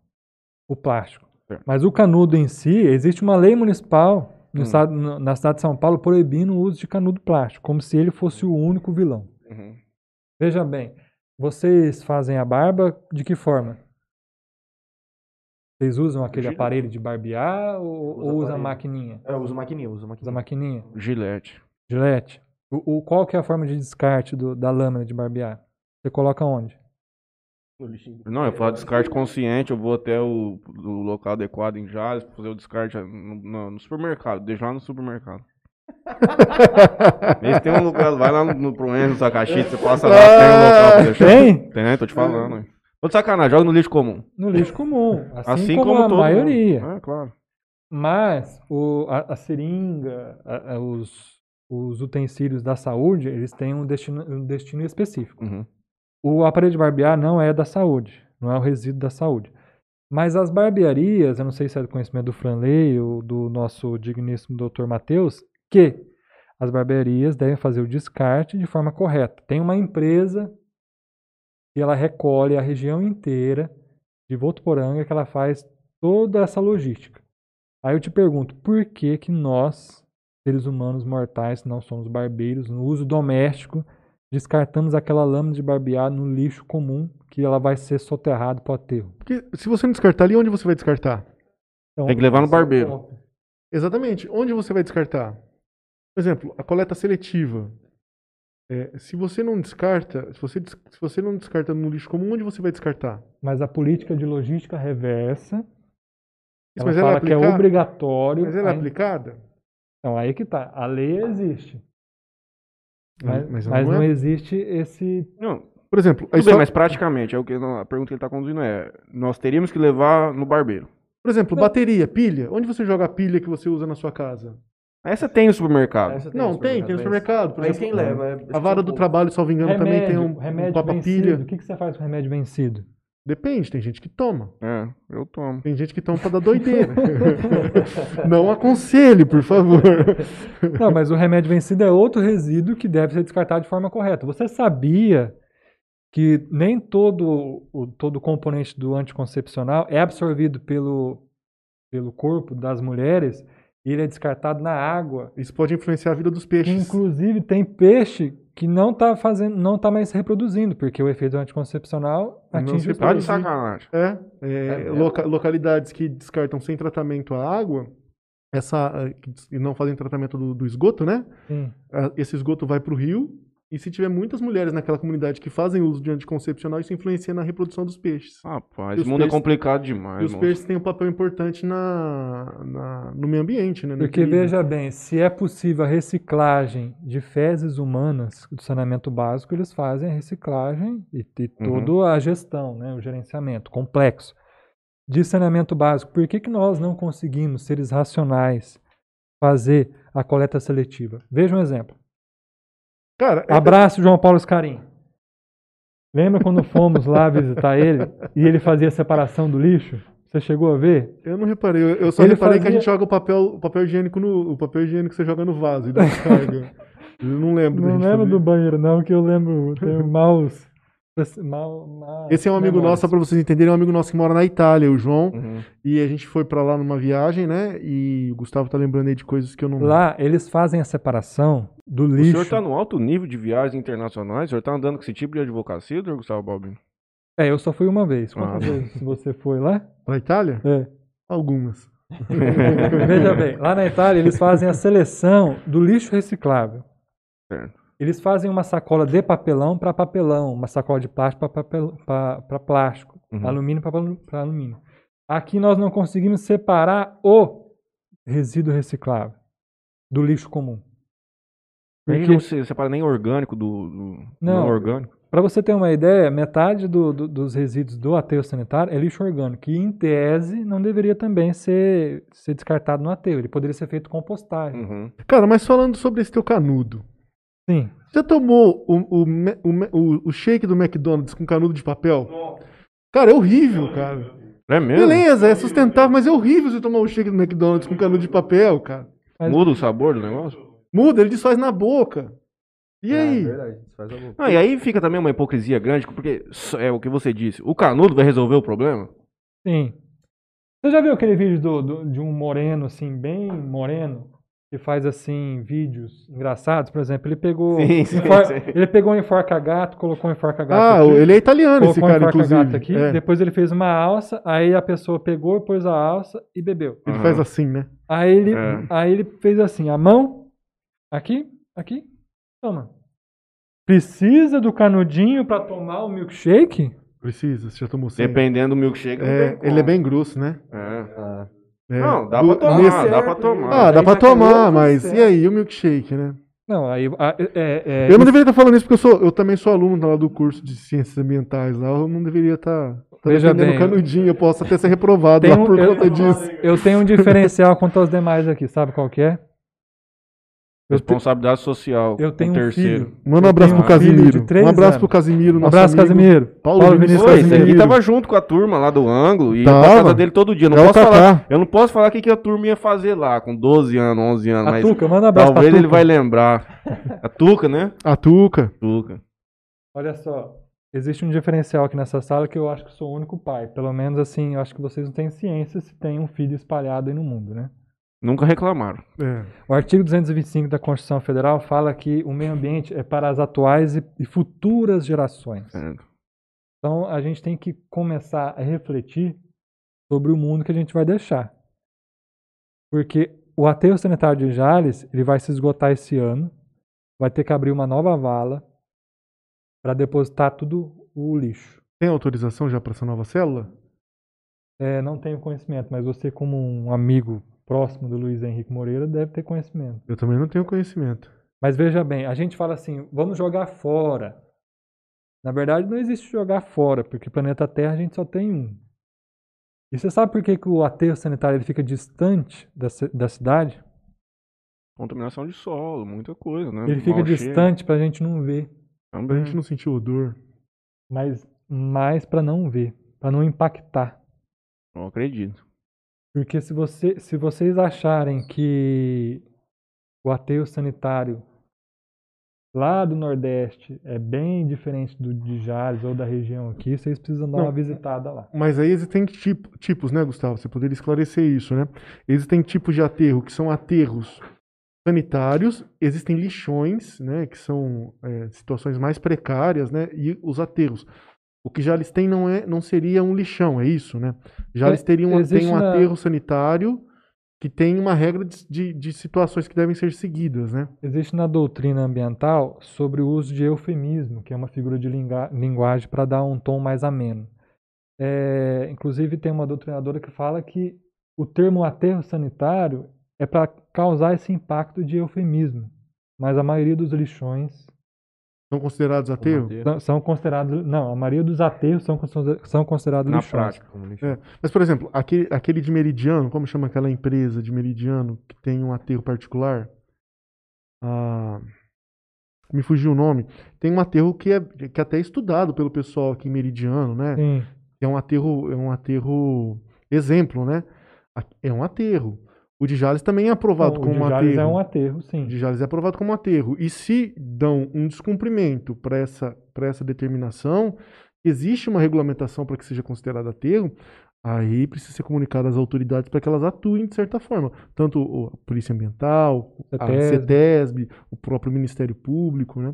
o plástico. Certo. Mas o canudo em si, existe uma lei municipal no Hum. estado- na cidade de São Paulo proibindo o uso de canudo plástico, como se ele fosse o único vilão. Uhum. Veja bem, vocês fazem a barba de que forma? Vocês usam aquele aparelho de barbear ou, Usa ou usa maquininha? É, eu uso maquininha, uso Usa maquininha. maquininha? Gilete. Gilete? O, o- qual que é a forma de descarte do- da lâmina de barbear? Você coloca onde? No lixinho. Não, eu falo descarte consciente, eu vou até o, o local adequado em Jales pra fazer o descarte no, no- no supermercado, deixa lá no supermercado. Tem um lugar, vai lá no, no Proenzo, no Sacachite, você passa lá, tem um local pra deixar. Tem? Tem, tô te falando. hein. Tô de sacanagem, joga no lixo comum. No lixo comum. Assim, Assim, como, como, a todo maioria. mundo. É, claro. Mas o, a, a seringa, a- a- os, os utensílios da saúde, eles têm um destino, um destino específico. Uhum. O aparelho de barbear não é da saúde, não é o resíduo da saúde. Mas as barbearias, eu não sei se é do conhecimento do Franley ou do nosso digníssimo Dr. Matheus, que as barbearias devem fazer o descarte de forma correta. Tem uma empresa que ela recolhe a região inteira de Votuporanga que ela faz toda essa logística. Aí eu te pergunto, por que que nós, seres humanos mortais, não somos barbeiros, no uso doméstico, descartamos aquela lâmina de barbear no lixo comum que ela vai ser soterrada para o aterro? Porque se você não descartar ali, onde você vai descartar? Então, Tem que levar no é barbeiro. Exatamente. Onde você vai descartar? Por exemplo, a coleta seletiva. É, se você não descarta, se você, se você não descarta no lixo comum, onde você vai descartar? Mas a política de logística reversa, ela mas ela é fala que é obrigatório. Mas ela é a- aplicada? Então, aí que tá. A lei existe. Mas, mas mas não não, é- existe esse. Não, Por exemplo, tudo bem, mas praticamente, é o que, a pergunta que ele tá conduzindo é, nós teríamos que levar no barbeiro. por exemplo, Não. bateria, pilha. Onde você joga a pilha que você usa na sua casa? Essa tem no supermercado. Essa não, no tem, tem no supermercado. Por Mas exemplo, quem leva? é- a vara do trabalho, salvo engano, também tem um, um remédio papa vencido. pilha. O que, que você faz com remédio vencido? Depende, tem gente que toma. É, eu tomo. Tem gente que toma pra dar doideira. não aconselhe, por favor. Não, mas o remédio vencido é outro resíduo que deve ser descartado de forma correta. Você sabia que nem todo o todo componente do anticoncepcional é absorvido pelo, pelo corpo das mulheres ele é descartado na água? Isso pode influenciar a vida dos peixes. inclusive tem peixe que não está fazendo, não tá mais se reproduzindo, porque o efeito anticoncepcional Não atinge se os Tá de sacanagem. É, é, É mesmo? loca- localidades que descartam sem tratamento a água, essa, ah, des- e não fazem tratamento do, do esgoto, né? Sim. Ah, Esse esgoto vai para o rio, e se tiver muitas mulheres naquela comunidade que fazem uso de anticoncepcional, isso influencia na reprodução dos peixes. Rapaz, esse os mundo é peixes- complicado demais, e os moço. peixes têm um papel importante na, na- no meio ambiente, né? no Porque equilíbrio. veja bem, se é possível a reciclagem de fezes humanas do saneamento básico, eles fazem a reciclagem e, e Uhum. toda a gestão, né, o gerenciamento complexo de saneamento básico. Por que, que nós não conseguimos, seres racionais, fazer a coleta seletiva? Veja um exemplo. Cara, é- Abraço, João Paulo Scarim. Lembra quando fomos lá visitar ele e ele fazia a separação do lixo? Você chegou a ver? eu não reparei, eu- só Ele reparei que a fazia- gente joga o papel, o papel higiênico no. O papel higiênico você joga no vaso e descarga. eu não lembro Não lembro fazer do banheiro, não, que eu lembro. Tenho maus. Mal, mal- Esse é um amigo memórias. nosso, só pra vocês entenderem, é um amigo nosso que mora na Itália, o João. Uhum. E a gente foi pra lá numa viagem, né? E o Gustavo tá lembrando aí de coisas que eu não. Lá, eles fazem a separação do O lixo. senhor tá no alto nível de viagens internacionais? O senhor tá andando com esse tipo de advocacia, doutor Gustavo Balbino? É, eu só fui uma vez. Quantas Ah. vezes você foi lá? Pra Itália? É. Algumas. Veja bem, lá na Itália eles fazem a seleção do lixo reciclável. Certo. Eles fazem uma sacola de papelão para papelão, uma sacola de plástico para plástico, Uhum. alumínio para alumínio. Aqui nós não conseguimos separar o resíduo reciclável do lixo comum. Porque não se separa nem orgânico do, do Não. não orgânico. Para você ter uma ideia, metade do- do- dos resíduos do aterro sanitário é lixo orgânico, que em tese não deveria também ser, ser descartado no aterro. Ele poderia ser feito compostagem. Uhum. Cara, mas falando sobre esse teu canudo. Sim. Você tomou o, o, o, o- o shake do McDonald's com canudo de papel? Cara, é horrível, cara. É mesmo? Beleza, é sustentável, mas é horrível você tomar o shake do McDonald's com canudo de papel, cara. Mas- Muda o sabor do negócio? Muda, ele desfaz na boca. E É aí? verdade, isso faz a boca. Não, e aí fica também uma hipocrisia grande, porque é o que você disse. O canudo vai resolver o problema? Sim. Você já viu aquele vídeo do- do- de um moreno, assim, bem moreno, que faz, assim, vídeos engraçados? Por exemplo, ele pegou, Sim, sim, enfor- sim. ele pegou um enforca-gato, colocou um enforca-gato Ah, aqui, ele é italiano, esse um cara, enforca-gato inclusive. aqui, É, depois ele fez uma alça, aí a pessoa pegou, pôs a alça e bebeu. Ele Aham. faz assim, né? Aí ele, É. aí ele fez assim, a mão, aqui, aqui, toma. Precisa do canudinho para tomar o milkshake? Precisa, você já tomou sem. Dependendo do milkshake. É, ele é bem grosso, né? É. Ah, É. Não, dá Do- pra tomar, nesse- dá pra tomar. Ah, dá Aí pra tomar, mas certo. e aí, o milkshake, né? Não, aí a- é, é, Eu não deveria estar falando isso porque eu, sou, eu também sou aluno lá do curso de ciências ambientais lá. Eu não deveria estar tá Veja defendendo bem, canudinho. Eu posso até ser reprovado um- por eu- conta disso. eu tenho um diferencial quanto aos demais aqui, sabe qual que é? Responsabilidade social. eu tenho um terceiro. filho. Manda um abraço tenho pro Casimiro. Um abraço anos. pro Casimiro, Um abraço, amigo. Casimiro. Paulo Paulo Vinícius Oi, esse Casimiro. aqui tava junto com a turma lá do ângulo e ia Tava. pra casa dele todo dia. Não É posso falar, eu não posso falar o que, que a turma ia fazer lá, com 12 anos, 11 anos, A mas Tuca, manda um abraço talvez pra ele vai lembrar. A Tuca, né? A Tuca. Tuca. Olha só, existe um diferencial aqui nessa sala que eu acho que sou o único pai. Pelo menos assim, eu acho que vocês não têm ciência se tem um filho espalhado aí no mundo, né? Nunca reclamaram. É. O artigo 225 da Constituição Federal fala que o meio ambiente é para as atuais e, futuras gerações. Certo. Então a gente tem que começar a refletir sobre o mundo que a gente vai deixar. Porque o aterro sanitário de Jales ele vai se esgotar esse ano, vai ter que abrir uma nova vala para depositar tudo o lixo. Tem autorização já para essa nova célula? É, não tenho conhecimento, mas você como um amigo próximo do Luiz Henrique Moreira deve ter conhecimento. Eu também não tenho conhecimento. Mas veja bem, a gente fala assim, vamos jogar fora. Na verdade, não existe jogar fora, porque planeta Terra a gente só tem um. E você sabe por que, que o aterro sanitário ele fica distante da, da cidade? Contaminação de solo, muita coisa, né? Ele fica cheiro distante para a gente não ver, A Também. gente não sentiu odor. mas mais para não ver, para não impactar. Não acredito. Porque se, você, se vocês acharem que o aterro sanitário lá do Nordeste é bem diferente do de Jales ou da região aqui, vocês precisam dar Não. uma visitada lá. Mas aí existem tipo- tipos, né, Gustavo? Você poderia esclarecer isso, né? Existem tipos de aterro que são aterros sanitários, existem lixões, né, que são é, situações mais precárias, né, e os aterros. O que Jales tem não é, não seria um lixão, é isso, né? Jales É, teria um, tem um na- aterro sanitário que tem uma regra de, de, de situações que devem ser seguidas, né? Existe na doutrina ambiental sobre o uso de eufemismo, que é uma figura de linga- linguagem para dar um tom mais ameno. É, inclusive, tem uma doutrinadora que fala que o termo aterro sanitário é para causar esse impacto de eufemismo, mas a maioria dos lixões São considerados aterro? são, são considerados. Não, a maioria dos aterros são, são considerados Na lixões. prática. Como lixo. É, Mas, por exemplo, aquele, aquele de Meridiano, como chama aquela empresa de Meridiano que tem um aterro particular? Ah, me fugiu o nome. Tem um aterro que é, que é até estudado pelo pessoal aqui em Meridiano, né? Sim. É um aterro, é um aterro exemplo, né? É um aterro. O de Jales também é aprovado Não, o como de um Jales aterro. é um aterro, sim. O de Jales é aprovado como aterro. E se dão um descumprimento para essa, pra essa determinação, existe uma regulamentação para que seja considerado aterro, aí precisa ser comunicado às autoridades para que elas atuem de certa forma. Tanto o- a Polícia Ambiental, a CETESB. CETESB, o próprio Ministério Público, né?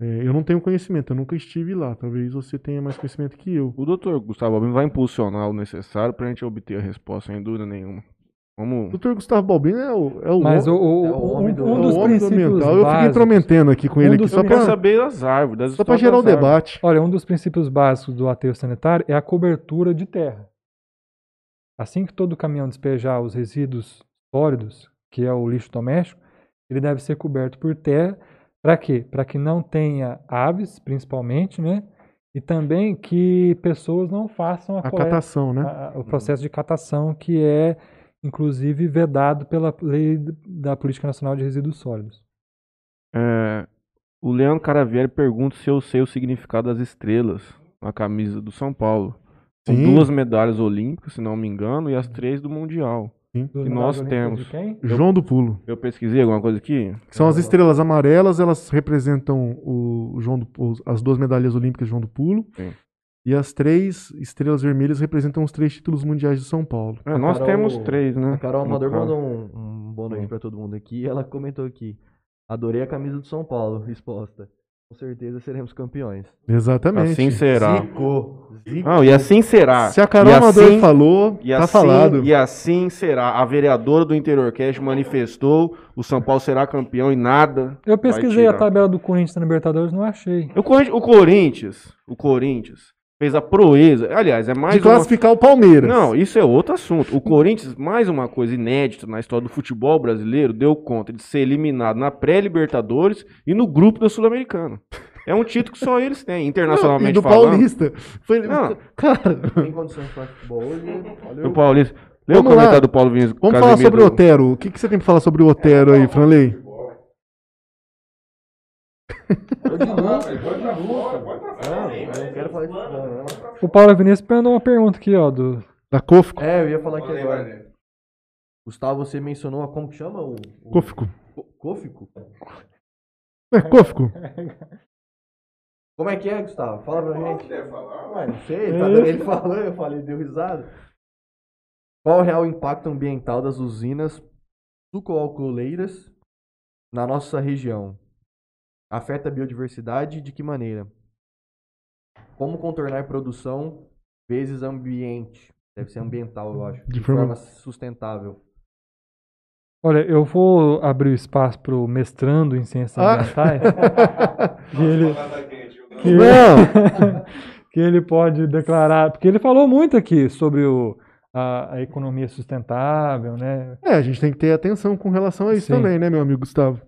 É, eu não tenho conhecimento, eu nunca estive lá. Talvez você tenha mais conhecimento que eu. O doutor Gustavo Albino vai impulsionar o necessário pra gente obter a resposta, sem dúvida nenhuma. O Vamos. doutor Gustavo Balbino é o, é o Mas o, homem, o- é o um- homem do- um é dos do princípios ambiental. Eu fiquei básicos, intrometendo aqui com um ele aqui só para saber das árvores, só histórias gerar o debate. Olha, um dos princípios básicos do aterro sanitário é a cobertura de terra. Assim que todo caminhão despejar os resíduos sólidos, que é o lixo doméstico, ele deve ser coberto por terra. Para quê? Para que não tenha aves, principalmente, né? E também que pessoas não façam a, A coleta- catação, né? a- o processo de catação, que é, inclusive, vedado pela lei da Política Nacional de Resíduos Sólidos. É, o Leandro Caravieri pergunta se eu sei o significado das estrelas na camisa do São Paulo. São Sim. duas medalhas olímpicas, se não me engano, e as três do Mundial. Dos Que nós temos. de quem? João do Pulo. Eu pesquisei alguma coisa aqui? São as estrelas amarelas, elas representam o João do, as duas medalhas olímpicas de João do Pulo. Sim. E as três estrelas vermelhas representam os três títulos mundiais de São Paulo. É, nós Carol- temos três, né? A Carol Amador mandou um, um boa noite Sim. pra todo mundo aqui. Ela comentou aqui. Adorei a camisa do São Paulo exposta. Com certeza seremos campeões. Exatamente. Assim será. Zico. Zico. Não, e assim será. Se a Carol E Amador assim- falou, E tá assim, falado. e assim será. A vereadora do Interior Cast manifestou, o São Paulo será campeão e nada. Eu pesquisei a tirar. tabela do Corinthians na Libertadores, não achei. O Corinthians, o Corinthians, o Corinthians fez a proeza. Aliás, é mais De uma... classificar o Palmeiras. Não, isso é outro assunto. O Corinthians, mais uma coisa inédita na história do futebol brasileiro, deu conta de ser eliminado na pré-Libertadores e no grupo da Sul-Americana. É um título que só eles têm, Não, internacionalmente e do falando. Paulista. Foi, Não. Cara, Tem condições de falar de futebol hoje. Olha Do Paulista. Lê o Vamos lá. comentário do Paulo Vinícius. vamos falar Casemiro. sobre o Otero. O que, que você tem pra falar sobre o Otero aí, Franley? Pode ir, quero falar não. O Paulo Vinícius mandou uma pergunta aqui, ó, do Da Kofco. É, eu ia falar aqui agora. Gustavo, você mencionou a como que chama o. o... Kofco. Co- Cófico? É, Kofco. Como é que é, Gustavo? Fala pra gente. Ué, não sei, ele, tá dando- ele falou, eu falei, deu risada. Qual o real impacto ambiental das usinas sucoalcooleiras na nossa região? Afeta a biodiversidade e de que maneira? Como contornar produção vezes ambiente? Deve ser ambiental, eu acho. De De, forma- forma sustentável. Olha, eu vou abrir o espaço para o mestrando em ciências Ah. ambientais. que, ele, que, ele, que ele pode declarar. Porque ele falou muito aqui sobre o, a, a economia sustentável, né? É, a gente tem que ter atenção com relação a isso Sim. também, né, meu amigo Gustavo?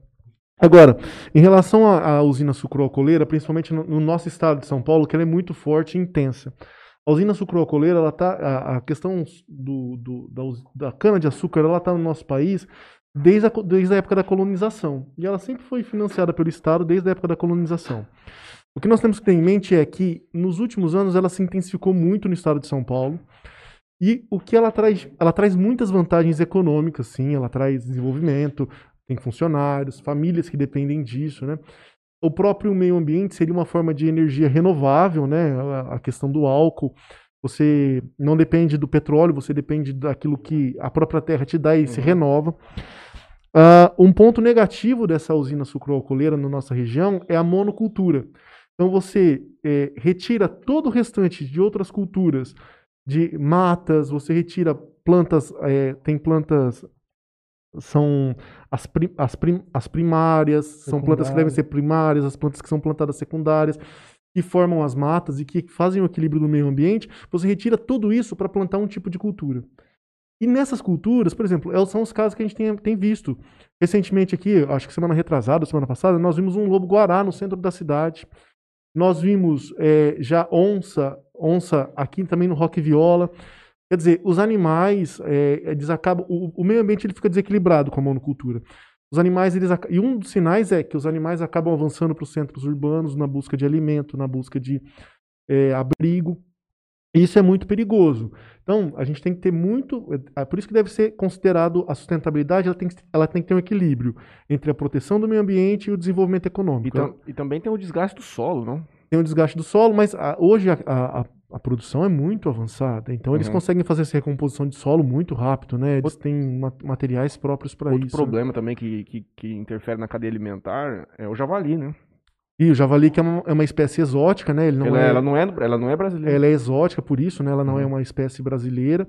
Agora, em relação à, usina sucroalcooleira, principalmente no, no nosso estado de São Paulo, que ela é muito forte e intensa. A usina sucroalcooleira, ela tá, a, a questão do, do- da, da cana-de-açúcar, ela está no nosso país desde a, desde a época da colonização. E ela sempre foi financiada pelo Estado desde a época da colonização. O que nós temos que ter em mente é que, nos últimos anos, ela se intensificou muito no estado de São Paulo. E o que ela traz? Ela traz muitas vantagens econômicas, sim, ela traz desenvolvimento, tem funcionários, famílias que dependem disso, né? O próprio meio ambiente seria uma forma de energia renovável, né? A- questão do álcool. Você não depende do petróleo, você depende daquilo que a própria terra te dá e se renova. Ah, um ponto negativo dessa usina sucroalcooleira na nossa região é a monocultura. Então você eh, retira todo o restante de outras culturas, de matas, você retira plantas, eh, tem plantas, são as, pri- as, prim- as primárias, são plantas que devem ser primárias, as plantas que são plantadas secundárias, que formam as matas e que fazem o equilíbrio do meio ambiente, você retira tudo isso para plantar um tipo de cultura. E nessas culturas, por exemplo, é- são os casos que a gente tem, tem visto. Recentemente aqui, acho que semana retrasada, semana passada, nós vimos um lobo-guará no centro da cidade. Nós vimos eh, já onça, onça aqui também no Rock Viola. Quer dizer, os animais, eh, eles acabam, o, o meio ambiente ele fica desequilibrado com a monocultura. Os animais, eles, e um dos sinais é que os animais acabam avançando para os centros urbanos na busca de alimento, na busca de eh, abrigo. E isso é muito perigoso. Então, a gente tem que ter muito. É por isso que deve ser considerado a sustentabilidade, ela tem, que, ela tem que ter um equilíbrio entre a proteção do meio ambiente e o desenvolvimento E, econômico. tam- e também tem o desgaste do solo, não? Tem o desgaste do solo, mas a- hoje a, a- a- produção é muito avançada. Então, eles Uhum. conseguem fazer essa recomposição de solo muito rápido, né? Eles têm ma- materiais próprios para Outro isso. né? problema também que, que, que interfere na cadeia alimentar é o javali, né? E o javali, que é uma, é uma espécie exótica, né? Ele não ela, é, ela não é, ela não é brasileira. ela é exótica por isso, né? Ela não é Uhum. uma espécie brasileira.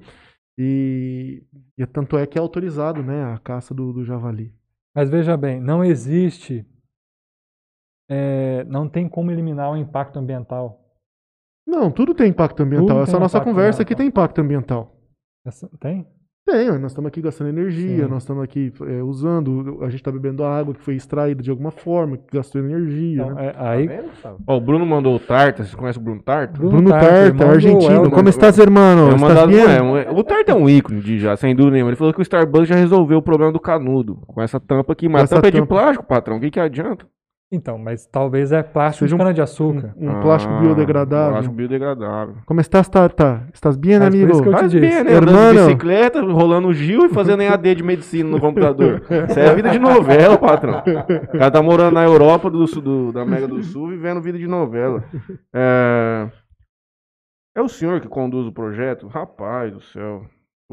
E, e tanto é que é autorizado, né? A caça do, do javali. Mas veja bem, não existe, é, não tem como eliminar o impacto ambiental. Não, tudo tem impacto ambiental. Tudo Essa nossa conversa aqui ambiental. tem impacto ambiental. Essa- tem? Tem, nós estamos aqui gastando energia, Sim. nós estamos aqui é, usando, a gente está bebendo água que foi extraída de alguma forma, que gastou energia. Então, né? é, aí, Tá? Ó, o Bruno mandou o Tarta, vocês conhecem o Bruno Tarta? Bruno Bruno Tarta, argentino. Como estás, irmão? É ¿Estás mandado, bien? é, um- o Tarta é um ícone de já, sem dúvida nenhuma. Ele falou que o Starbucks já resolveu o problema do canudo com essa tampa aqui, mas essa a tampa é de tampa. plástico, patrão. O que, que adianta? Então, mas talvez é plástico Seja de um- cana-de-açúcar. Um, um plástico Ah, biodegradável. Plástico biodegradável. Como estás, Tarta? Estás bien, Mas por amigo? isso que eu te Faz disse. bem, né? Andando Hermano. de bicicleta, rolando o Gil e fazendo EAD de medicina no computador. Isso é vida de novela, patrão. O cara tá morando na Europa do, sul- do- da América do Sul vivendo vida de novela. É... é o senhor que conduz o projeto? Rapaz do céu.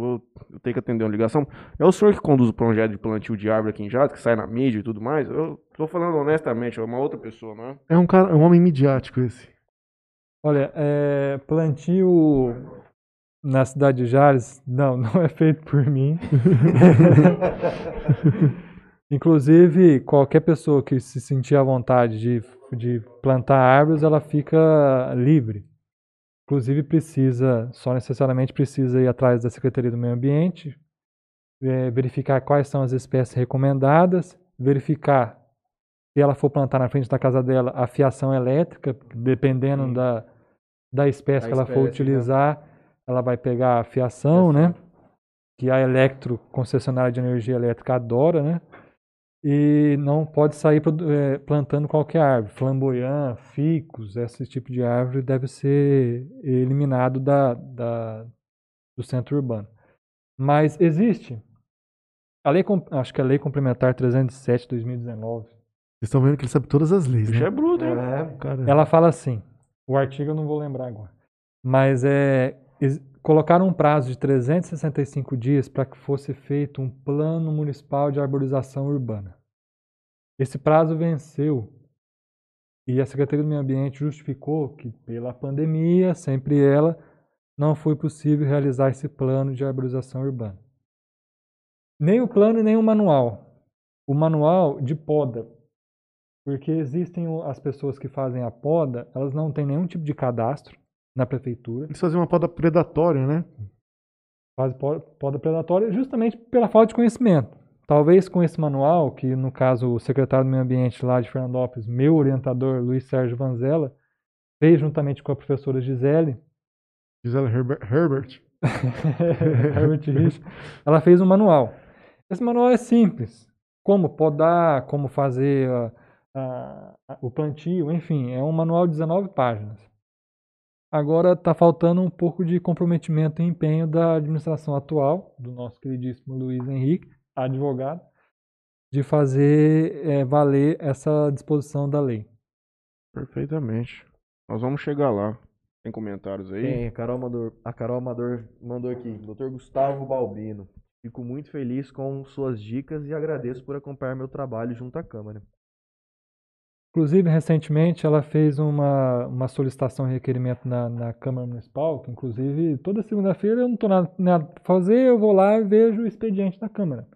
Vou eu tenho que atender uma ligação. É o senhor que conduz o projeto de plantio de árvore aqui em Jales, que sai na mídia e tudo mais? Eu tô falando honestamente, é uma outra pessoa, não é? É um, cara, é um homem midiático esse. Olha, é, plantio na cidade de Jales, não, não é feito por mim. Inclusive, qualquer pessoa que se sentir à vontade de, de plantar árvores, ela fica livre. Inclusive, precisa, só necessariamente precisa ir atrás da Secretaria do Meio Ambiente, eh, verificar quais são as espécies recomendadas, verificar se ela for plantar na frente da casa dela a fiação elétrica, dependendo Sim. da, da espécie Da que ela for espécie, né? utilizar, ela vai pegar a fiação, né? Que a Electro, concessionária de energia elétrica, adora, né? E não pode sair eh, plantando qualquer árvore. Flamboyant, ficus, esse tipo de árvore deve ser eliminado da, da- do centro urbano. Mas existe. A lei, acho que é a Lei Complementar 307 de 2019. Vocês estão vendo que ele sabe todas as leis, né? é bruto, hein? É, Cara, Ela fala assim, o artigo eu não vou lembrar agora, mas é colocaram um prazo de 365 dias para que fosse feito um plano municipal de arborização urbana. Esse prazo venceu e a Secretaria do Meio Ambiente justificou que pela pandemia, sempre ela, não foi possível realizar esse plano de arborização urbana. Nem o plano nem o manual. O manual de poda, porque existem as pessoas que fazem a poda, elas não têm nenhum tipo de cadastro na prefeitura, eles faziam uma poda predatória, né? fazem po- poda predatória justamente pela falta de conhecimento. Talvez com esse manual, que no caso o secretário do Meio Ambiente lá de Fernandópolis, meu orientador Luiz Sérgio Vanzella, fez juntamente com a professora Gisele, Gisela Herber- Herbert. Herbert Rich, ela fez um manual. Esse manual é simples. Como podar, como fazer a, a- a- o plantio, enfim, é um manual de 19 páginas. Agora está faltando um pouco de comprometimento e empenho da administração atual, do nosso queridíssimo Luiz Henrique, advogado, de fazer eh, valer essa disposição da lei. Perfeitamente. Nós vamos chegar lá. Tem comentários aí? Tem, a Carol Amador, a Carol Amador mandou aqui. Dr. Gustavo Balbino. Fico muito feliz com suas dicas e agradeço por acompanhar meu trabalho junto à Câmara. Inclusive, recentemente, ela fez uma, uma solicitação e requerimento na, na Câmara Municipal, que inclusive toda segunda-feira eu não estou nada, nada pra fazer, eu vou lá e vejo o expediente da Câmara.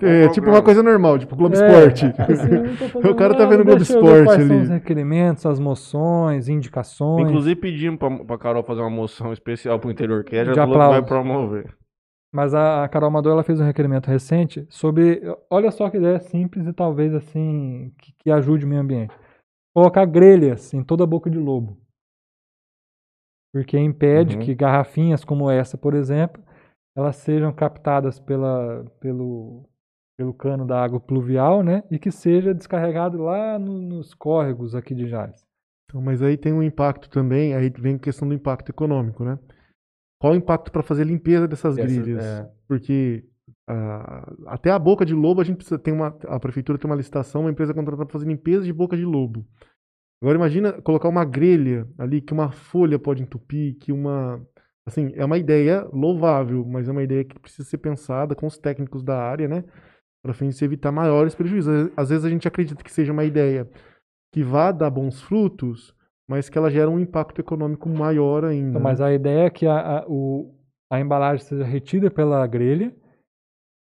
É tipo uma coisa normal, tipo Globo É, Esporte. assim, tô fazendo O cara tá vendo o Globo Esporte quais são ali. os requerimentos, as moções, indicações. Inclusive pedimos pra, pra Carol fazer uma moção especial pro interior, que ela já falou que vai promover. Mas a, Carol Amador ela fez um requerimento recente sobre. Olha só que ideia simples e talvez assim que, que ajude o meio ambiente. Colocar grelhas em toda a boca de lobo. Porque impede Uhum. que garrafinhas como essa, por exemplo, elas sejam captadas pela, pelo, pelo cano da água pluvial, né? E que seja descarregado lá no- nos córregos aqui de Jales. Então, mas aí tem um impacto também, aí vem a questão do impacto econômico, né? Qual o impacto para fazer a limpeza dessas Dessas- grilhas? é. Porque ah, até a boca de lobo a gente precisa tem uma a prefeitura tem uma licitação, uma empresa contratada para fazer limpeza de boca de lobo. Agora imagina colocar uma grelha ali que uma folha pode entupir, que uma assim, é uma ideia louvável, mas é uma ideia que precisa ser pensada com os técnicos da área, né? Para fim de se evitar maiores prejuízos. Às vezes a gente acredita que seja uma ideia que vá dar bons frutos, mas que ela gera um impacto econômico maior ainda. Então, né? mas a ideia é que a, a, o, a embalagem seja retida pela grelha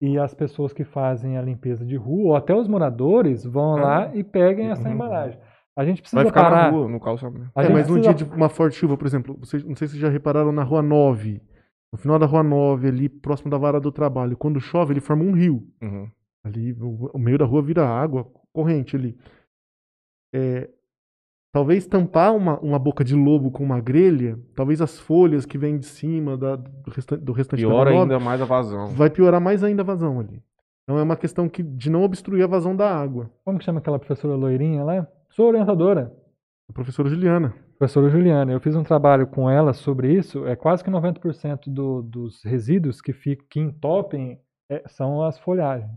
e as pessoas que fazem a limpeza de rua, ou até os moradores, vão lá e peguem essa Uhum. embalagem. A gente precisa Vai ficar parar. na rua, no calçamento. A É, gente mas num precisa- dia de uma forte chuva, por exemplo, vocês, não sei se vocês já repararam na Rua 9, no final da Rua 9, ali próximo da vara do trabalho, quando chove, ele forma um rio. Uhum. Ali, o, o meio da rua vira água corrente ali. É, talvez tampar uma, uma boca de lobo com uma grelha, talvez as folhas que vêm de cima da- do, restante, do restante Pior da ainda mais a vazão. vai piorar mais ainda a vazão ali. Então é uma questão que, de não obstruir a vazão da água. Como que chama aquela professora loirinha lá? Sou orientadora. A professora Juliana. Professora Juliana, eu fiz um trabalho com ela sobre isso. É quase que 90% do, dos resíduos que, fi- que entopem é, são as folhagens.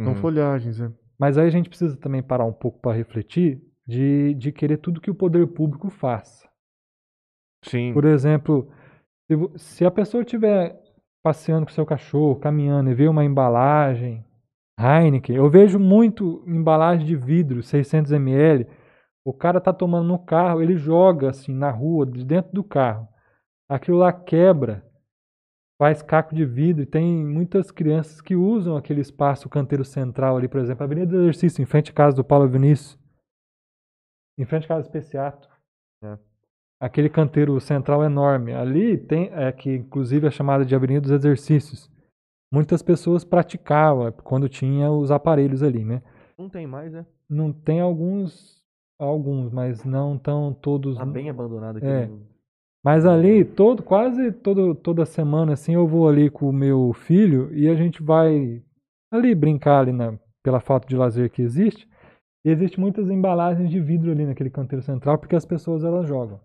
São Uhum. folhagens, é. Mas aí a gente precisa também parar um pouco para refletir de, de querer tudo que o poder público faça. Sim. Por exemplo, se, se a pessoa estiver passeando com seu cachorro, caminhando e vê uma embalagem Heineken, eu vejo muito embalagem de vidro, 600 ml, o cara tá tomando no carro, ele joga assim na rua, de dentro do carro. Aquilo lá quebra, faz caco de vidro e tem muitas crianças que usam aquele espaço canteiro central ali, por exemplo, a Avenida do Exercício, em frente à casa do Paulo Vinícius, em frente à casa do Especiato aquele canteiro central enorme. Ali tem, é, que inclusive é chamada de Avenida dos Exercícios. Muitas pessoas praticavam quando tinha os aparelhos ali, né? Não tem mais, né? Não tem alguns, alguns, mas não estão todos. Tá bem abandonado aqui. É. Mas ali, todo, quase todo, toda semana, assim, eu vou ali com o meu filho e a gente vai ali brincar ali na, pela falta de lazer que existe. E existe muitas embalagens de vidro ali naquele canteiro central porque as pessoas elas jogam.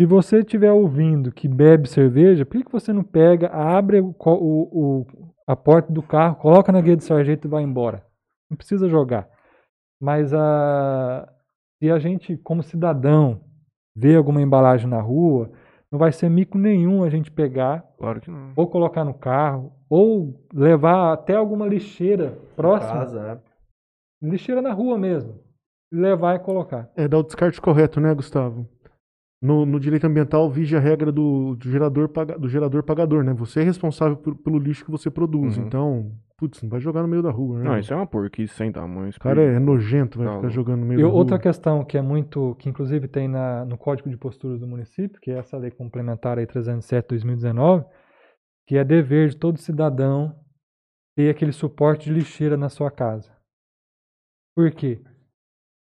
Se você estiver ouvindo que bebe cerveja, por que, que você não pega, abre o, o- o- a porta do carro, coloca na guia de sargento e vai embora? Não precisa jogar. Mas a, se a gente, como cidadão, vê alguma embalagem na rua, não vai ser mico nenhum a gente pegar Claro que não. ou colocar no carro ou levar até alguma lixeira próxima, Casa, é. Lixeira na rua mesmo, levar e colocar. É dar o descarte correto, né, Gustavo? No, no direito ambiental vige a regra do, do gerador, paga- do gerador pagador, né? Você é responsável por- pelo lixo que você produz. Uhum. Então, putz, não vai jogar no meio da rua, né? Não, isso é uma porquice sem tamanho. O cara é nojento, vai Tá ficar jogando no meio E da outra rua. questão que é muito, que inclusive tem na, no Código de Posturas do município, que é essa lei complementar aí 307/2019, que é dever de todo cidadão ter aquele suporte de lixeira na sua casa. Por quê?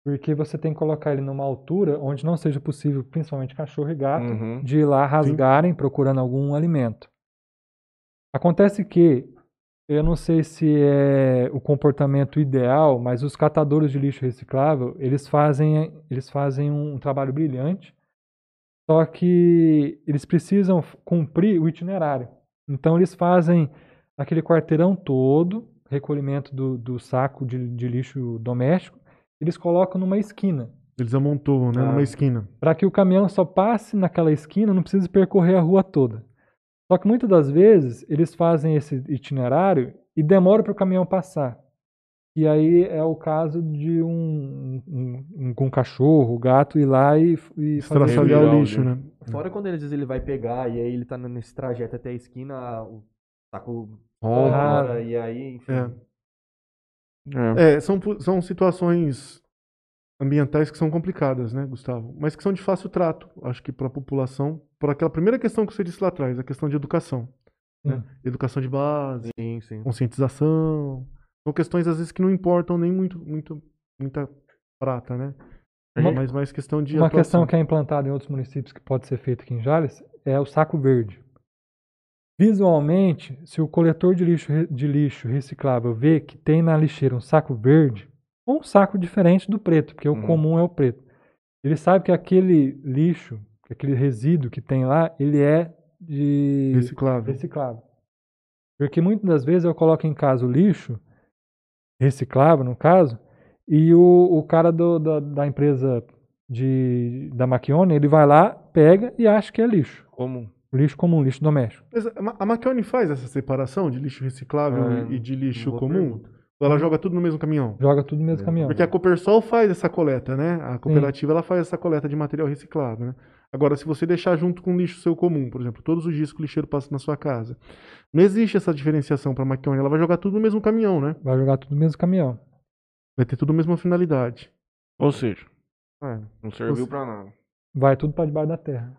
Porque você tem que colocar ele numa altura onde não seja possível, principalmente cachorro e gato, Uhum. de ir lá rasgarem procurando algum alimento. Acontece que eu não sei se é o comportamento ideal, mas os catadores de lixo reciclável, eles fazem, eles fazem um trabalho brilhante, só que eles precisam cumprir o itinerário. Então eles fazem aquele quarteirão todo, recolhimento do, do saco de, de lixo doméstico, eles colocam numa esquina, Eles amontoam, né? Ah. Numa esquina. para que o caminhão só passe naquela esquina, não precise percorrer a rua toda. Só que muitas das vezes eles fazem esse itinerário e demora para o caminhão passar. E aí é o caso de um, um, um, um cachorro, gato ir lá e, e fazer Estraçalhar o lixo, lixo. né? Fora quando ele diz ele vai pegar e aí ele tá nesse trajeto até a esquina, o saco Ah. fora e aí, enfim. É. É. É, são, são situações ambientais que são complicadas, né, Gustavo? Mas que são de fácil trato, acho que para a população, por aquela primeira questão que você disse lá atrás, a questão de educação. né? Hum. Educação de base, Sim, sim. conscientização. São questões, às vezes, que não importam nem muito, muito muita prata, né? Uma- Mas mais questão de Uma atuação. questão que é implantada em outros municípios que pode ser feita aqui em Jales é o saco verde. Visualmente, se o coletor de lixo, de lixo reciclável vê que tem na lixeira um saco verde, ou um saco diferente do preto, porque Uhum. o comum é o preto, ele sabe que aquele lixo, aquele resíduo que tem lá, ele é de reciclável. reciclável. Porque muitas das vezes eu coloco em casa o lixo, reciclável no caso, e o, o cara do- da, da empresa de, da Maquione, ele vai lá, pega e acha que é lixo. Como? Lixo comum, lixo doméstico. Mas a a Maquione faz essa separação de lixo reciclável É, e de lixo comum? pergunta. Ou ela joga tudo no mesmo caminhão? Joga tudo no mesmo É, caminhão. Porque a Copersol faz essa coleta, né? A cooperativa ela faz essa coleta de material reciclado, né? Agora, se você deixar junto com o lixo seu comum, por exemplo, todos os dias que o lixeiro passa na sua casa, não existe essa diferenciação para a Maquione. Ela vai jogar tudo no mesmo caminhão, né? Vai jogar tudo no mesmo caminhão. Vai ter tudo a mesma finalidade. Ou seja, É. não serviu Você- pra nada. Vai tudo para debaixo da terra.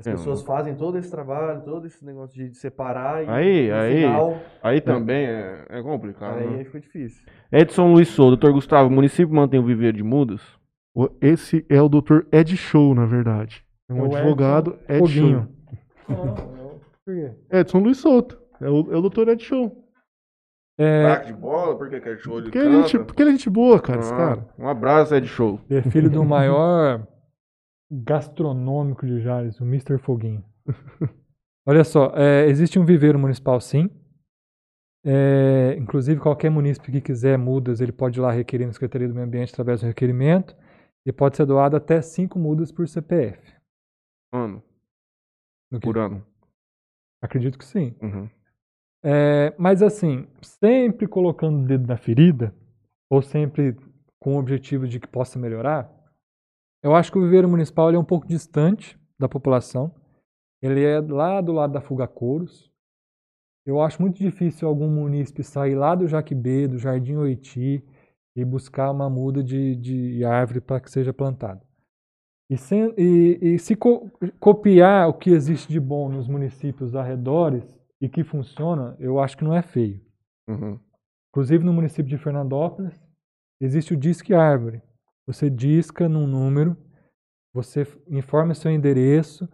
As pessoas fazem todo esse trabalho, todo esse negócio de separar e Aí, no aí. final, Aí também é, é complicado. aí né? fica difícil. Edson Luiz Souza, doutor Gustavo, o município mantém o viveiro de mudas? Esse é o Dr. Ed Show, na verdade. É um É o advogado Edson Ed Foguinho. Show. Por quê? Edson Luiz Souto. É o, é o Dr. Ed Show. É, de bola? Por que, que é show de Porque ele, é gente, porque ele é gente boa, cara, esse cara. Um abraço, Ed Show. é filho do maior gastronômico de Jales, o Mr. Foguinho. Olha só, é, existe um viveiro municipal sim. É, inclusive, qualquer munícipe que quiser mudas, ele pode ir lá requerer na Secretaria do Meio Ambiente através do requerimento. E pode ser doado até 5 mudas por CPF. Mano, No que- por ano. Acredito que sim. Uhum. É, mas assim, sempre colocando o dedo na ferida, ou sempre com o objetivo de que possa melhorar, eu acho que o viveiro municipal é um pouco distante da população. Ele é lá do lado da Fuga Couros. Eu acho muito difícil algum munícipe sair lá do Jaquibê, do Jardim Oiti, e buscar uma muda de, de árvore para que seja plantada. E, sem- e- e se co- copiar o que existe de bom nos municípios arredores e que funciona, eu acho que não é feio. Uhum. Inclusive no município de Fernandópolis, existe o Disque Árvore. Você disca num número, você informa seu endereço,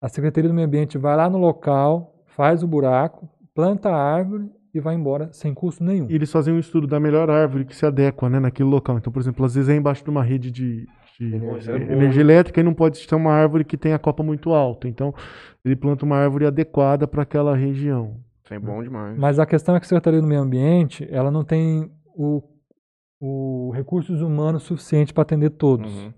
a Secretaria do Meio Ambiente vai lá no local, faz o buraco, planta a árvore e vai embora sem custo nenhum. E eles fazem um estudo da melhor árvore que se adequa, né, naquele local. Então, por exemplo, às vezes é embaixo de uma rede de, de Energia. eh, energia elétrica e não pode ter uma árvore que tenha a copa muito alta. Então, ele planta uma árvore adequada para aquela região. Isso é bom demais. Mas a questão é que a Secretaria do Meio Ambiente, ela não tem o, o recursos humanos suficiente para atender todos. Uhum.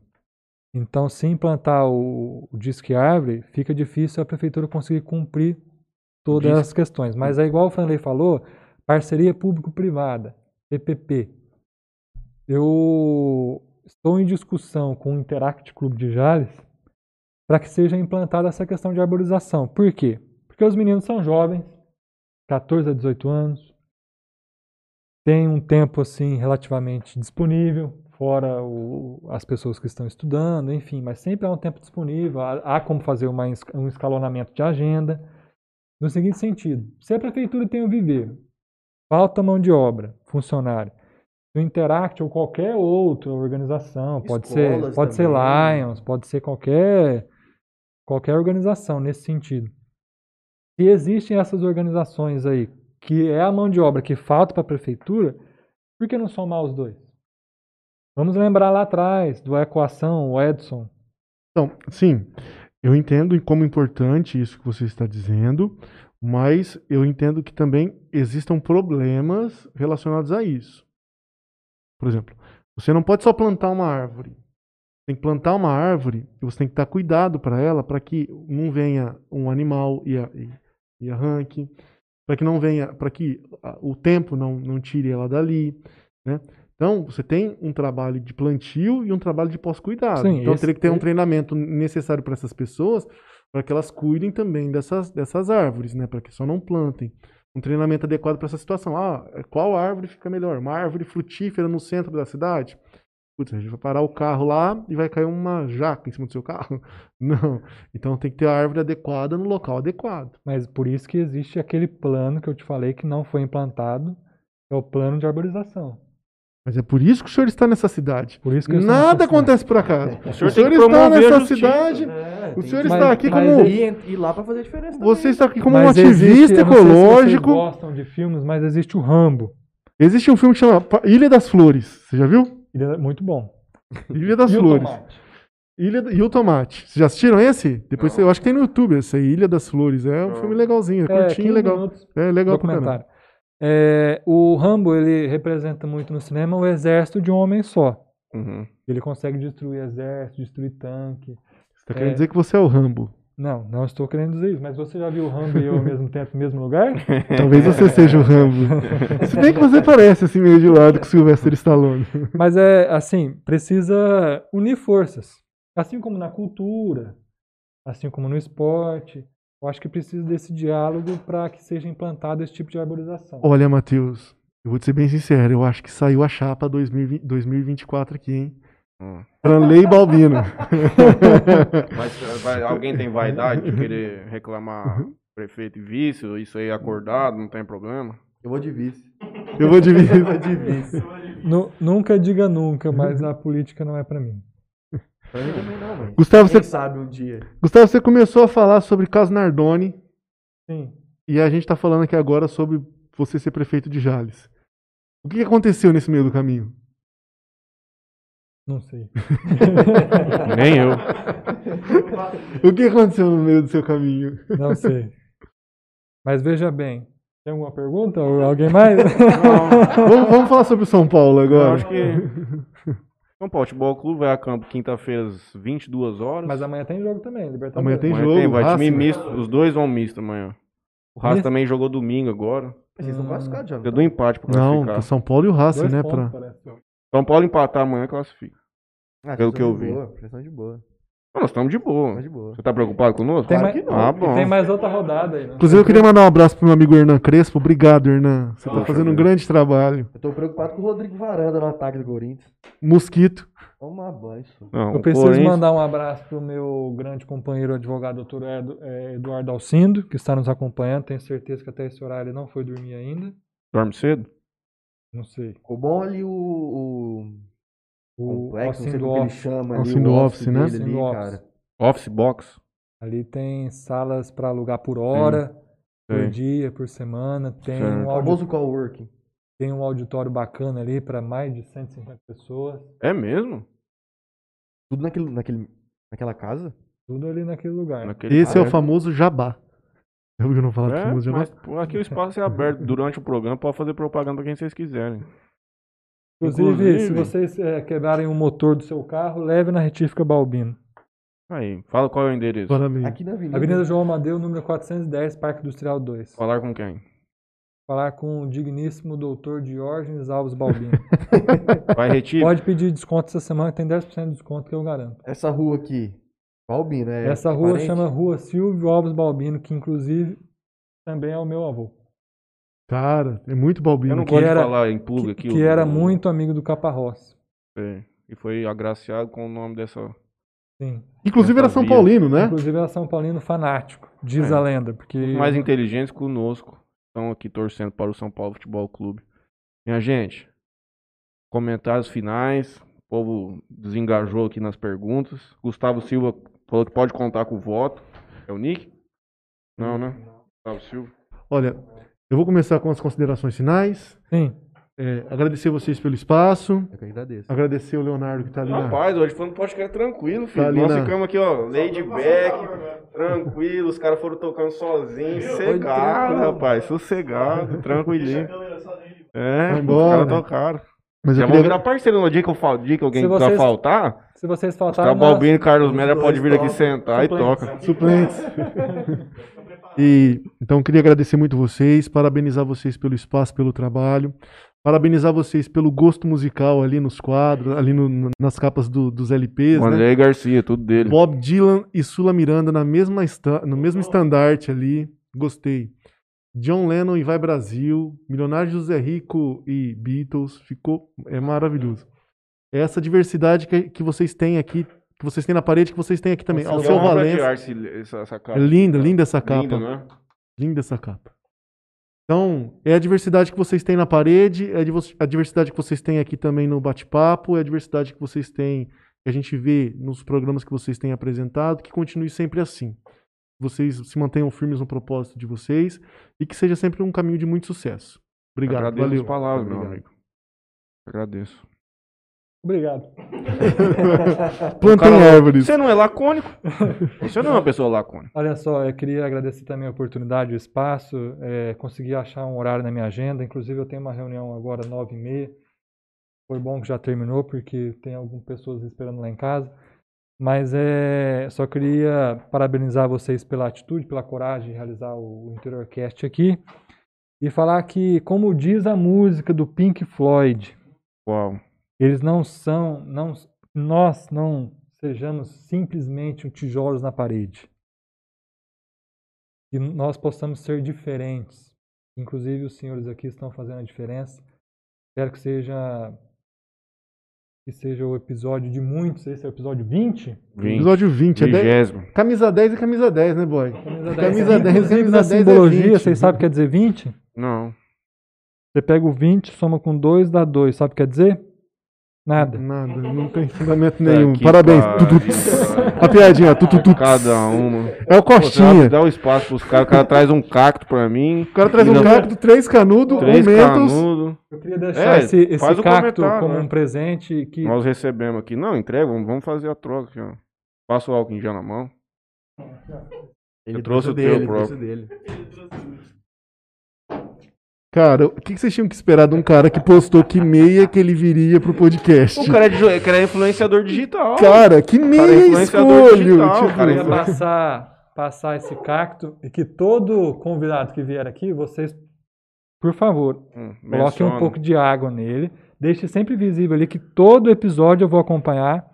Então, se implantar o, o Disque Árvore, fica difícil a prefeitura conseguir cumprir todas as questões. Mas é igual o Franley falou, parceria público-privada, PPP. Eu estou em discussão com o Interact Clube de Jales para que seja implantada essa questão de arborização. Por quê? Porque os meninos são jovens, 14 a 18 anos, têm um tempo assim relativamente disponível, fora o- as pessoas que estão estudando, enfim, mas sempre há um tempo disponível, há, há como fazer uma um escalonamento de agenda. No seguinte sentido, se a prefeitura tem um viveiro, falta mão de obra, funcionário, o Interact ou qualquer outra organização, pode ser, pode ser também. Lions, pode ser qualquer qualquer organização nesse sentido. Se existem essas organizações aí que é a mão de obra que falta para a prefeitura, por que não somar os dois? Vamos lembrar lá atrás do Equação, o Edson. Então, sim, eu entendo como importante isso que você está dizendo, mas eu entendo que também existam problemas relacionados a isso. Por exemplo, você não pode só plantar uma árvore. Tem que plantar uma árvore e você tem que dar cuidado para ela, para que não venha um animal e, e, e arranque, para que não venha, para que o tempo não, não tire ela dali, né? Então, você tem um trabalho de plantio e um trabalho de pós-cuidado. Então, esse- teria que ter um esse- treinamento necessário para essas pessoas, para que elas cuidem também dessas, dessas árvores, né? Para que só não plantem. Um treinamento adequado para essa situação. Ah, qual árvore fica melhor? Uma árvore frutífera no centro da cidade? Putz, a gente vai parar o carro lá e vai cair uma jaca em cima do seu carro? Não. Então tem que ter a árvore adequada no local adequado. Mas por isso que existe aquele plano que eu te falei que não foi implantado, é o plano de arborização. Mas é por isso que o senhor está nessa cidade. Por isso que Nada nessa cidade. acontece por acaso. O senhor senhor, tem que está nessa justiça. cidade. É, O senhor que- está aqui mas como. ir lá pra fazer a diferença. Você também. está aqui como um Mas existe- ativista eu não sei se vocês ecológico. gostam de filmes, mas existe o Rambo. Existe um filme que chama Ilha das Flores. Você já viu? Ele é muito bom. Ilha das E o Flores. Tomate? Ilha e o Tomate. Vocês já assistiram esse? Depois você- eu acho que tem no YouTube esse aí, Ilha das Flores. É um Não. filme legalzinho, é É, curtinho 15 e legal. minutos, É legal pra caramba. documentário. É, o Rambo, ele representa muito no cinema o exército de um homem só. Uhum. Ele consegue destruir exército, destruir tanque. Você tá querendo É. dizer que você é o Rambo. Não, não estou querendo dizer isso, mas você já viu o Rambo e eu ao mesmo tempo no mesmo lugar? Talvez você seja o Rambo. Se bem que você parece assim meio de lado com o Sylvester Stallone. Mas é assim, precisa unir forças. Assim como na cultura, assim como no esporte. Eu acho que precisa desse diálogo para que seja implantado esse tipo de arborização. Olha, Matheus, eu vou te ser bem sincero, eu acho que saiu a chapa 2020 2024 aqui, hein? Hum. Franley e Balbino. Mas vai- alguém tem vaidade de querer reclamar prefeito e vice? Isso aí é acordado, não tem problema? Eu vou de vice. Eu vou dividir. Eu vou de vice. Nu- nunca diga nunca, mas a política não é para mim. Pra mim também não, mano. Gustavo, Quem você, sabe um dia. Gustavo, você começou a falar sobre caso Nardoni Sim. e a gente tá falando aqui agora sobre você ser prefeito de Jales. O que que aconteceu nesse meio do caminho? Não sei. Nem eu. O que aconteceu no meio do seu caminho? Não sei. Mas veja bem. Tem alguma pergunta? Ou alguém mais? vamos, vamos falar sobre o São Paulo Eu agora. acho que. São Paulo Futebol Clube vai a campo quinta-feira às 22 horas. Mas amanhã tem jogo também, Libertadores. Amanhã tem Amanhã jogo, tem, vai time Racing. misto. Os dois vão misto amanhã. O Racing Misto? também jogou domingo agora. Vocês estão classificados já. Deu do empate pra Não, classificar. tá São Paulo e o Racing, Dois né? pontos, Pra... São Paulo empatar amanhã classifica. Ah, pelo que eu vi. Boa, pressão de boa. Não, nós estamos de boa. Pressão de boa. Você tá preocupado conosco? Tem, Claro mais, que não. Ah, bom. tem mais outra rodada aí, né? Inclusive, eu queria mandar um abraço pro meu amigo Hernan Crespo. Obrigado, Hernan. Você tá Poxa fazendo um grande trabalho. Eu tô preocupado com o Rodrigo Varanda no ataque do Corinthians. Mosquito. Toma banho, isso. Não, Eu preciso Corinthians- mandar um abraço pro meu grande companheiro advogado, doutor eh, Eduardo Alcindo, que está nos acompanhando. Tenho certeza que até esse horário ele não foi dormir ainda. Dorme cedo? Não sei. Ficou bom ali o O complexo, não sei como que ele Office. chama ali. O Office, né? dele Alcindo ali, Office. cara. Office Box? Ali tem salas para alugar por hora, por dia, por semana. Tem um, famoso coworking. tem um auditório bacana ali para mais de 150 pessoas. É mesmo? Tudo naquele, naquele, naquela casa? Tudo ali naquele lugar. Naquele Esse é o famoso Jabá. Ouviu não falar do É, famoso Jabá? mas aqui o espaço é aberto durante o programa, pode fazer propaganda pra quem vocês quiserem. Inclusive, Inclusive- se vocês eh, quebrarem o motor do seu carro, leve na retífica Balbino. Aí, fala qual é o endereço. Parabéns. Aqui na avenida. Avenida João Amadeu, número 410, Parque Industrial 2. Falar com quem? Falar com o digníssimo doutor Diógenes Alves Balbino. Vai retirar? Pode pedir desconto essa semana, tem 10% de desconto que eu garanto. Essa rua aqui. Balbino, é. Essa rua parente? chama Rua Silvio Alves Balbino, que inclusive também é o meu avô. Cara, é muito balbino. Eu não aqui. gosto era- de falar em público Que, aqui. que o- era muito amigo do Caparrós. é, E foi agraciado com o nome dessa. Sim. Inclusive era São. Paulino, né? Inclusive era São Paulino fanático, diz É. a lenda. Porque Os mais inteligentes conosco. Estão aqui torcendo para o São Paulo Futebol Clube. Minha gente, comentários finais. O povo desengajou aqui nas perguntas. Gustavo Silva falou que pode contar com o voto. É o Nick? Não, né? Gustavo Silva. Olha, Eu vou começar com as considerações finais. Sim. É, agradecer vocês pelo espaço. Eu que agradeço. Agradecer o Leonardo que tá ali na. Rapaz, hoje foi um podcast tranquilo, filho. Tá Nós na- ficamos aqui, ó, Lady Beck, tranquilo, os caras foram tocando sozinhos, sossegado, rapaz, sossegado, tranquilinho. É, Vai os embora. caras tocaram. Mas eu Já vão queria... virar parceiro no dia que, eu fal... dia que alguém vai faltar, Se vocês faltarem, caras Balbino e Carlos dois pode vir aqui sentar e toca. Suplentes. e então queria agradecer muito vocês, parabenizar vocês pelo espaço, pelo trabalho, parabenizar vocês pelo gosto musical ali nos quadros, ali no- nas capas do- dos LPs, O né? André Garcia, tudo dele. Bob Dylan e Sula Miranda na mesma no mesmo estandarte ali, gostei. John Lennon e Vai Brasil, Milionário José Rico e Beatles, ficou é maravilhoso. Essa diversidade que, que vocês têm aqui, que vocês têm na parede, que vocês têm aqui também. Nossa, Alceu honra de Valença. arte essa, essa capa. É linda, linda essa capa. Linda, né? Linda essa capa. Então, é a diversidade que vocês têm na parede, é a diversidade que vocês têm aqui também no bate-papo, é a diversidade que vocês têm, que a gente vê nos programas que vocês têm apresentado, que continue sempre assim. Vocês se mantenham firmes no propósito de vocês e que seja sempre um caminho de muito sucesso. Obrigado, Agradeço valeu. as palavras, meu Obrigado. amigo. Agradeço. Obrigado. Cara, árvores. Você não é lacônico. Você não é uma pessoa lacônica. Olha só, eu queria agradecer também a oportunidade, o espaço, é, consegui achar um horário na minha agenda, inclusive eu tenho uma reunião agora, nove e meia, foi bom que já terminou, porque tem algumas pessoas esperando lá em casa, mas é, só queria parabenizar vocês pela atitude, pela coragem de realizar o Interiorcast aqui, e falar que, como diz a música do Pink Floyd, Uau. Eles não são, não, nós não sejamos simplesmente um tijolos na parede. Que nós possamos ser diferentes. Inclusive os senhores aqui estão fazendo a diferença. Espero que seja que seja o episódio de muitos, esse é o episódio 20. 20. Episódio 20. É dez- Vigésimo. Camisa 10 e camisa 10, né, boy? Camisa Camisa 10, Inclusive, camisa na 10 é simbologia, 20. vocês sabem o que quer dizer 20? Não. Você pega o 20, soma com 2, dá 2. Sabe o que quer dizer? Nada. Nada, não tem fundamento nenhum. que Parabéns. pariu, Tu, tu, tu. cara. A piadinha, tu. Cada uma. É o Pô, Costinha. dá o espaço pros caras. O cara traz um cacto pra mim. O cara traz um Não. cacto, três canudos, um Três mentos. canudos. Eu queria deixar É, esse, esse cacto como né? um presente que Nós recebemos aqui. Não, entrega. Vamos fazer a troca aqui, ó. Passa o álcool em gel na mão. Ele Eu trouxe o dele, teu ele trouxe próprio. dele. Cara, o que vocês tinham que esperar de um cara que postou que meia que ele viria pro podcast? O cara é, de- o cara é influenciador digital. Cara, que cara é meia escolho! digital, tipo, cara, queria Influ- passar, passar esse cacto e que todo convidado que vier aqui, vocês, por favor, Hum, coloquem um pouco de água nele. Deixe sempre visível ali que todo episódio eu vou acompanhar.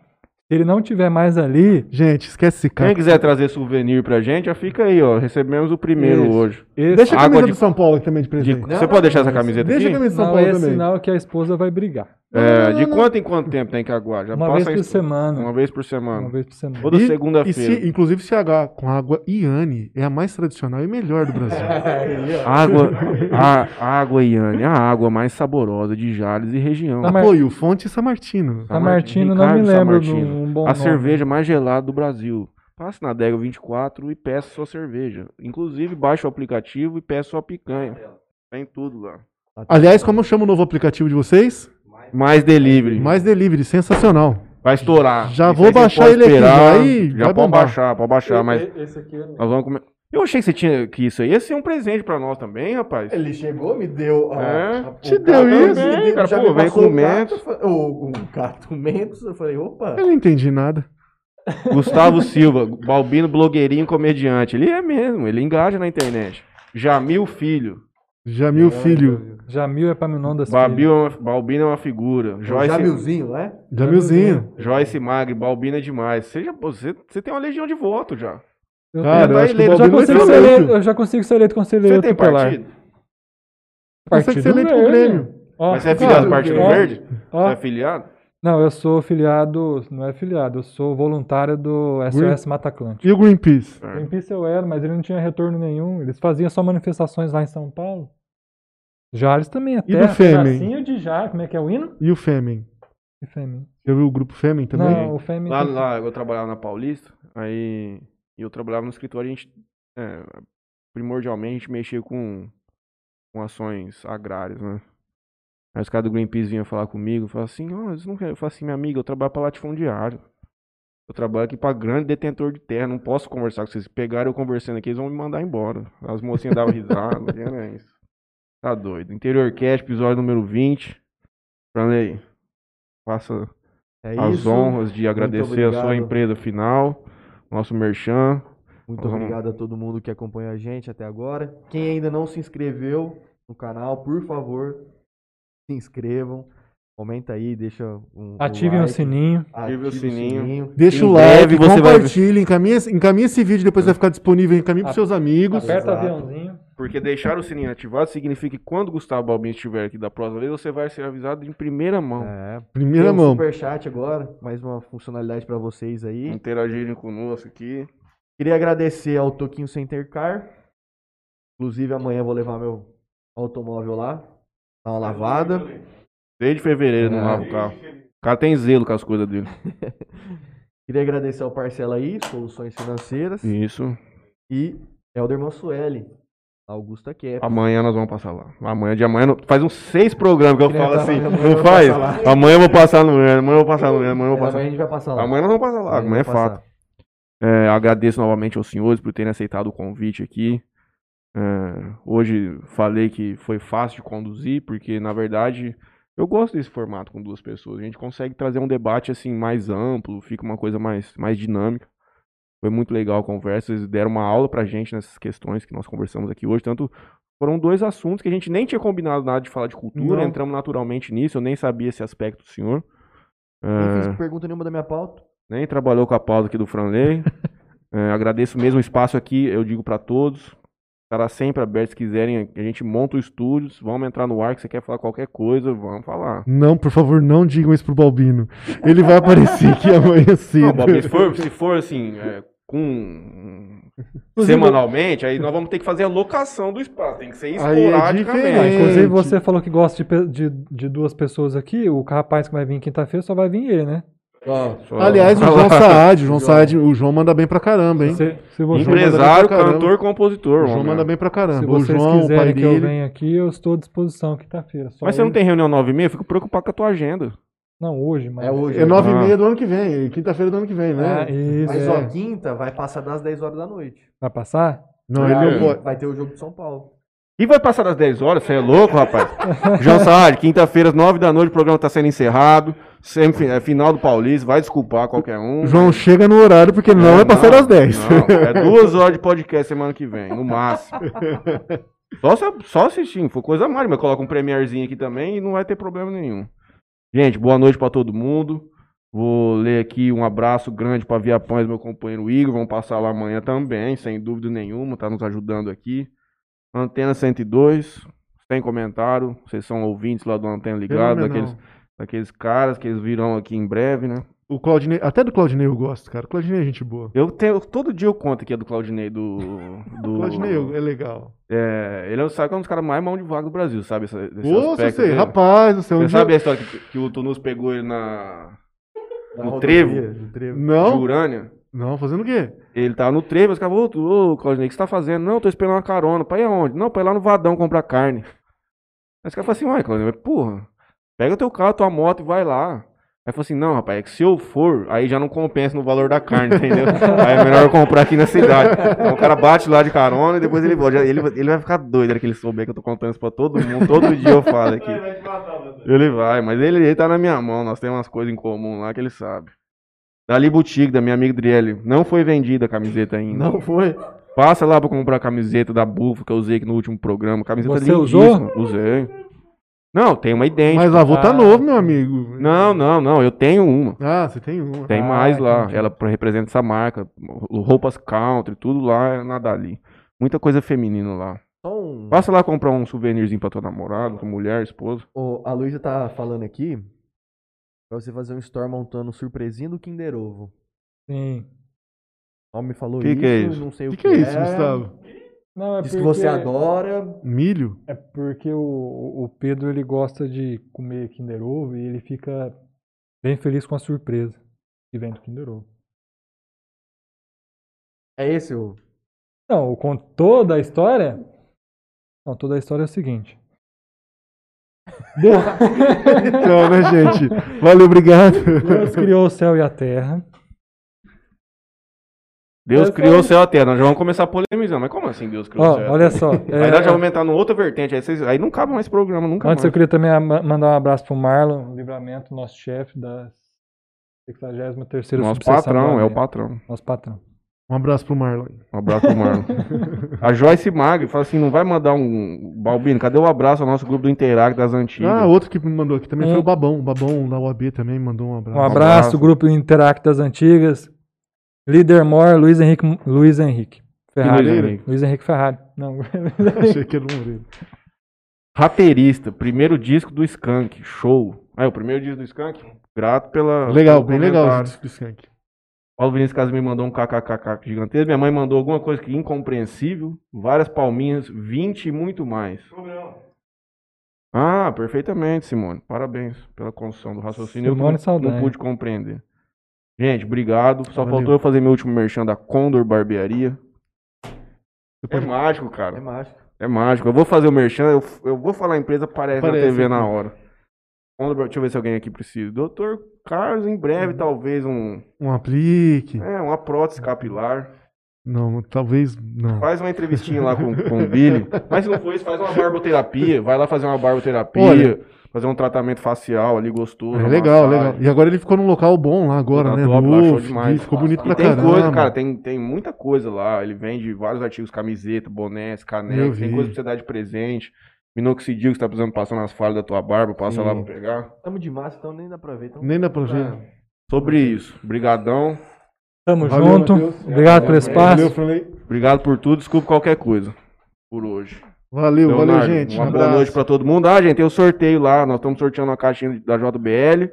Se ele não tiver mais ali, Gente, esquece esse Quem cara. quiser trazer souvenir pra gente, já fica aí, ó. Recebemos o primeiro Isso. hoje. esse, Deixa a Água camisa de- do São Paulo aqui também de De- presente. você Não, pode deixar essa não, camiseta Deixa a aqui? camisa de São não, Paulo esse também. sinal que a esposa vai brigar. É, Não, de não, quanto em quanto tempo tem que aguardar? Já Uma passa vez por isso- semana. Uma vez por semana. Uma vez por semana. Toda segunda-feira. se, inclusive, se H com água Iane é a mais tradicional e melhor do Brasil. Água, a, água, Iane, a água mais saborosa de Jales e região. Mas- Apoio, Fonte São Martino. San Martino, não me lembro de Martino. um bom A nome. cerveja mais gelada do Brasil. Passe na Dega 24 e peça sua cerveja. Inclusive, baixe o aplicativo e peça sua picanha. Tem tudo lá. Aliás, como eu chamo o novo aplicativo de vocês? Mais delivery. Mais Delivery, sensacional. Vai estourar. Já Isso vou baixar ele aqui, esperar. vai- Já vai pode bombar. baixar, pode baixar, mas Esse aqui é... nós vamos comer. Eu achei que você tinha que isso aí ia ser um presente pra nós também, rapaz. Ele chegou, me deu. a- É, a- te deu me isso? deu- Cara, já pô, vem com o mentos. O, o cacto mentos, eu falei, opa. Eu não entendi nada. Gustavo Silva, Balbino blogueirinho comediante. Ele é mesmo, ele engaja na internet. Jamil Filho. Jamil Filho. Jamil é Epaminondas Babil é uma, Balbino é uma figura. Joyce, Jamilzinho, né? Jamilzinho. Joyce Magri, Balbino é demais. Seja, você, você tem uma legião de voto já. Eu, Cara, Tá eu acho que o eleito. eu, já Balbino vai consigo ser ser eleito, eleito. eu já consigo ser eleito conselheiro Você tem tutelar. partido? Consegue ser eleito com o. Grêmio. Ó, Mas você é filiado cara, do Partido ó, Verde? ó. Você é filiado? Não, eu sou filiado, não é filiado, eu sou voluntário do SOS Mata Atlântico. E o Greenpeace? É. Greenpeace eu era, mas ele não tinha retorno nenhum. Eles faziam só manifestações lá em São Paulo. Jales também, até. do Fêmen? De Jales, como é que é o hino? E o Fêmen? E Fêmen. Já viu o grupo Fêmen também? Não, o Fêmen... Lá, lá eu trabalhava na Paulista, aí eu trabalhava no escritório, a gente, é, primordialmente, a gente mexia com com ações agrárias, né? Aí os caras do Greenpeace vinham falar comigo, falavam assim, ó, eles não querem. Eu falo assim, minha amiga, eu trabalho pra latifundiário. Eu trabalho aqui pra grande detentor de terra, não posso conversar com vocês. Pegaram eu conversando aqui, eles vão me mandar embora. As mocinhas davam risada, era isso. Tá doido. Interior Cast, episódio número 20. Franley, faça É as isso. honras de agradecer a sua empresa final, nosso merchan. Muito Nós vamos- obrigado a todo mundo que acompanha a gente até agora. Quem ainda não se inscreveu no canal, por favor, se inscrevam. Comenta aí, deixa um. um Ativem o like, sininho. Ative o sininho. Deixa o like, você vai- encaminha, encaminha esse vídeo, depois vai ficar disponível, encaminha pros seus amigos. Aperta o aviãozinho. Porque deixar o sininho ativado significa que quando o Gustavo Balbin estiver aqui da próxima vez, você vai ser avisado em primeira mão. É, Primeira tem um mão. superchat agora, mais uma funcionalidade pra vocês aí. Interagirem conosco aqui. Queria agradecer ao Toquinho Center Car. Inclusive, amanhã vou levar meu automóvel lá, dar uma lavada. Desde fevereiro não É. lava o carro. O cara tem zelo com as coisas dele. Queria agradecer ao Parcela aí, Soluções Financeiras. Isso. E Helder Mansueli, Augusta Cap. Amanhã nós vamos passar lá. Amanhã de amanhã. Faz uns seis programas que eu falo assim. Não faz? Amanhã eu vou passar no amanhã eu vou passar no amanhã eu vou passar. amanhã a gente vai passar lá. Amanhã nós vamos passar lá, amanhã é fato. É, agradeço novamente aos senhores por terem aceitado o convite aqui. É, hoje falei que foi fácil de conduzir, porque na verdade eu gosto desse formato com duas pessoas. A gente consegue trazer um debate assim mais amplo, fica uma coisa mais, mais dinâmica. Foi muito legal a conversa, eles deram uma aula pra gente nessas questões que nós conversamos aqui hoje. Tanto foram dois assuntos que a gente nem tinha combinado nada de falar de cultura, Não. entramos naturalmente nisso, eu nem sabia esse aspecto do senhor. Nem fiz pergunta nenhuma da minha pauta. nem trabalhou com a pauta aqui do Franley. É, agradeço mesmo o espaço aqui, eu digo pra todos. Estará sempre aberto, se quiserem, a gente monta o estúdio, vamos entrar no ar, que você quer falar qualquer coisa, vamos falar. Não, por favor, não digam isso pro Balbino. Ele vai aparecer aqui amanhã cedo. Não, Bob, se for, se for assim, é, com semanalmente, aí nós vamos ter que fazer a locação do espaço, tem que ser é esporadicamente. diferente. Inclusive, você falou que gosta de, de, de duas pessoas aqui. O rapaz que vai vir quinta-feira só vai vir ele, né? Só- Aliás, o João. Saad, o João Saad, o João manda bem pra caramba, hein? Se, se você, Empresário, pra caramba. cantor, compositor. O João manda bem pra se caramba. O vocês João, o pai quiserem que eu venha aqui, eu estou à disposição quinta-feira. Mas você não tem reunião 9 e meia? Eu fico preocupado com a tua agenda. Não, hoje, mas. é hoje. É nove e Ah. meia do ano que vem, quinta-feira do ano que vem, né? Ah, isso. Mas é. ó, quinta vai passar das 10 horas da noite. Vai passar? Não, É. ele não pode. Vai ter o jogo de São Paulo. E vai passar das 10 horas? Você é louco, rapaz? João Saad, quinta-feira, às 9 da noite, o programa tá sendo encerrado. Sempre, é final do Paulista, vai desculpar qualquer um. João chega no horário porque não É, vai passar não, das 10. Não, é duas horas de podcast semana que vem, no máximo. Só, só assistindo, for coisa mais, mas coloca um premierzinho aqui também e não vai ter problema nenhum. Gente, boa noite pra todo mundo. Vou ler aqui um abraço grande pra Via Pães, meu companheiro Igor. Vamos passar lá amanhã também, sem dúvida nenhuma, tá nos ajudando aqui. Antena 102, sem comentário. Vocês são ouvintes lá do Antena Ligado, daqueles, daqueles caras que eles virão aqui em breve, né? O Claudinei, até do Claudinei eu gosto, cara. O Claudinei é gente boa. Eu tenho, todo dia eu conto aqui a do Claudinei do. do O Claudinei é legal. é, ele é, sabe que é um dos caras mais mão de vaga do Brasil, sabe? Esse, esse Ô, sei, dele? rapaz, você é um Você sabe a história que, que o Tunus pegou ele na. Na No rodovia, trevo? No trevo. Não, Jurânia? Não, fazendo o quê? Ele tava no trevo, os caras falaram, ô, ô, Claudinei, o que você tá fazendo? Não, tô esperando uma carona. Pra ir aonde? Não, pra ir lá no Vadão comprar carne. Aí os caras falaram assim, uai, Claudinei, mas porra, pega teu carro, tua moto e vai lá. Aí falou assim, não, rapaz, é que se eu for, aí já não compensa no valor da carne, entendeu? aí é melhor eu comprar aqui na cidade. Então o cara bate lá de carona e depois ele volta. Ele, ele vai ficar doido, era que ele souber que eu tô contando isso pra todo mundo, todo dia eu falo aqui. Ele vai, mas ele, ele tá na minha mão, nós temos umas coisas em comum lá que ele sabe. Dali Boutique, da minha amiga Driele, não foi vendida a camiseta ainda. Não foi? Passa lá pra comprar a camiseta da Bufa que eu usei aqui no último programa. Camiseta Você lindíssima. Usei. Não, tem uma idêntica. Mas a avô tá Ah. novo, meu amigo. Não, não, não. Eu tenho uma. Ah, você tem uma. Tem Ah, mais lá. entendi. Ela pre- representa essa marca. Roupas country, tudo lá é na Dali. Muita coisa feminina lá. Só um. Passa lá comprar um souvenirzinho pra tua namorada, tua mulher, esposa. Ô, a Luísa tá falando aqui pra você fazer um store montando surpresinha do Kinder Ovo. Sim. O homem falou Que isso, que é isso? não sei O o que, que é isso, Gustavo? Não, é Diz que porque, você adora. Milho? É porque o, o Pedro ele gosta de comer Kinder Ovo e ele fica bem feliz com a surpresa que vem do Kinder Ovo. É esse o. Não, com toda a história, Então, toda a história é o seguinte. Então, né, gente? Valeu, obrigado. Deus criou o céu e a terra. Deus É, criou o céu e a terra. Nós já vamos começar polemizando. Mas como assim Deus criou o céu? e a olha terra? só. Aí é, nós já vamos entrar numa outra vertente. Aí, vocês- aí não cabe mais programa, nunca Antes mais. eu queria também mandar um abraço pro Marlon Livramento, nosso chefe da 63ª Nosso patrão, é o patrão. Nosso patrão. Um abraço pro Marlon. Um abraço pro Marlon. a Joyce Mag fala assim: não vai mandar um. Balbino, cadê o abraço ao nosso grupo do Interact das antigas? Ah, outro que me mandou aqui também foi Um- o Babão. O Babão da UAB também mandou um abraço. Um abraço, abraço. grupo Interact das Antigas. Líder Mor, Luiz Henrique, Luiz Henrique Ferrari. Luiz? Henrique? Luiz Henrique Ferrari. Não, Achei que era o Moreira. Rapeirista, primeiro disco do Skank, show. Ah, é o primeiro disco do Skank? Grato pela. Legal, bem legal esse disco do Skank. Paulo Vinícius Caso me mandou um kkkk gigantesco. Minha mãe mandou alguma coisa que incompreensível. Várias palminhas, 20 e muito mais. Ah, perfeitamente, Simone. Parabéns pela construção do raciocínio. Eu Simone não- Saldanha. não pude compreender. Gente, obrigado. Só Valeu. faltou eu fazer meu último merchan da Condor Barbearia. É mágico, É cara. mágico. É mágico. Eu vou fazer o merchan, eu, eu vou falar a empresa, aparece, Aparece na TV na hora. Deixa eu ver se alguém aqui precisa. Doutor Carlos, em breve, Uhum. talvez um. Um aplique. É, uma prótese capilar. Não, talvez não. Faz uma entrevistinha lá com, com o Billy. Mas se não for isso, faz uma barboterapia. Vai lá fazer uma barboterapia. Olha. fazer um tratamento facial ali gostoso. É legal, legal. E agora ele ficou num local bom lá agora, Tá né? top lá, Novo, demais. ficou bonito E pra tem caramba. coisa, cara, tem, tem muita coisa lá. Ele vende vários artigos, camiseta, bonés, Eu canecas, tem coisa pra você dar de presente. Minoxidil que você tá precisando passar nas falhas da tua barba, passa Sim. lá pra pegar. Tamo de massa, então nem dá pra ver. Então... Nem dá pra ver. Ah, Sobre isso, brigadão. Tamo Valeu, junto. Matheus. Obrigado pelo espaço. Valeu. Obrigado por tudo, desculpa qualquer coisa por hoje. Valeu, valeu, Leonardo, gente. Uma Um boa noite pra todo mundo. Ah, gente, tem o sorteio lá. Nós estamos sorteando uma caixinha da JBL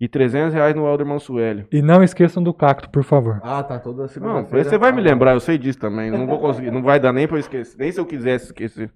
e 300 reais no Helder Mansueli. E não esqueçam do cacto, por favor. Ah, tá toda Não, segunda-feira. você vai me lembrar, eu sei disso também. Não vou conseguir, não vai dar nem pra eu esquecer. Nem se eu quisesse esquecer.